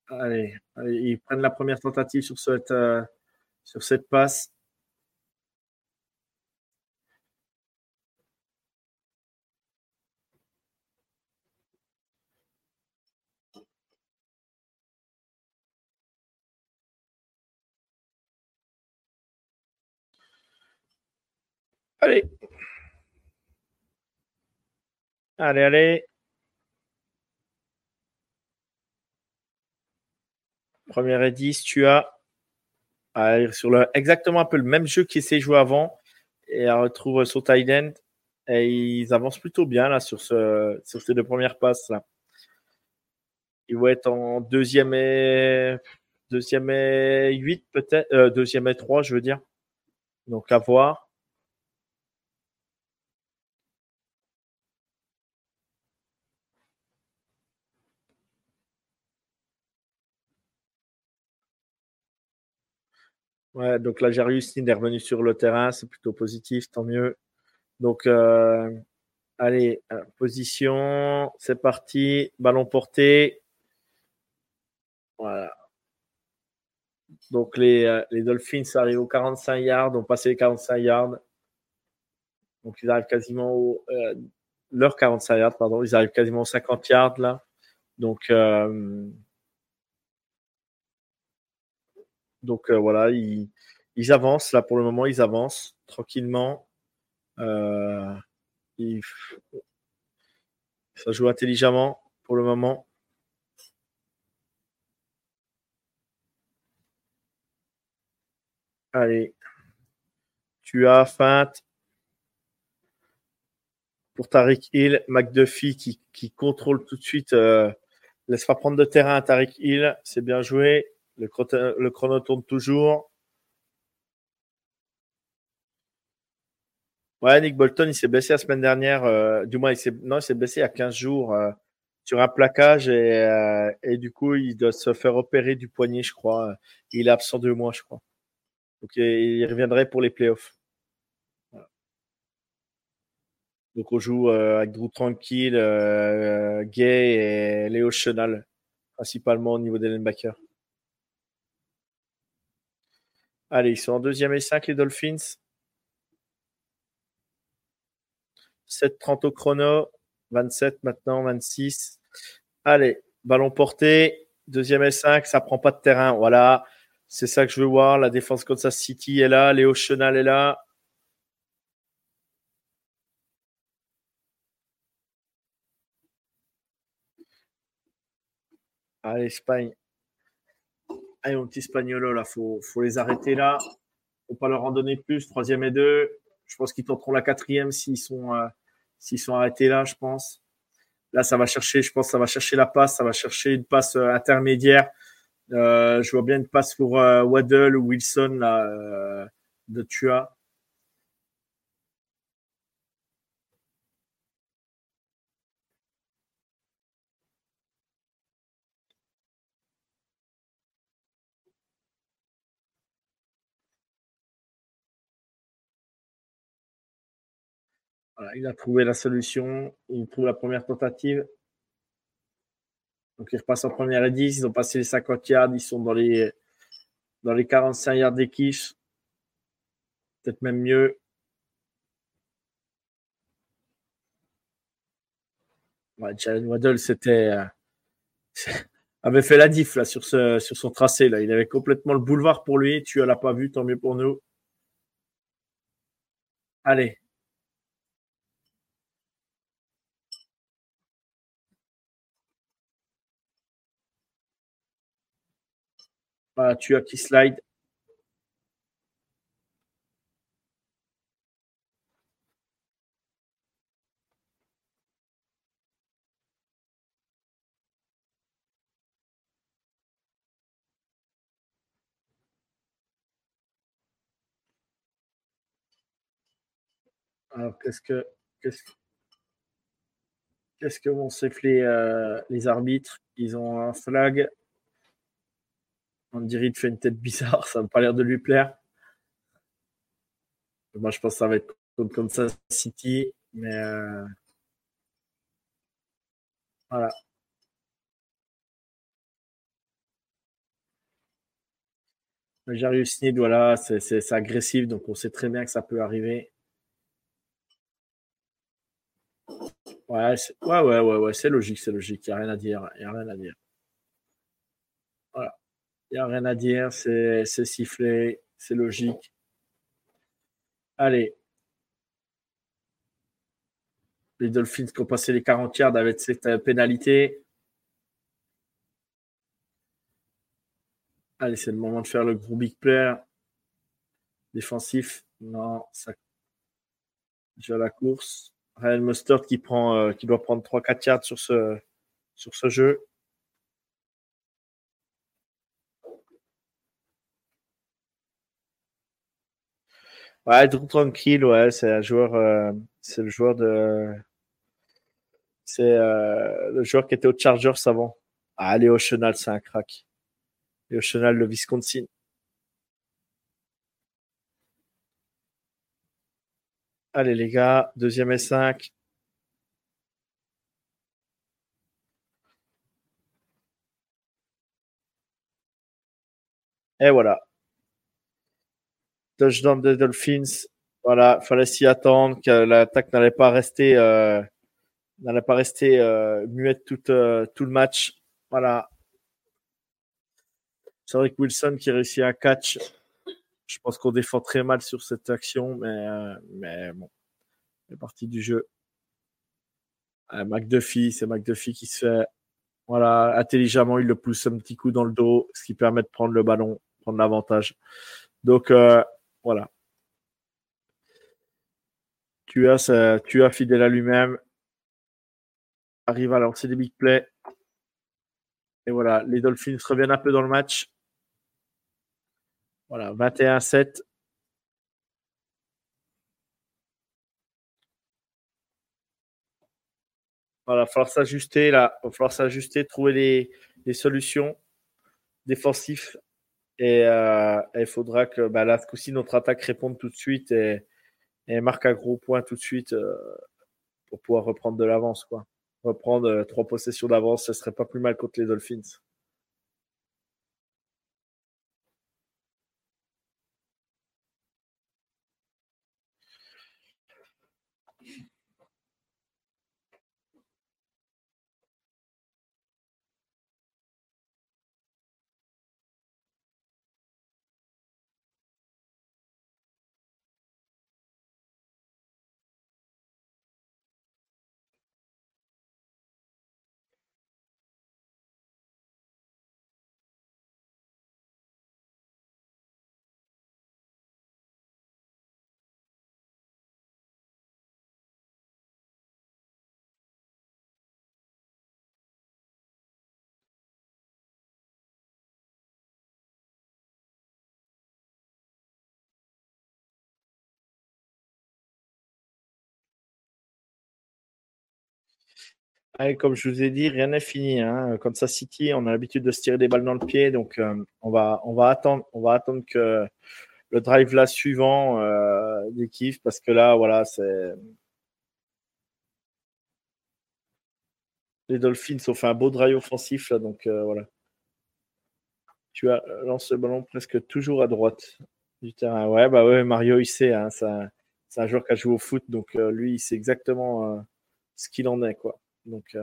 Allez, ils prennent la première tentative sur cette, euh, sur cette passe. Allez. Allez, allez. Première et 10, tu as sur le, exactement un peu le même jeu qui s'est joué avant et elle retrouve tight end et ils avancent plutôt bien là sur, ce, sur ces deux premières passes là. Ils vont être en deuxième et deuxième et 8 peut-être, euh, deuxième et 3 je veux dire. Donc à voir. Ouais, donc là, Jarius est revenu sur le terrain, c'est plutôt positif, tant mieux. Donc, euh, allez, euh, position, c'est parti, ballon porté. Voilà. Donc, les, euh, les Dolphins arrivent aux 45 yards, ont passé les 45 yards. Donc, ils arrivent quasiment au. Euh, leur 45 yards, pardon, ils arrivent quasiment aux 50 yards là. Donc, donc euh, voilà, ils, avancent là pour le moment, ils avancent tranquillement. Euh, ça joue intelligemment pour le moment. Allez. Tu as feinte pour Tariq Hill. McDuffie qui, contrôle tout de suite. Euh, laisse pas prendre de terrain à Tariq Hill. C'est bien joué. Le, chrono tourne toujours. Ouais, Nick Bolton, il s'est blessé la semaine dernière. Euh, du moins, il s'est, non, il blessé il y a 15 jours euh, sur un plaquage et, euh, et, du coup, il doit se faire opérer du poignet, je crois. Il est absent deux mois, je crois. Donc, il reviendrait pour les playoffs. Donc, on joue avec Drew Tranquille, Gay et Léo Chenal, principalement au niveau des linebackers. Allez, ils sont en deuxième et cinq, les Dolphins. 7-30 au chrono. 27 maintenant, 26. Allez, ballon porté. Deuxième S5, ça prend pas de terrain. Voilà. C'est ça que je veux voir. La défense Kansas City est là. Léo Chenal est là. Allez, Espagne. Allez, mon petit Espagnolo, là, faut, faut les arrêter là. Faut pas leur en donner plus. Troisième et deux. Je pense qu'ils tenteront la quatrième s'ils sont, euh, s'ils sont arrêtés là, je pense. Là, ça va chercher, je pense, ça va chercher la passe, ça va chercher une passe euh, intermédiaire. Euh, je vois bien une passe pour euh, Waddle ou Wilson là, de Tua. Il a trouvé la solution. Il trouve la première tentative. Donc, il repasse en première et 10. Ils ont passé les 50 yards. Ils sont dans les, dans les 45 yards des quiches. Peut-être même mieux. Ouais, Jalen Waddle, c'était. Euh, avait fait la diff là, sur, ce, sur son tracé. Là. Il avait complètement le boulevard pour lui. Tu ne l'as pas vu, tant mieux pour nous. Allez, tu as qui slide? Alors, qu'est-ce que qu'est-ce qu'est-ce que vont siffler euh, les arbitres? Ils ont un flag on dirait qu'il fait une tête bizarre, ça n'a pas l'air de lui plaire. Moi, je pense que ça va être comme ça City, mais euh, voilà. Jarius Sneed, voilà, c'est agressif, donc on sait très bien que ça peut arriver. Ouais, ouais, ouais, ouais, c'est logique, c'est logique, il n'y a rien à dire, il n'y a rien à dire. Il n'y a rien à dire, c'est sifflé, c'est logique. Allez. Les Dolphins qui ont passé les 40 yards avec cette euh, pénalité. Allez, c'est le moment de faire le gros big player. Défensif. Non, ça. J'ai la course. Ryan Mustard qui, prend, euh, qui doit prendre 3-4 yards sur ce, sur ce jeu. Ouais, Drew Tranquille, ouais, c'est un joueur, euh, c'est le joueur de, c'est euh, le joueur qui était au Chargers avant. Ah, Léo Chenal, c'est un crack. Léo Chenal, le Wisconsin. Allez les gars, deuxième et 5. Et voilà touchdown des Dolphins. Voilà, fallait s'y attendre que l'attaque n'allait pas rester euh, n'allait pas rester euh, muette tout, euh, tout le match. Voilà. C'est vrai que Wilson qui réussit un catch. Je pense qu'on défend très mal sur cette action, mais, mais bon, c'est partie du jeu. McDuffie, c'est McDuffie qui se fait voilà, intelligemment, il le pousse un petit coup dans le dos, ce qui permet de prendre le ballon, prendre l'avantage. Donc, voilà. Tu as, fidèle à lui-même. Arrive à lancer des big plays. Et voilà, les Dolphins reviennent un peu dans le match. Voilà, 21-7. Voilà, il va falloir s'ajuster là. Il va falloir s'ajuster, trouver les, solutions défensives. Et euh, il faudra que bah, là, ce coup-ci, notre attaque réponde tout de suite et, marque un gros point tout de suite euh, pour pouvoir reprendre de l'avance. quoi. Reprendre euh, trois possessions d'avance, ce serait pas plus mal contre les Dolphins. Comme je vous ai dit, rien n'est fini. Hein. ça City, on a l'habitude de se tirer des balles dans le pied, donc euh, on, va, on, va attendre, on va attendre que le drive là suivant euh, parce que là, voilà, c'est. Les Dolphins ont fait un beau drive offensif, là, donc euh, voilà. Tu as lancé le ballon presque toujours à droite du terrain. Ouais, bah ouais, Mario, il sait, hein, c'est un, joueur qui a joué au foot, donc lui, il sait exactement ce qu'il en est, quoi. Donc,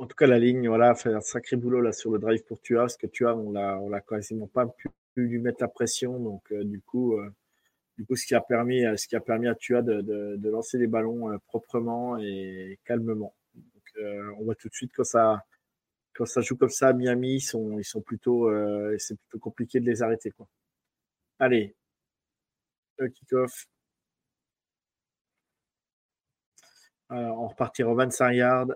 En tout cas, la ligne, voilà, fait un sacré boulot là sur le drive pour Tua, parce que Tua, on l'a, on l'a quasiment pas pu, lui mettre la pression. Donc, euh, du coup, euh, du coup, ce qui a permis, euh, ce qui a permis à Tua de, lancer les ballons proprement et calmement. On voit tout de suite quand ça, quand ça joue comme ça à Miami, ils sont, plutôt, c'est plutôt compliqué de les arrêter, quoi. Allez, le kick-off. on repartira au 25 yards.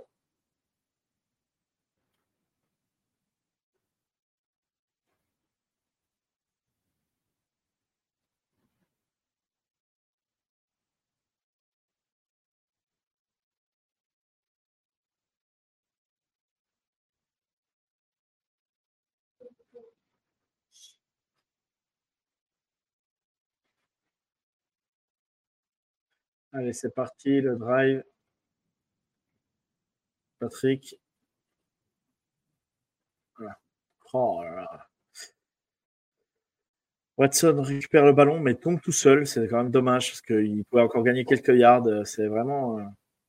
Allez, c'est parti, le drive. Patrick. Voilà. Oh Watson récupère le ballon, mais tombe tout seul. C'est quand même dommage parce qu'il pouvait encore gagner quelques yards. C'est vraiment, euh,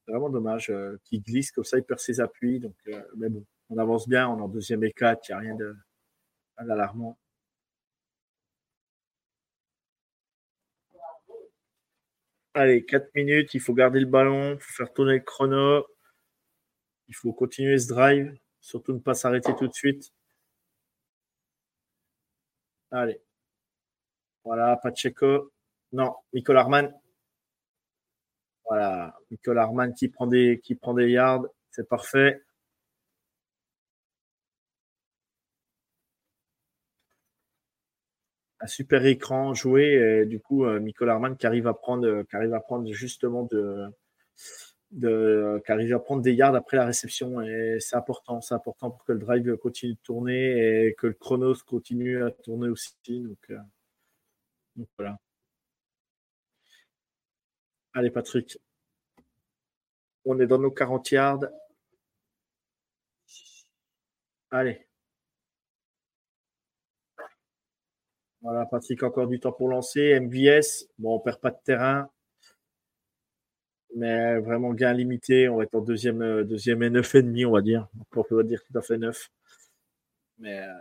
vraiment dommage euh, qu'il glisse comme ça, il perd ses appuis. Donc, euh, mais bon, on avance bien. On est en deuxième et. Il n'y a rien d'alarmant. Allez, 4 minutes, il faut garder le ballon, faire tourner le chrono. Il faut continuer ce drive, surtout ne pas s'arrêter tout de suite. Allez. Voilà, Pacheco. Non, Nicole Arman. Voilà, Nicole Arman qui prend des, qui prend des yards. C'est parfait. Super écran joué. Du coup, euh, Arman qui arrive à prendre, euh, qui arrive à prendre justement de, de, qu'arriver à prendre des yards après la réception. Et c'est important, c'est important pour que le drive continue de tourner et que le chronos continue à tourner aussi. Donc, euh, voilà. Allez, Patrick. On est dans nos 40 yards. Allez. Voilà, Patrick, encore du temps pour lancer. MVS, bon, on perd pas de terrain mais vraiment gain limité. On va être en deuxième, euh, deuxième et neuf et demi, on va dire. On peut dire tout à fait neuf. Mais, euh,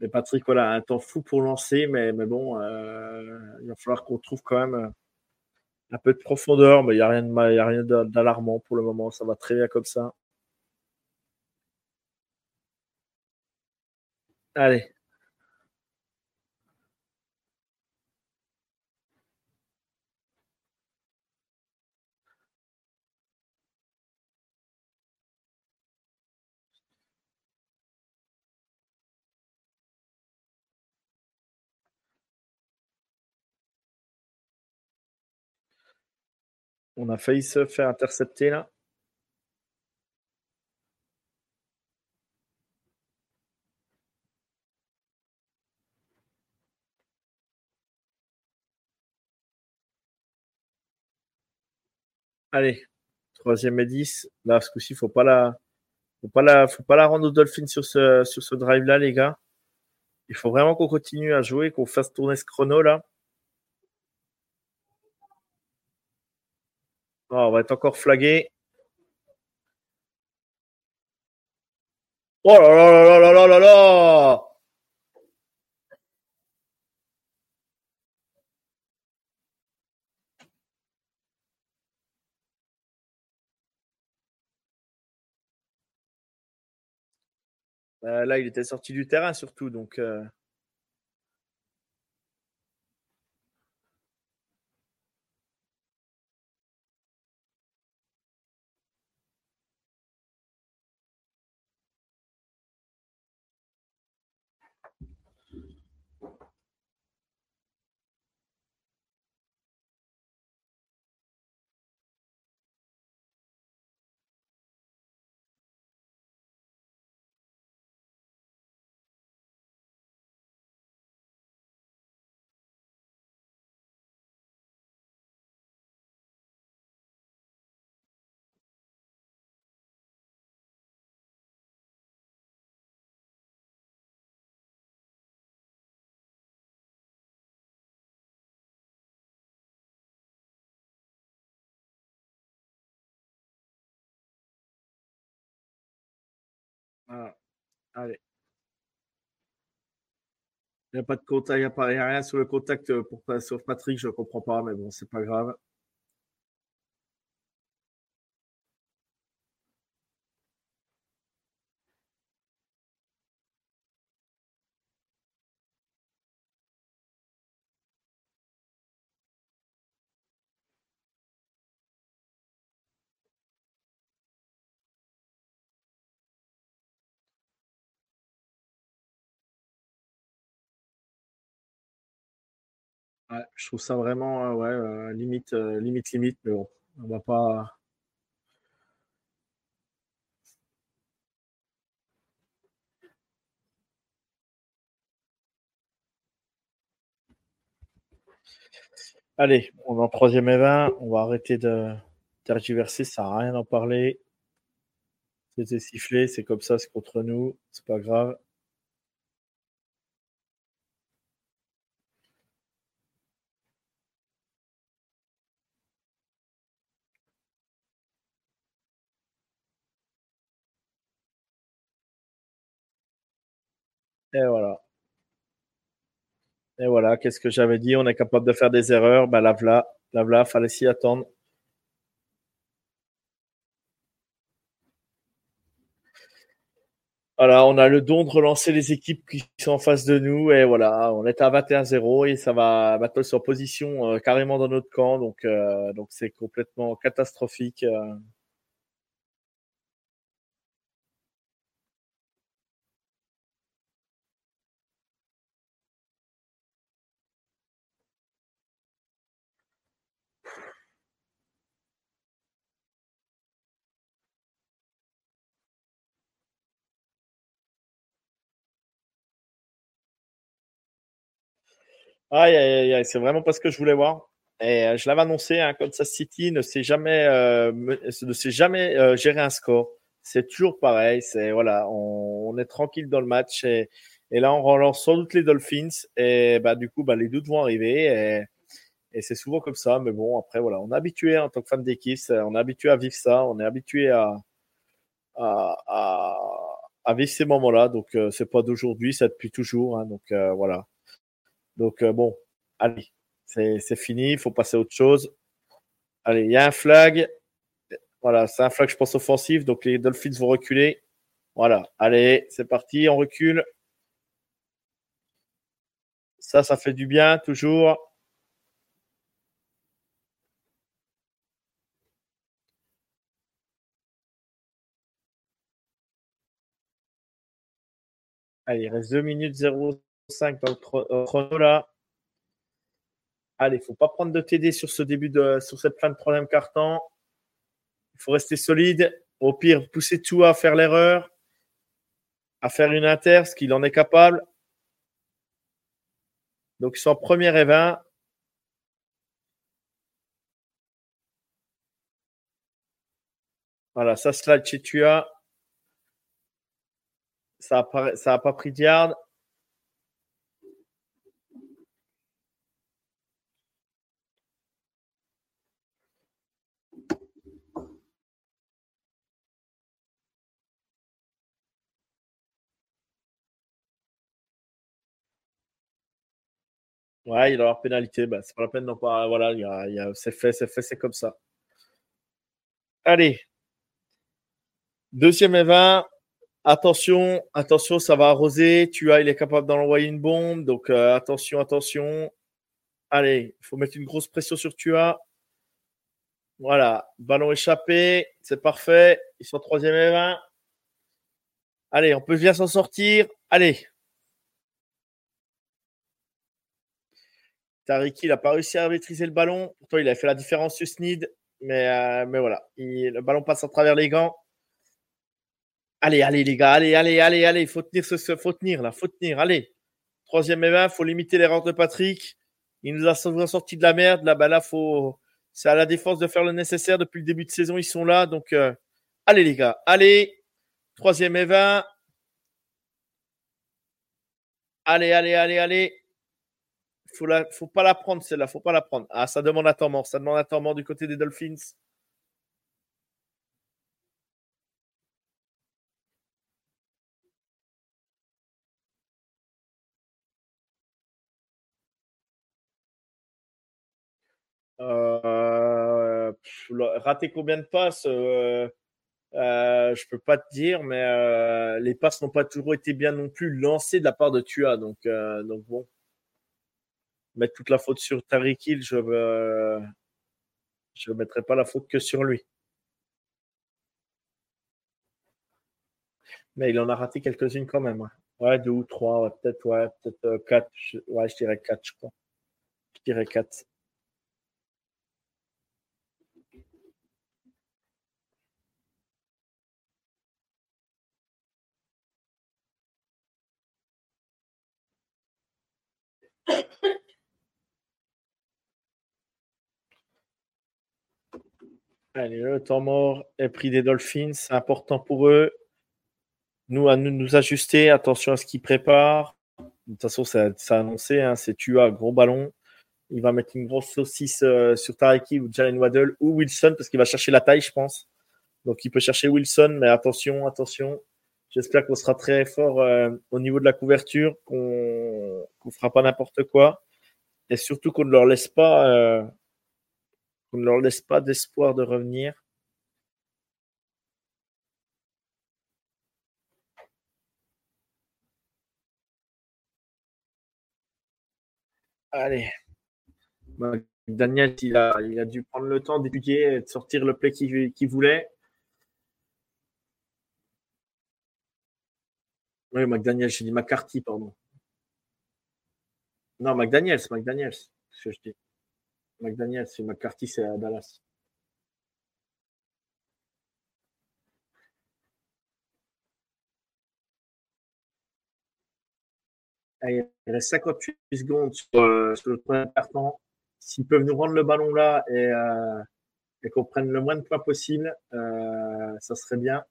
mais Patrick, voilà, un temps fou pour lancer, mais, bon, euh, il va falloir qu'on trouve quand même un peu de profondeur, mais il n'y a rien d'alarmant pour le moment. Ça va très bien comme ça. Allez. On a failli se faire intercepter là. Allez, troisième et 10. Là, ce coup-ci, faut pas la, faut pas la, faut pas la rendre aux Dolphins sur ce, sur ce drive-là, les gars. Il faut vraiment qu'on continue à jouer, qu'on fasse tourner ce chrono là. Oh, on va être encore flagué. Oh là là là là là là là euh, là, il était sorti du terrain surtout, donc. Euh... allez. Il n'y a pas de contact, il n'y a, rien sur le contact euh, pour, sur Patrick, je ne comprends pas, mais bon, c'est pas grave. Je trouve ça vraiment euh, ouais, euh, limite, euh, limite, limite, mais bon, on va pas. Allez, on est en troisième et 20, on va arrêter de tergiverser, ça n'a rien à en parler. C'était sifflé, c'est comme ça, c'est contre nous, c'est pas grave. Et voilà. Et voilà, qu'est-ce que j'avais dit? On est capable de faire des erreurs. Ben, la fallait s'y attendre. Voilà, on a le don de relancer les équipes qui sont en face de nous. Et voilà, on est à 21-0 et ça va battre sur position euh, carrément dans notre camp. Donc, euh, donc c'est complètement catastrophique. Euh. Aïe, aïe, aïe, c'est vraiment pas ce que je voulais voir. Et euh, je l'avais annoncé, hein, Kansas City ne sait jamais, euh, ne sait jamais euh, gérer un score. C'est toujours pareil. C'est voilà, on, est tranquille dans le match et, là on relance sans doute les Dolphins et bah du coup bah les doutes vont arriver et, c'est souvent comme ça. Mais bon après voilà, on est habitué en tant que fan d'équipe, on est habitué à vivre ça, on est habitué à vivre ces moments-là. Donc euh, c'est pas d'aujourd'hui, c'est depuis toujours. Hein, donc euh, voilà. Donc euh, bon, allez, c'est fini, il faut passer à autre chose. Allez, il y a un flag. Voilà, c'est un flag, je pense, offensif. Donc les Dolphins vont reculer. Voilà, allez, c'est parti, on recule. Ça, ça fait du bien, toujours. Allez, il reste 2 minutes 05 dans le chrono là. Allez, il ne faut pas prendre de TD sur ce début de sur cette fin de troisième carton. Il faut rester solide. Au pire, pousser tout à faire l'erreur, à faire une inter, ce qu'il en est capable. Donc, ils sont en première et 20. Voilà, ça slide chez Tua. Ça n'a ça a pas pris de yard. Ouais, il va avoir pénalité. Bah, c'est pas la peine d'en pas. Voilà, y y a, c'est fait, c'est fait, c'est comme ça. Allez. Deuxième et 20. Attention, attention, ça va arroser. Tu as, il est capable d'envoyer une bombe. Donc euh, attention, attention. Allez, il faut mettre une grosse pression sur Tua. Voilà, ballon échappé, c'est parfait. Ils sont troisième et 20. Allez, on peut bien s'en sortir. Allez. Tariki, il n'a pas réussi à maîtriser le ballon. Pourtant, il a fait la différence sur Sneed. Mais, euh, mais voilà, il, le ballon passe à travers les gants. Allez, allez, les gars, allez, allez, allez, allez. Il faut tenir, ce, faut tenir, là, faut tenir. Allez. Troisième et 20, il faut limiter l'erreur de Patrick. Il nous a sorti de la merde. Là, bah, là, faut. C'est à la défense de faire le nécessaire. Depuis le début de saison, ils sont là. Donc, euh... allez, les gars, allez. Troisième et 20. Allez, allez, allez, allez faut pas la prendre celle-là, faut pas la prendre. Ah, ça demande un temps mort, ça demande un temps mort du côté des Dolphins. Euh, combien de passes euh, euh, Je peux pas te dire, mais euh, les passes n'ont pas toujours été bien non plus lancées de la part de Tua, donc donc bon mettre toute la faute sur Tariq Hill, je ne je mettrai pas la faute que sur lui. Mais il en a raté quelques-unes quand même. Ouais, deux ou trois, peut-être, ouais, peut-être euh, quatre. Ouais, je dirais quatre, je crois. Je dirais quatre. Allez, le temps mort est pris des Dolphins. C'est important pour eux. Nous, à nous, nous ajuster. Attention à ce qu'ils préparent. De toute façon, c'est annoncé. Hein, c'est Tua, gros ballon. Il va mettre une grosse saucisse euh, sur Tariki ou Jalen Waddle ou Wilson parce qu'il va chercher la taille, je pense. Donc, il peut chercher Wilson, mais attention, attention. J'espère qu'on sera très fort euh, au niveau de la couverture, qu'on ne fera pas n'importe quoi. Et surtout qu'on ne leur laisse pas euh, on ne leur laisse pas d'espoir de revenir. Allez. Daniel, il a, dû prendre le temps d'étudier et de sortir le play qu'il voulait. Oui, McDaniel, j'ai dit McCarthy, pardon. Non, McDaniel, c'est McDaniel, ce que je dis. McDaniel, c'est McCarthy, c'est à Dallas. il reste 58 secondes sur, euh, le premier carton. S'ils peuvent nous rendre le ballon là et, euh, qu'on prenne le moins de points possible, euh, ça serait bien.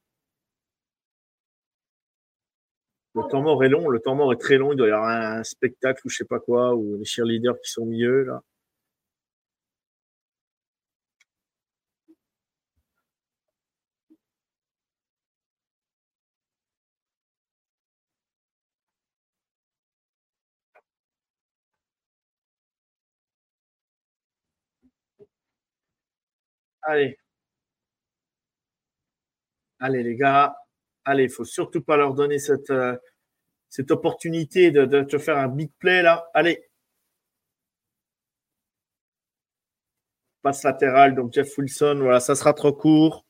Le temps mort est long, le temps mort est très long. Il doit y avoir un spectacle ou je sais pas quoi, ou les cheerleaders qui sont au milieu là. Allez. Allez, les gars. Allez, il faut surtout pas leur donner cette, euh, opportunité de, de te faire un big play là. Allez. Passe latérale, donc Jeff Wilson. Voilà, ça sera trop court.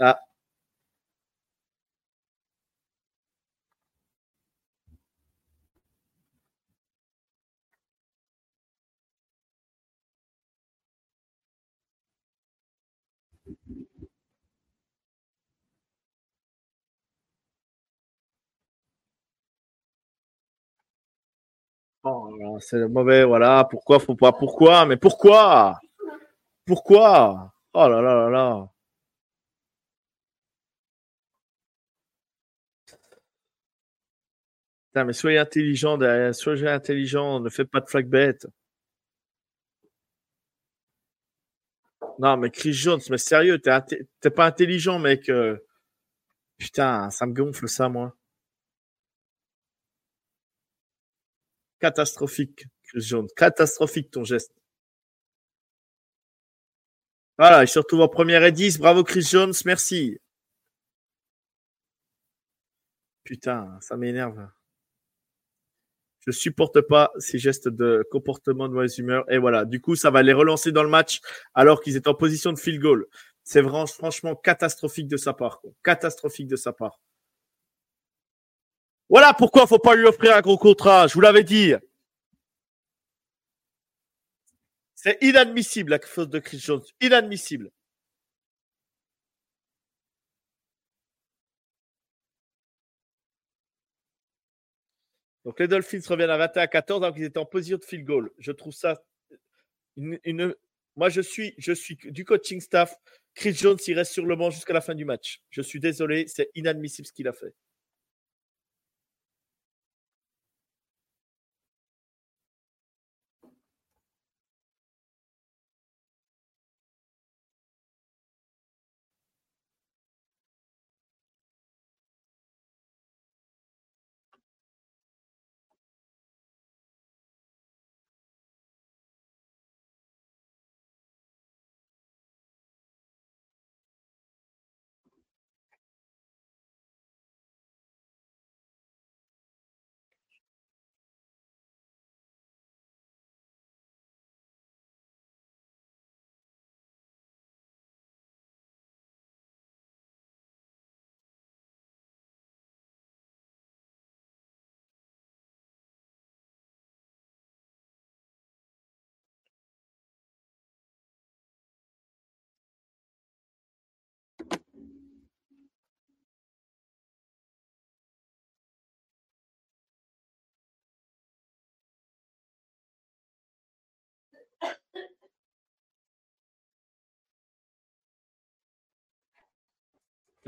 Ah. C'est mauvais, voilà. Pourquoi faut pas Pourquoi Mais pourquoi? Pourquoi? Oh là là là là. Putain, mais soyez intelligent derrière, soyez intelligent, ne faites pas de flag bête. Non, mais Chris Jones, mais sérieux, t'es pas intelligent, mec. euh. Putain, ça me gonfle ça, moi. Catastrophique, Chris Jones. Catastrophique ton geste. Voilà, il se retrouve en première et 10. Bravo Chris Jones, merci. Putain, ça m'énerve. Je supporte pas ces gestes de comportement de mauvaise humeur. Et voilà, du coup, ça va les relancer dans le match alors qu'ils étaient en position de field goal. C'est vraiment, franchement catastrophique de sa part. Catastrophique de sa part. Voilà pourquoi faut pas lui offrir un gros contrat. Je vous l'avais dit. C'est inadmissible la faute de Chris Jones. Inadmissible. Donc les Dolphins reviennent à 21 à 14 alors qu'ils étaient en position de field goal. Je trouve ça une, une- moi je suis je suis du coaching staff. Chris Jones il reste sur le banc jusqu'à la fin du match. Je suis désolé, c'est inadmissible ce qu'il a fait.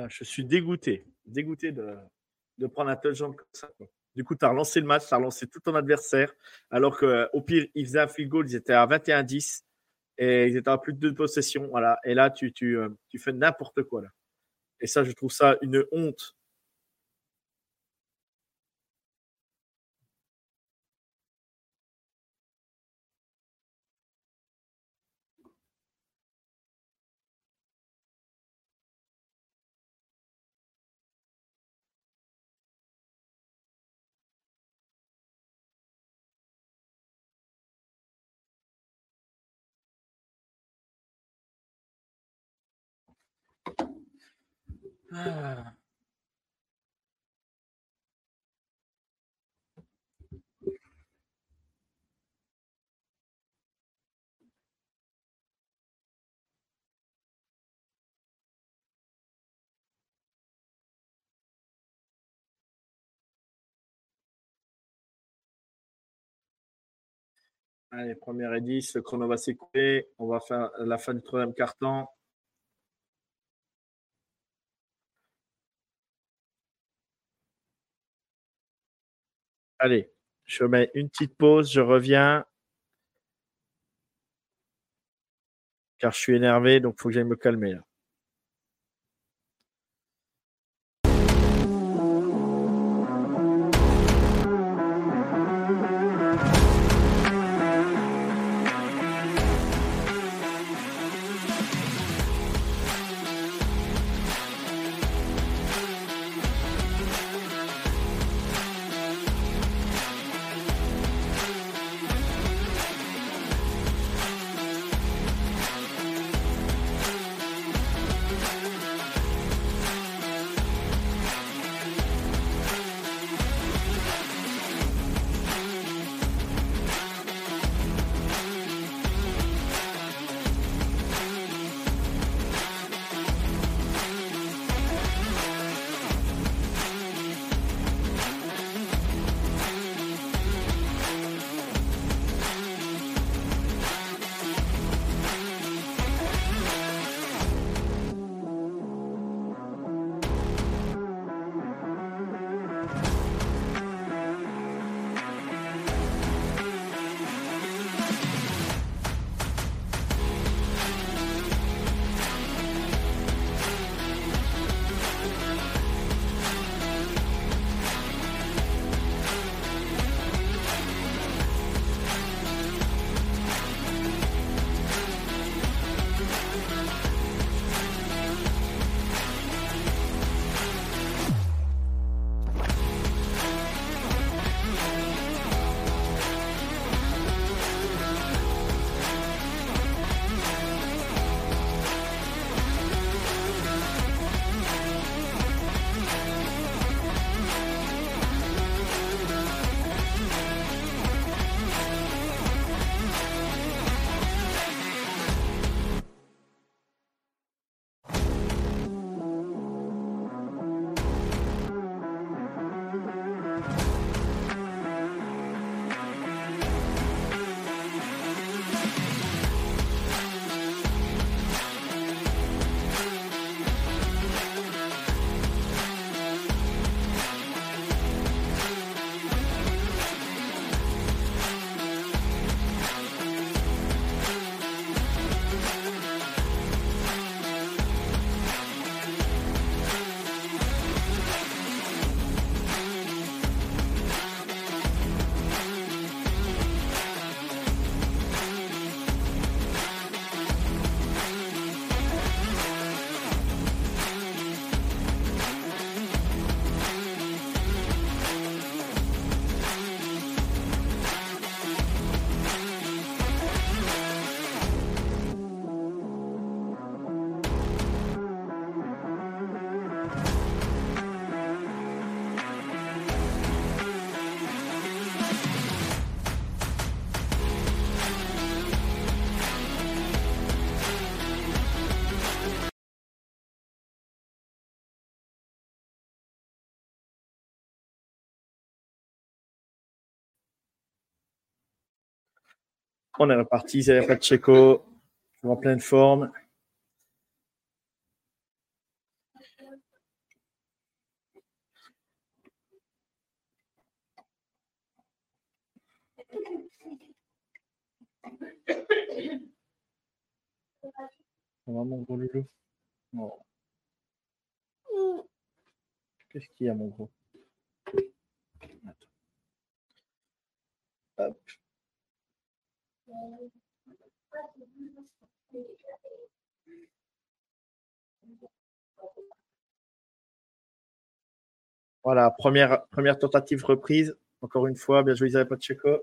Je suis dégoûté, dégoûté de, prendre un tel genre comme ça. Du coup, tu as relancé le match, tu as relancé tout ton adversaire, alors qu'au pire, ils faisaient un field goal, ils étaient à 21-10 et ils étaient à plus de deux possessions. Voilà. Et là, tu, tu, euh, tu fais n'importe quoi. Là. Et ça, je trouve ça une honte. Ah. Allez, première et 10, le chrono va s'écouler. On va faire la fin du troisième carton. Allez, je mets une petite pause, je reviens. Car je suis énervé, donc il faut que j'aille me calmer là. On est reparti, c'est Pacheco, en pleine forme. Va mon gros loulou? Oh. Qu'est-ce qu'il y a mon gros? Hop. Voilà, première, première tentative reprise. Encore une fois, bien joué Isabelle Pacheco.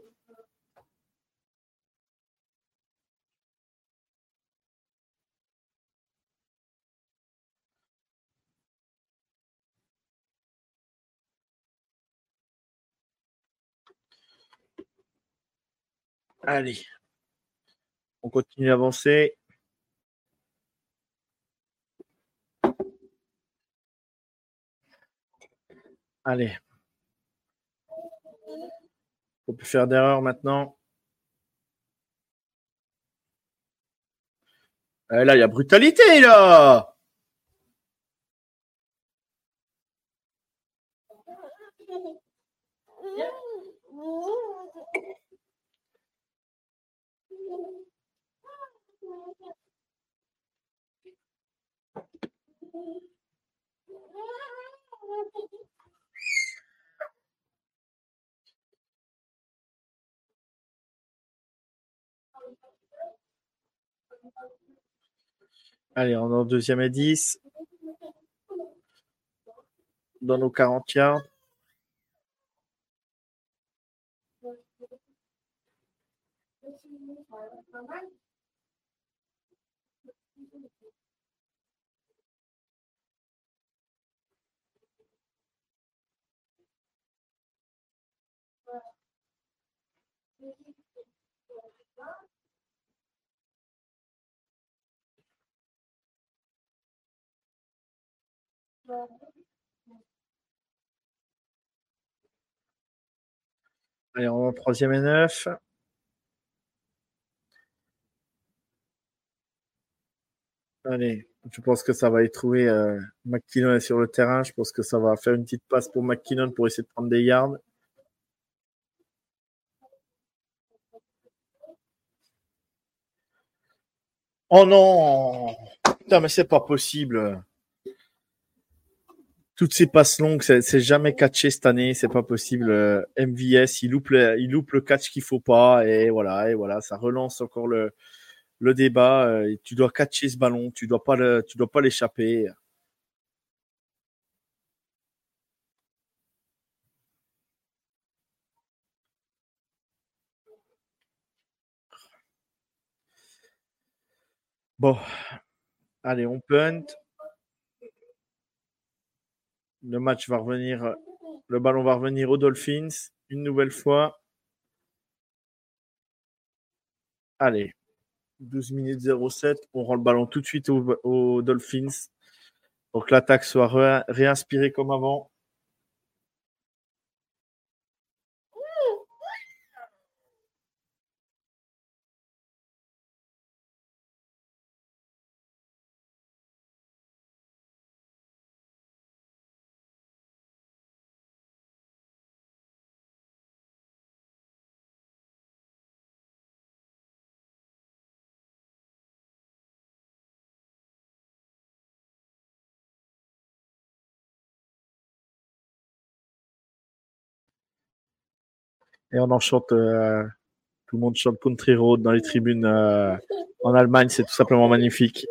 Allez. On continue d'avancer. Allez. Faut plus faire d'erreur maintenant. Eh, là, il y a brutalité, là Allez, on est en deuxième et 10. Dans nos 40 yards. Allez, on va en troisième et neuf. Allez, je pense que ça va y trouver. Euh, McKinnon sur le terrain. Je pense que ça va faire une petite passe pour McKinnon pour essayer de prendre des yards. Oh non Putain, mais c'est pas possible. Toutes ces passes longues, c'est jamais catché cette année, c'est pas possible. Euh, MVS, il loupe le, catch qu'il faut pas et voilà, et voilà, ça relance encore le, débat. Euh, tu dois catcher ce ballon, tu dois pas tu dois pas l'échapper. Bon, allez, on punt. Le match va revenir, le ballon va revenir aux Dolphins une nouvelle fois. Allez, 12 minutes 07. On rend le ballon tout de suite aux, Dolphins pour que l'attaque soit réinspirée comme avant. Et on en chante, euh, tout le monde chante Country Road dans les tribunes euh, en Allemagne, c'est tout simplement magnifique.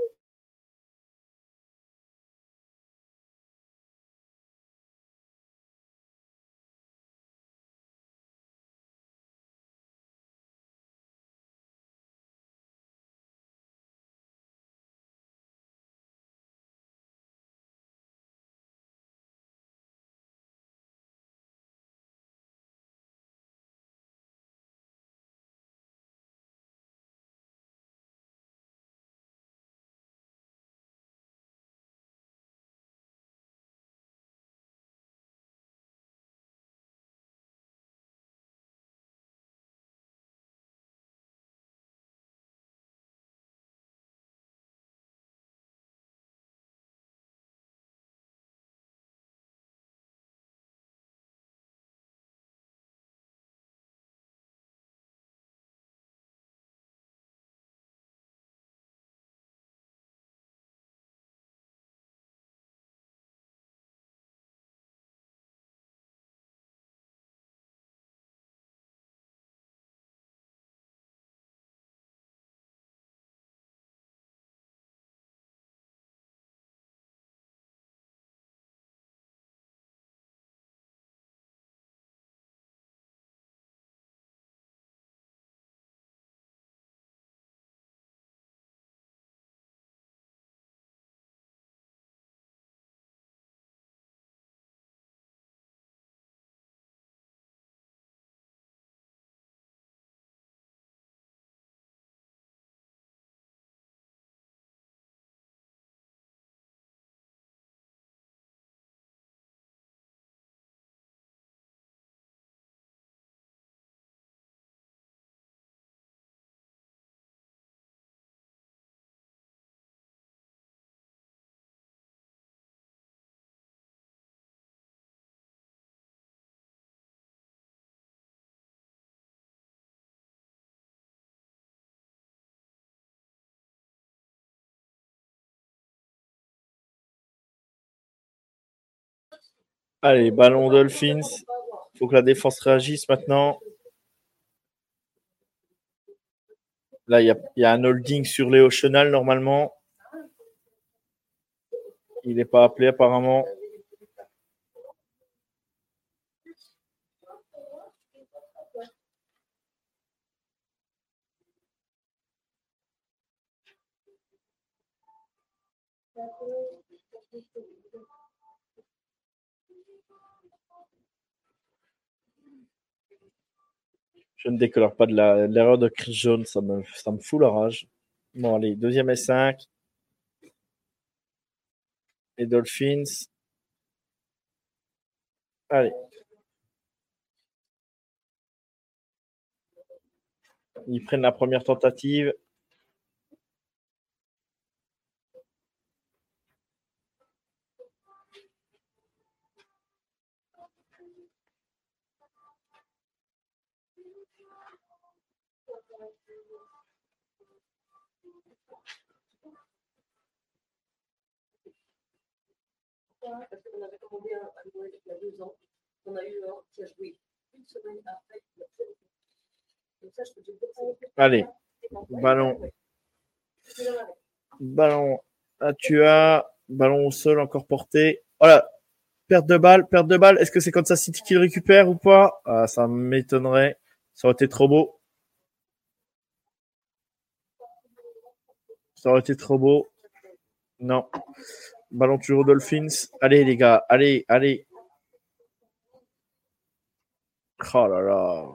Allez, ballon Dolphins. Il faut que la défense réagisse maintenant. Là, il y, a un holding sur Léo Chenal normalement. Il n'est pas appelé apparemment. Je ne décolore pas de l'erreur de Chris Jones, ça me, ça me fout la rage. Bon, allez, deuxième et 5. Les Dolphins. Allez. Ils prennent la première tentative. Parce qu'on avait commandé un, à Noël il y a deux ans. On a eu un qui a joué une semaine après. Donc ça, je peux te Allez, ballon. Ballon à tu as ballon au sol encore porté. Voilà, perte de balle, perte de balle. Est-ce que c'est ça City qui le récupère ou pas? Ah, Ça m'étonnerait. Ça aurait été trop beau. Ça aurait été trop beau. Non. Ballon toujours Dolphins. Allez, les gars. Allez, allez. Oh là là.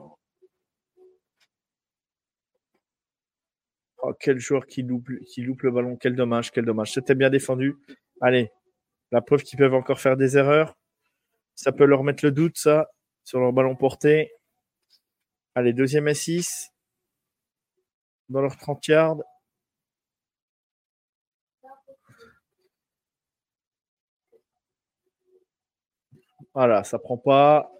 Oh, quel joueur qui loupe, le ballon. Quel dommage, quel dommage. C'était bien défendu. Allez. La preuve qu'ils peuvent encore faire des erreurs. Ça peut leur mettre le doute, ça, sur leur ballon porté. Allez, deuxième et 6. Dans leur 30 yards. Voilà, ça prend pas.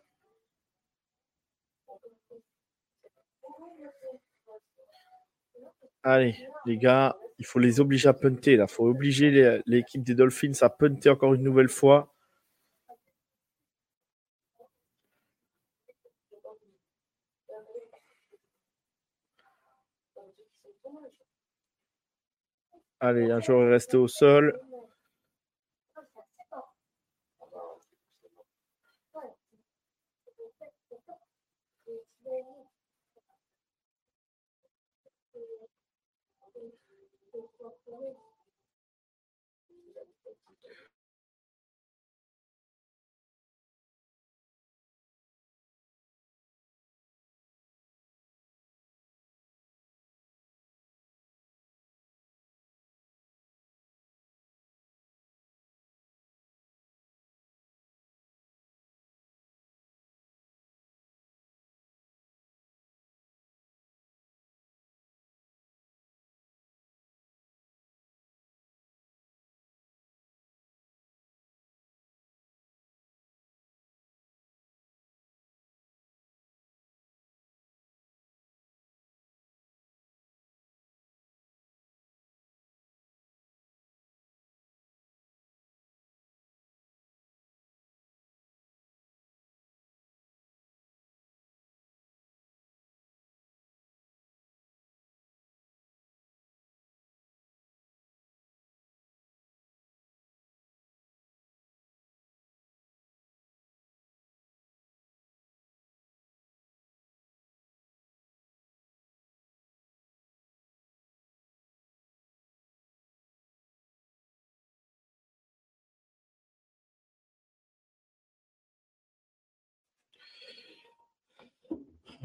Allez, les gars, il faut les obliger à punter. Il faut obliger l'équipe des Dolphins à punter encore une nouvelle fois. Allez, un joueur est resté au sol.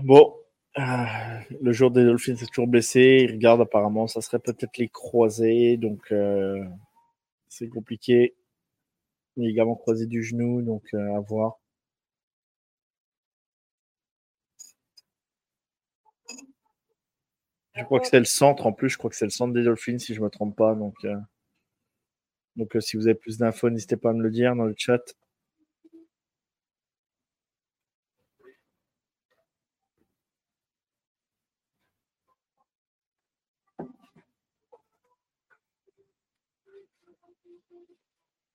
Bon, euh, le jour des Dolphins est toujours blessé. Il regarde apparemment, ça serait peut-être les croisés, donc euh, c'est compliqué. Il est également croisé du genou, donc euh, à voir. Je crois que c'est le centre en plus. Je crois que c'est le centre des Dolphins si je ne me trompe pas. Donc, donc si vous avez plus d'infos, n'hésitez pas à me le dire dans le chat.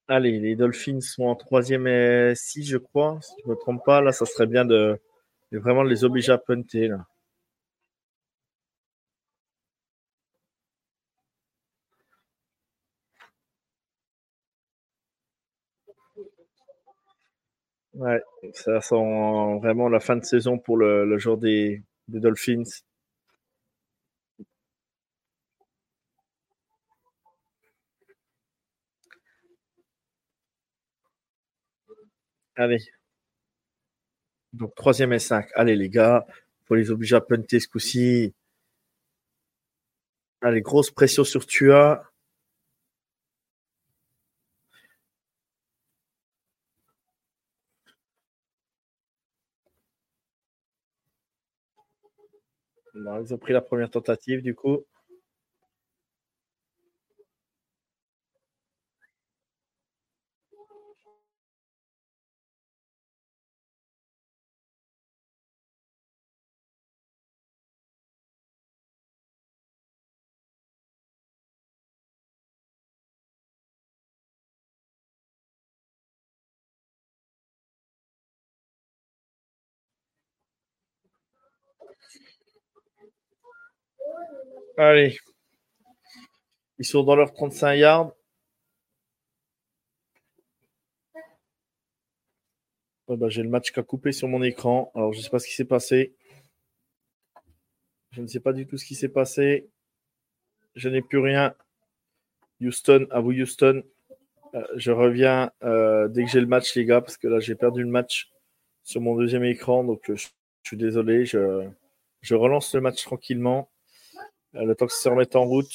Allez, les Dolphins sont en troisième et 6, je crois. Si je ne me trompe pas, là, ça serait bien de, vraiment les obliger à punter. Ouais, ça sent vraiment la fin de saison pour le, jour des Dolphins. Allez. Donc, troisième et 5. Allez, les gars, faut les obliger à punter ce coup-ci. Allez, grosse pression sur Tua. Non, ils ont pris la première tentative, du coup. Allez. Ils sont dans leurs 35 yards. Bah, J'ai le match qui a coupé sur mon écran. Alors, je ne sais pas ce qui s'est passé. Je ne sais pas du tout ce qui s'est passé. Je n'ai plus rien. Houston, à vous Houston. Euh, je reviens euh, dès que j'ai le match, les gars, parce que là, j'ai perdu le match sur mon deuxième écran. Donc, euh, je, je suis désolé. Je, je relance le match tranquillement. Le temps que ça se remette en route.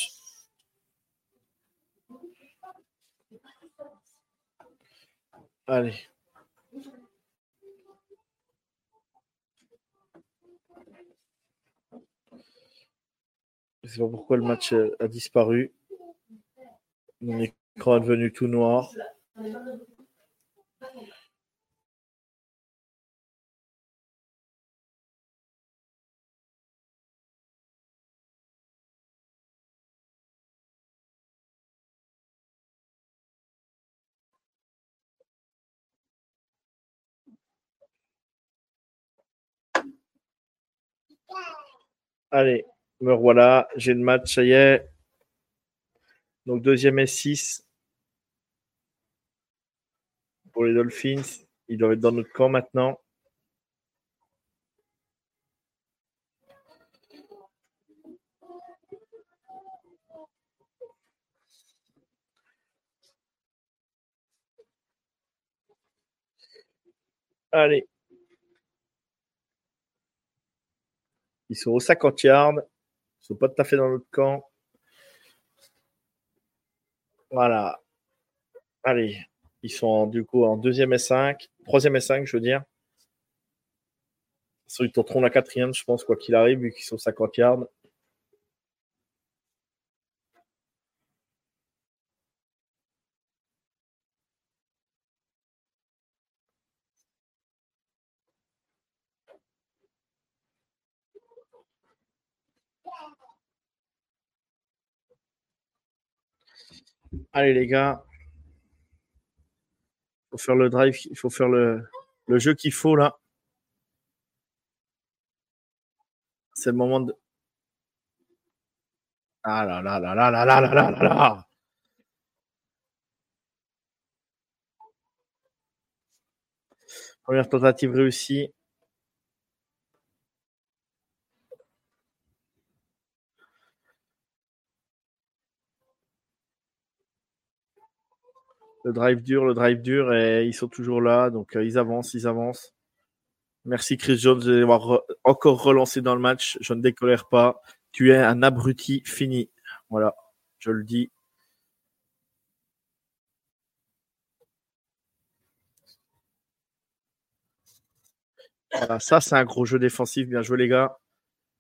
Allez. Je ne sais pas pourquoi le match a disparu. Mon écran est devenu tout noir. Allez, me voilà, j'ai le match, ça y est. Donc deuxième et 6 pour les Dolphins. Ils doivent être dans notre camp maintenant. Allez. Ils sont au 50 yards. Ils ne sont pas tout à fait dans notre camp. Voilà. Allez. Ils sont du coup en deuxième et 5. Troisième et 5, je veux dire. Ils tenteront la quatrième, je pense, quoi qu'il arrive, vu qu'ils sont 50 yards. Allez les gars. Faut faire le drive, il faut faire le, le jeu qu'il faut là. C'est le moment de. Ah là là là là là là là là là là Première tentative réussie. Le drive dur, le drive dur, et ils sont toujours là. Donc, euh, ils avancent, ils avancent. Merci Chris Jones d'avoir re encore relancé dans le match. Je ne décolère pas. Tu es un abruti fini. Voilà, je le dis. Ça, c'est un gros jeu défensif. Bien joué, les gars.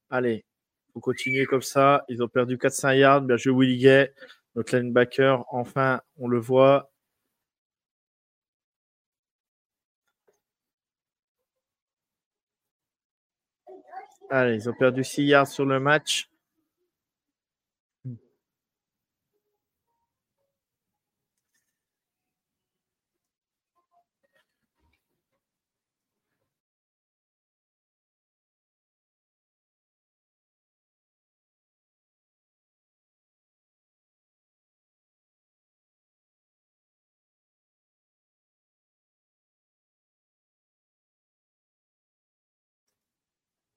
Allez, faut continuer comme ça. Ils ont perdu 400 yards. Bien joué, Willie Gay, notre linebacker. Enfin, on le voit. Allez, ils ont perdu 6 yards sur le match.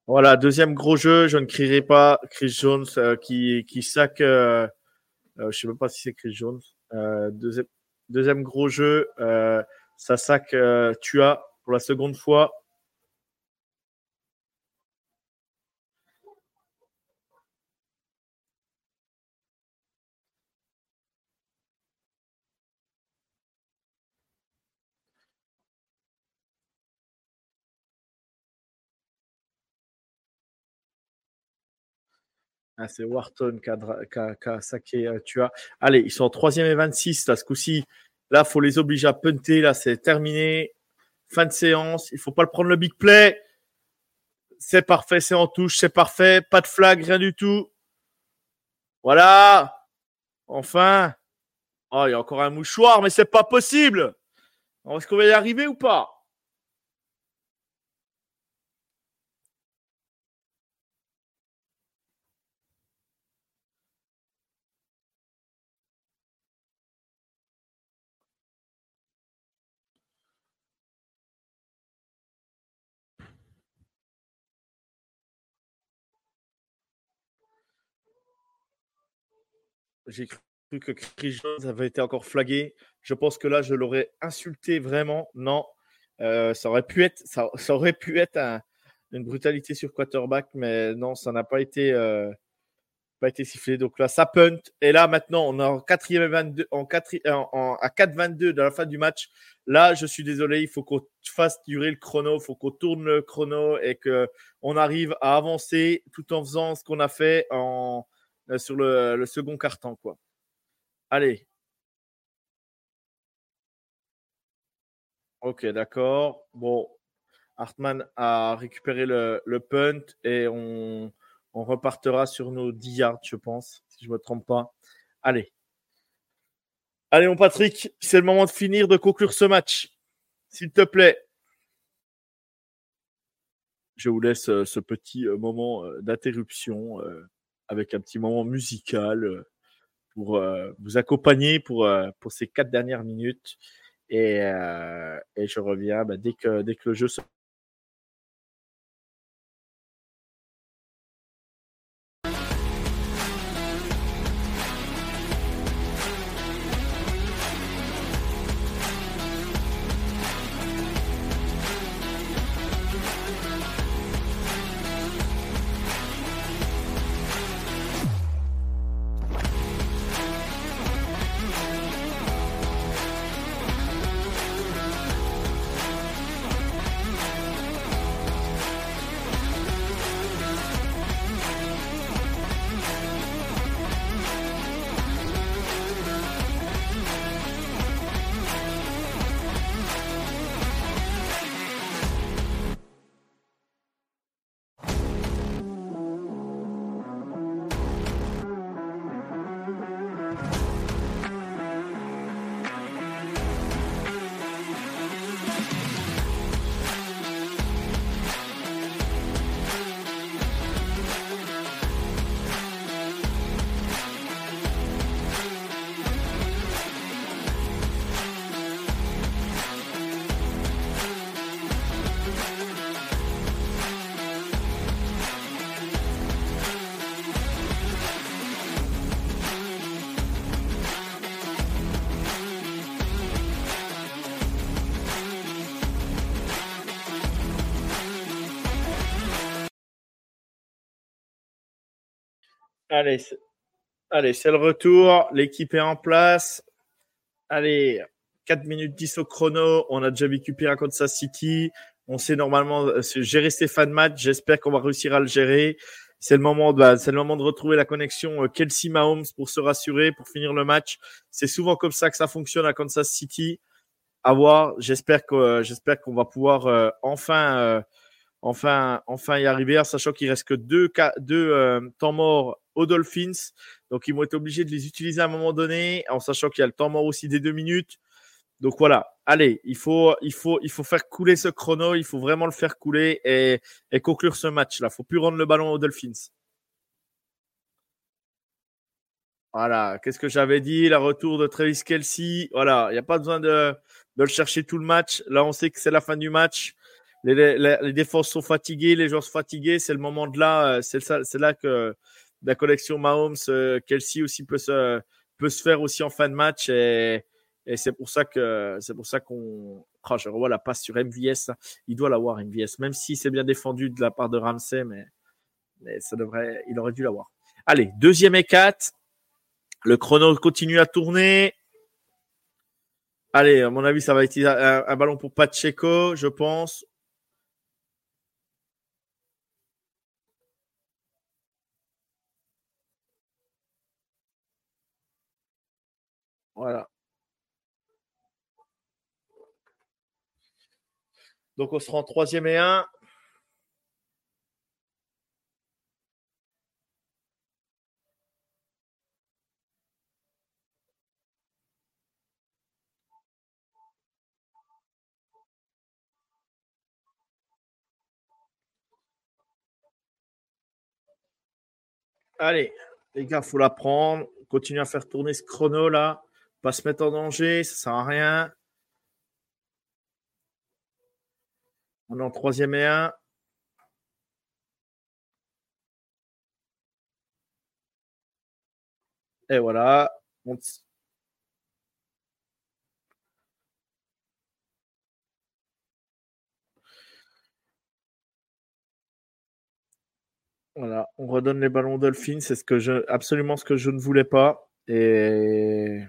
Voilà, deuxième gros jeu, je ne crierai pas Chris Jones euh, qui, qui sac. Euh, euh, je sais même pas si c'est Chris Jones. Euh, deuxième, deuxième gros jeu, ça sac Tua pour la seconde fois. Ah, c'est Wharton qui a, saqué euh, Tua. Allez, ils sont en troisième et 26 là, ce coup-ci. Là, faut les obliger à punter. Là, c'est terminé. Fin de séance. Il faut pas le prendre le big play. C'est parfait, c'est en touche, c'est parfait. Pas de flag, rien du tout. Voilà. Enfin. Oh, il y a encore un mouchoir, mais c'est pas possible. Est-ce qu'on va y arriver ou pas? J'ai cru que Chris Jones avait été encore flagué. Je pense que là, je l'aurais insulté vraiment. Non, Euh, ça aurait pu être, ça, ça aurait pu être un- une brutalité sur quarterback, mais non, ça n'a pas été, euh, pas été sifflé. Donc là, ça punt. Et là, maintenant, on est en quatrième et 22, en quatri- en- en- à 4-22 de la fin du match. Là, je suis désolé, il faut qu'on fasse durer le chrono, il faut qu'on tourne le chrono et que on arrive à avancer tout en faisant ce qu'on a fait en, sur le, second carton, quoi. Allez. Ok, d'accord. Bon, Hartmann a récupéré le, punt et on, repartira sur nos 10 yards, je pense, si je ne me trompe pas. Allez. Allez, mon Patrick, c'est le moment de finir, de conclure ce match. S'il te plaît. Je vous laisse euh, ce petit euh, moment euh, d'interruption euh, avec un petit moment musical euh, pour euh, vous accompagner pour, euh, pour ces quatre dernières minutes. Et, et je reviens bah, dès, que, dès que le jeu se Allez, c'est- le retour. L'équipe est en place. Allez, 4 minutes 10 au chrono. On a déjà vécu à Kansas City. On sait normalement euh, gérer Stéphane Match. J'espère qu'on va réussir à le gérer. C'est le moment de, bah, retrouver la connexion euh, Kelsey Mahomes pour se rassurer, pour finir le match. C'est souvent comme ça que ça fonctionne à Kansas City. À voir. J'espère euh, qu'on va pouvoir enfin, enfin, enfin y arriver, sachant qu'il reste que deux, euh, temps morts aux Dolphins. Donc, ils vont être obligés de les utiliser à un moment donné, en sachant qu'il y a le temps mort aussi des deux minutes. Donc voilà, allez, il faut, il faut, faire couler ce chrono, il faut vraiment le faire couler et, conclure ce match-là. Il faut plus rendre le ballon aux Dolphins. Voilà, qu'est-ce que j'avais dit? Le retour de Travis Kelsey. Voilà, il n'y a pas besoin de le chercher tout le match. Là, on sait que c'est la fin du match. Les, défenses sont fatiguées, les joueurs sont fatigués. C'est le moment de là, c'est là que la collection Mahomes, Kelsey aussi peut se, peut se faire aussi en fin de match. Et, c'est pour ça que c'est pour ça qu'on. Oh, je revois la passe sur MVS. Il doit l'avoir, MVS, même si c'est bien défendu de la part de Ramsey, mais, mais ça devrait, il aurait dû l'avoir. Allez, deuxième et quatre. Le chrono continue à tourner. Allez, à mon avis, ça va être un, ballon pour Pacheco, je pense. Voilà. Donc on sera en troisième et un. Allez, les gars, faut la prendre. Continuer à faire tourner ce chrono là. Pas se mettre en danger, ça sert à rien. On est en troisième et un. Et voilà. Voilà, on redonne les ballons Dolphins, c'est absolument ce que je ne voulais pas. Et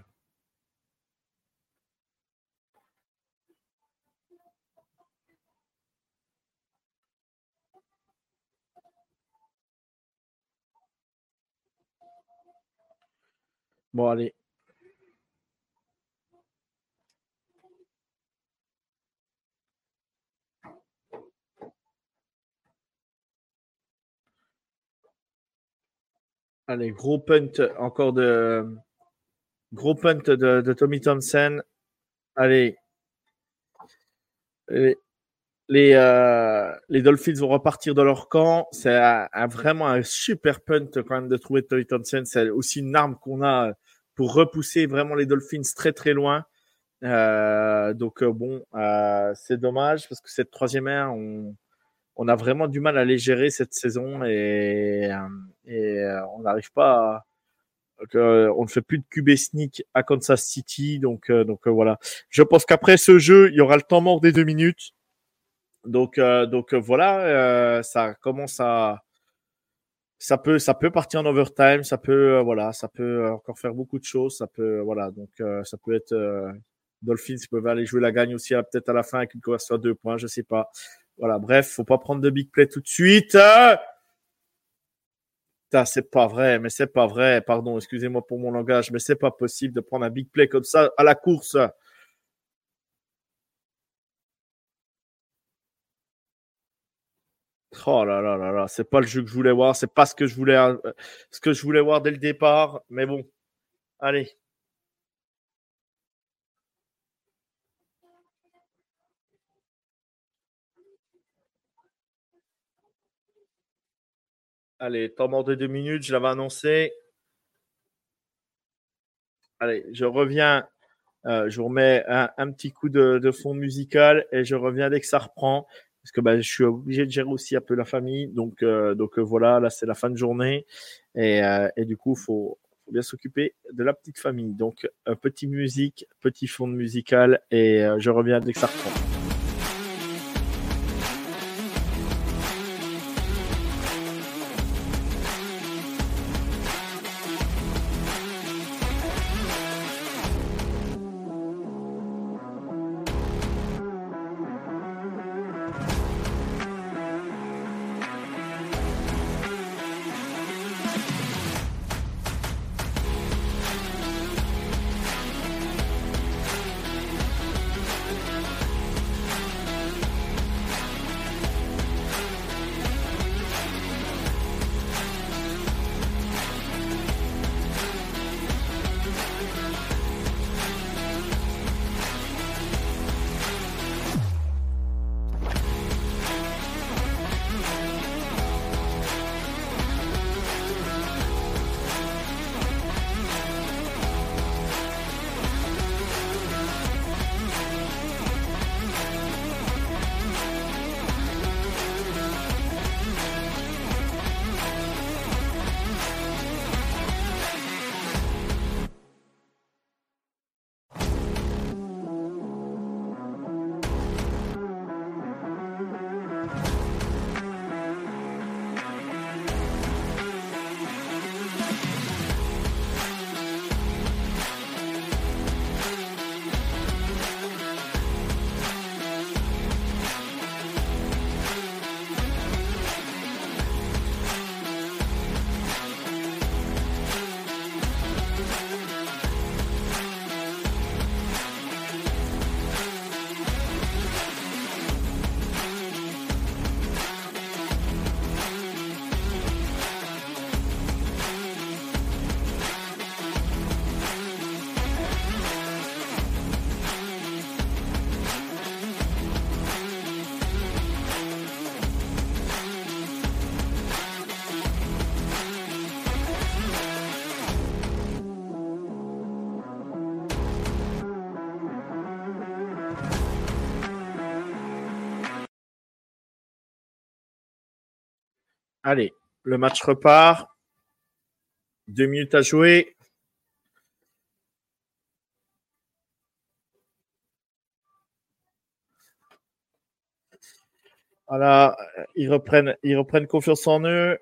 Bon, allez. Allez, gros punt encore de. Gros punt de, Tommy Thompson. Allez. Les, euh, les, Dolphins vont repartir de leur camp. C'est vraiment un super punt quand même de trouver Tommy Thompson. C'est aussi une arme qu'on a pour repousser vraiment les Dolphins très très loin. Euh, donc euh, bon, euh, c'est dommage parce que cette troisième ère, on, on, a vraiment du mal à les gérer cette saison et, et on n'arrive pas à, on ne fait plus de QB sneak à Kansas City. Donc, donc voilà. Je pense qu'après ce jeu, il y aura le temps mort des deux minutes. Donc, donc voilà, ça commence à, ça peut, ça peut partir en overtime, ça peut, euh, voilà, ça peut euh, encore faire beaucoup de choses, ça peut, voilà, donc euh, ça peut être Dolphins peuvent aller jouer la gagne aussi peut-être à la fin avec une conversion à deux points, je sais pas. Voilà, bref, faut pas prendre de big play tout de suite. c'est pas vrai, mais c'est pas vrai. Pardon, excusez-moi pour mon langage, mais c'est pas possible de prendre un big play comme ça à la course. Oh là là là là, c'est pas le jeu que je voulais voir, c'est pas ce que je voulais, euh, ce que je voulais voir dès le départ, mais bon, allez. Allez, temps mort de deux minutes, je l'avais annoncé. Allez, je reviens. Euh, je vous remets un, petit coup de, de, fond musical et je reviens dès que ça reprend parce que bah, je suis obligé de gérer aussi un peu la famille. Donc, euh, donc euh, voilà, là c'est la fin de journée et, euh, et du coup faut, faut bien s'occuper de la petite famille. Donc petit musique, petit fond musical et je reviens dès que ça reprend. Le match repart. Deux minutes à jouer. Voilà, ils reprennent, ils confiance en eux.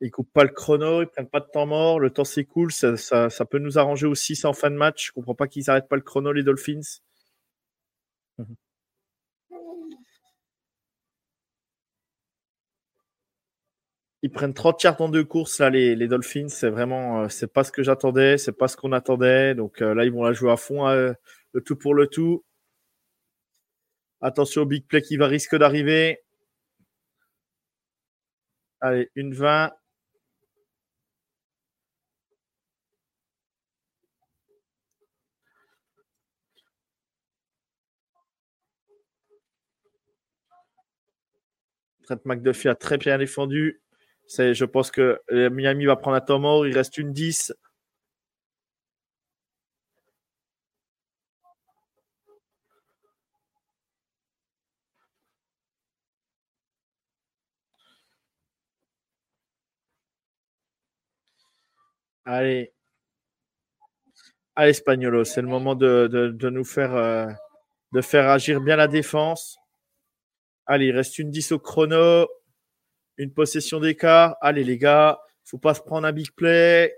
Ils coupent pas le chrono, ils prennent pas de temps mort, le temps s'écoule, ça, peut nous arranger aussi ça en fin de match. Je comprends pas qu'ils arrêtent pas le chrono les Dolphins. Ils prennent 30 yards en deux courses là les, les Dolphins, c'est vraiment euh, c'est pas ce que j'attendais, c'est pas ce qu'on attendait. Donc euh, là ils vont la jouer à fond euh, le tout pour le tout. Attention au big play qui va risque d'arriver. Allez, une 20. Trent McDuffie a très bien défendu. C'est, je pense que Miami va prendre un temps mort. Il reste une 10. Allez. Allez, Spagnolo, c'est le moment de, de, de nous faire, euh, de faire agir bien la défense. Allez, il reste une 10 au chrono. Une possession d'écart. Allez, les gars, faut pas se prendre un big play.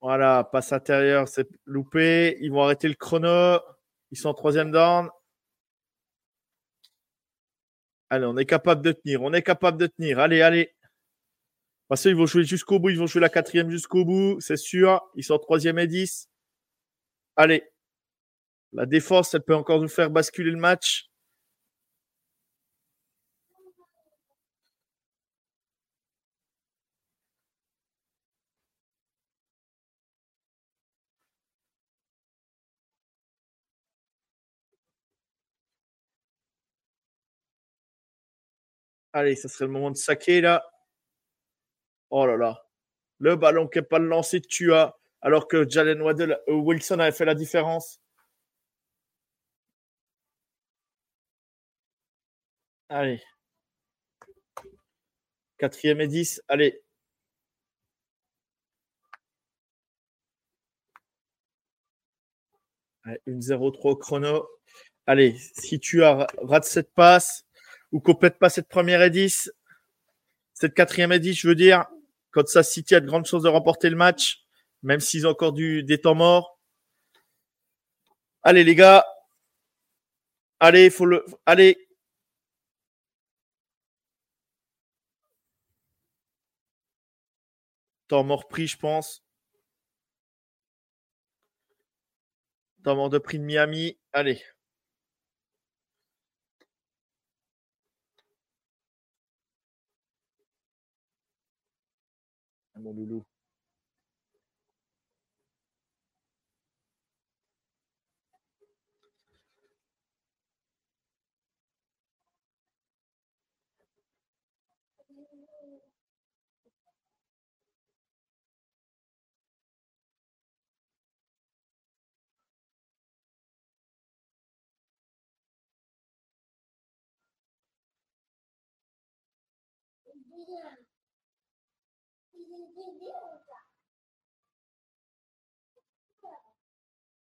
Voilà, passe intérieure, c'est loupé. Ils vont arrêter le chrono. Ils sont en troisième down. Allez, on est capable de tenir. On est capable de tenir. Allez, allez. Parce qu'ils vont jouer jusqu'au bout. Ils vont jouer la quatrième jusqu'au bout, c'est sûr. Ils sont en troisième et 10. Allez. La défense, elle peut encore nous faire basculer le match. Allez, ça serait le moment de saquer là. Oh là là. Le ballon qui n'est pas lancé de Tua, alors que Jalen Waddell, euh, Wilson avait fait la différence. Allez. Quatrième et 10. Allez. Allez, une 0-3 au chrono. Allez, si tu as rate cette passe ou complète pas cette première et 10, cette quatrième et 10, je veux dire, quand ça City a de grandes chances de remporter le match, même s'ils ont encore du, des temps morts. Allez, les gars. Allez, faut le. Allez. Temps mort pris, je pense. Temps mort de prix de Miami. Allez. Mon loulou.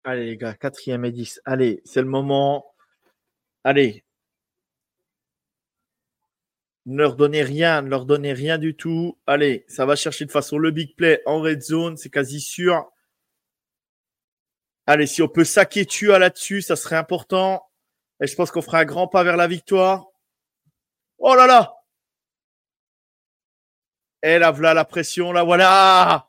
Allez les gars, quatrième et 10. Allez, c'est le moment. Allez. Ne leur donnez rien, ne leur donnez rien du tout. Allez, ça va chercher de façon le big play en red zone, c'est quasi sûr. Allez, si on peut saquer Tua là-dessus, ça serait important. Et je pense qu'on fera un grand pas vers la victoire. Oh là là Et là, voilà la pression, là, voilà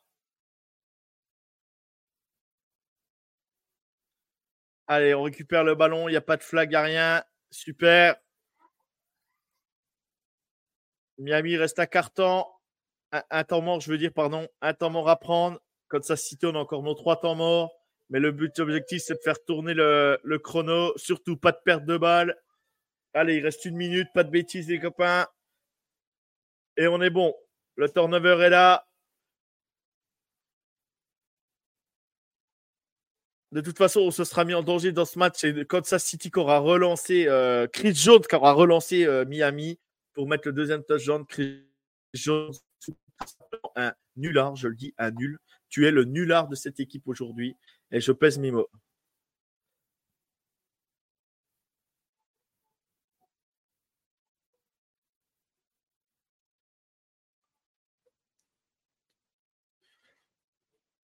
Allez, on récupère le ballon, il n'y a pas de flag, il a rien. Super. Miami reste à carton. Un, temps mort, je veux dire, pardon. Un temps mort à prendre. Comme ça, City, on encore nos trois temps morts. Mais le but objectif, c'est de faire tourner le, le, chrono. Surtout, pas de perte de balle. Allez, il reste une minute. Pas de bêtises, les copains. Et on est bon. Le turnover est là. De toute façon, on se sera mis en danger dans ce match. C'est Kansas City qui aura relancé euh, Chris Jones, qui aura relancé euh, Miami pour mettre le deuxième touchdown. Chris Jones, un nulard, je le dis, un nul. Tu es le nulard de cette équipe aujourd'hui et je pèse mes mots.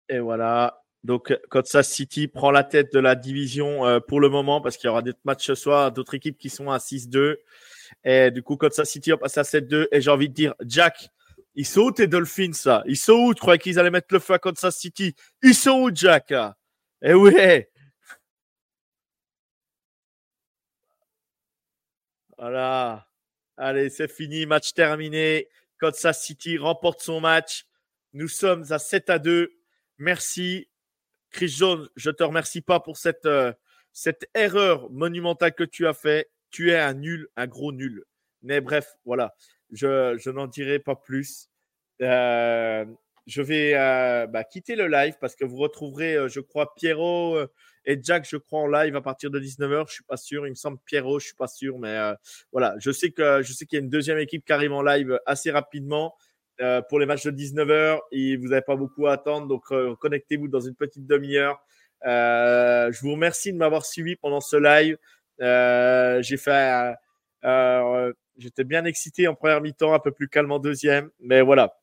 Et voilà. Donc, Kansas City prend la tête de la division euh, pour le moment parce qu'il y aura des matchs ce soir, d'autres équipes qui sont à 6-2. Et du coup, Kansas City va passer à 7-2. Et j'ai envie de dire, Jack, ils sont où tes Dolphins, ça? Ils sont où? Tu croyais qu'ils allaient mettre le feu à Kansas City Ils sont où, Jack? Eh oui Voilà. Allez, c'est fini. Match terminé. Kansas City remporte son match. Nous sommes à 7 à 2. Merci. Chris Jones, je te remercie pas pour cette, euh, cette erreur monumentale que tu as fait. Tu es un nul, un gros nul. Mais bref, voilà. Je, n'en dirai pas plus. Euh, je vais euh, bah, quitter le live parce que vous retrouverez, je crois, Pierrot et Jack, je crois, en live à partir de 19h. Je suis pas sûr. Il me semble Pierrot, je suis pas sûr. Mais voilà, je sais que je sais qu'il y a une deuxième équipe qui arrive en live assez rapidement. Euh, pour les matchs de 19h. Et vous n'avez pas beaucoup à attendre, donc euh, connectez-vous dans une petite demi-heure. Euh, je vous remercie de m'avoir suivi pendant ce live. J'ai fait, j'étais bien excité en première mi-temps, un peu plus calme en deuxième, mais voilà.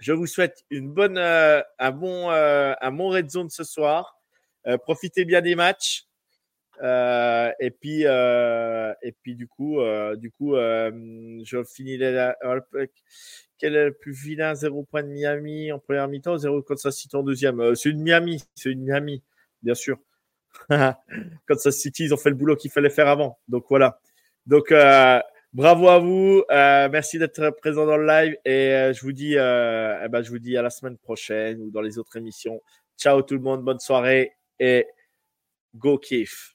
Je vous souhaite une bonne, un bon, un bon red zone ce soir. profitez bien des matchs. Euh, et puis, euh, et puis du coup, euh, du coup, je finis la, quel est le plus vilain Zéro point de Miami en première mi-temps, zéro Kansas City en deuxième. c'est une Miami, c'est une Miami, bien sûr. Kansas City, ils ont fait le boulot qu'il fallait faire avant. Donc voilà. Donc bravo à vous, merci d'être présent dans le live et je vous dis, eh ben, je vous dis à la semaine prochaine ou dans les autres émissions. Ciao tout le monde, bonne soirée et go kiff.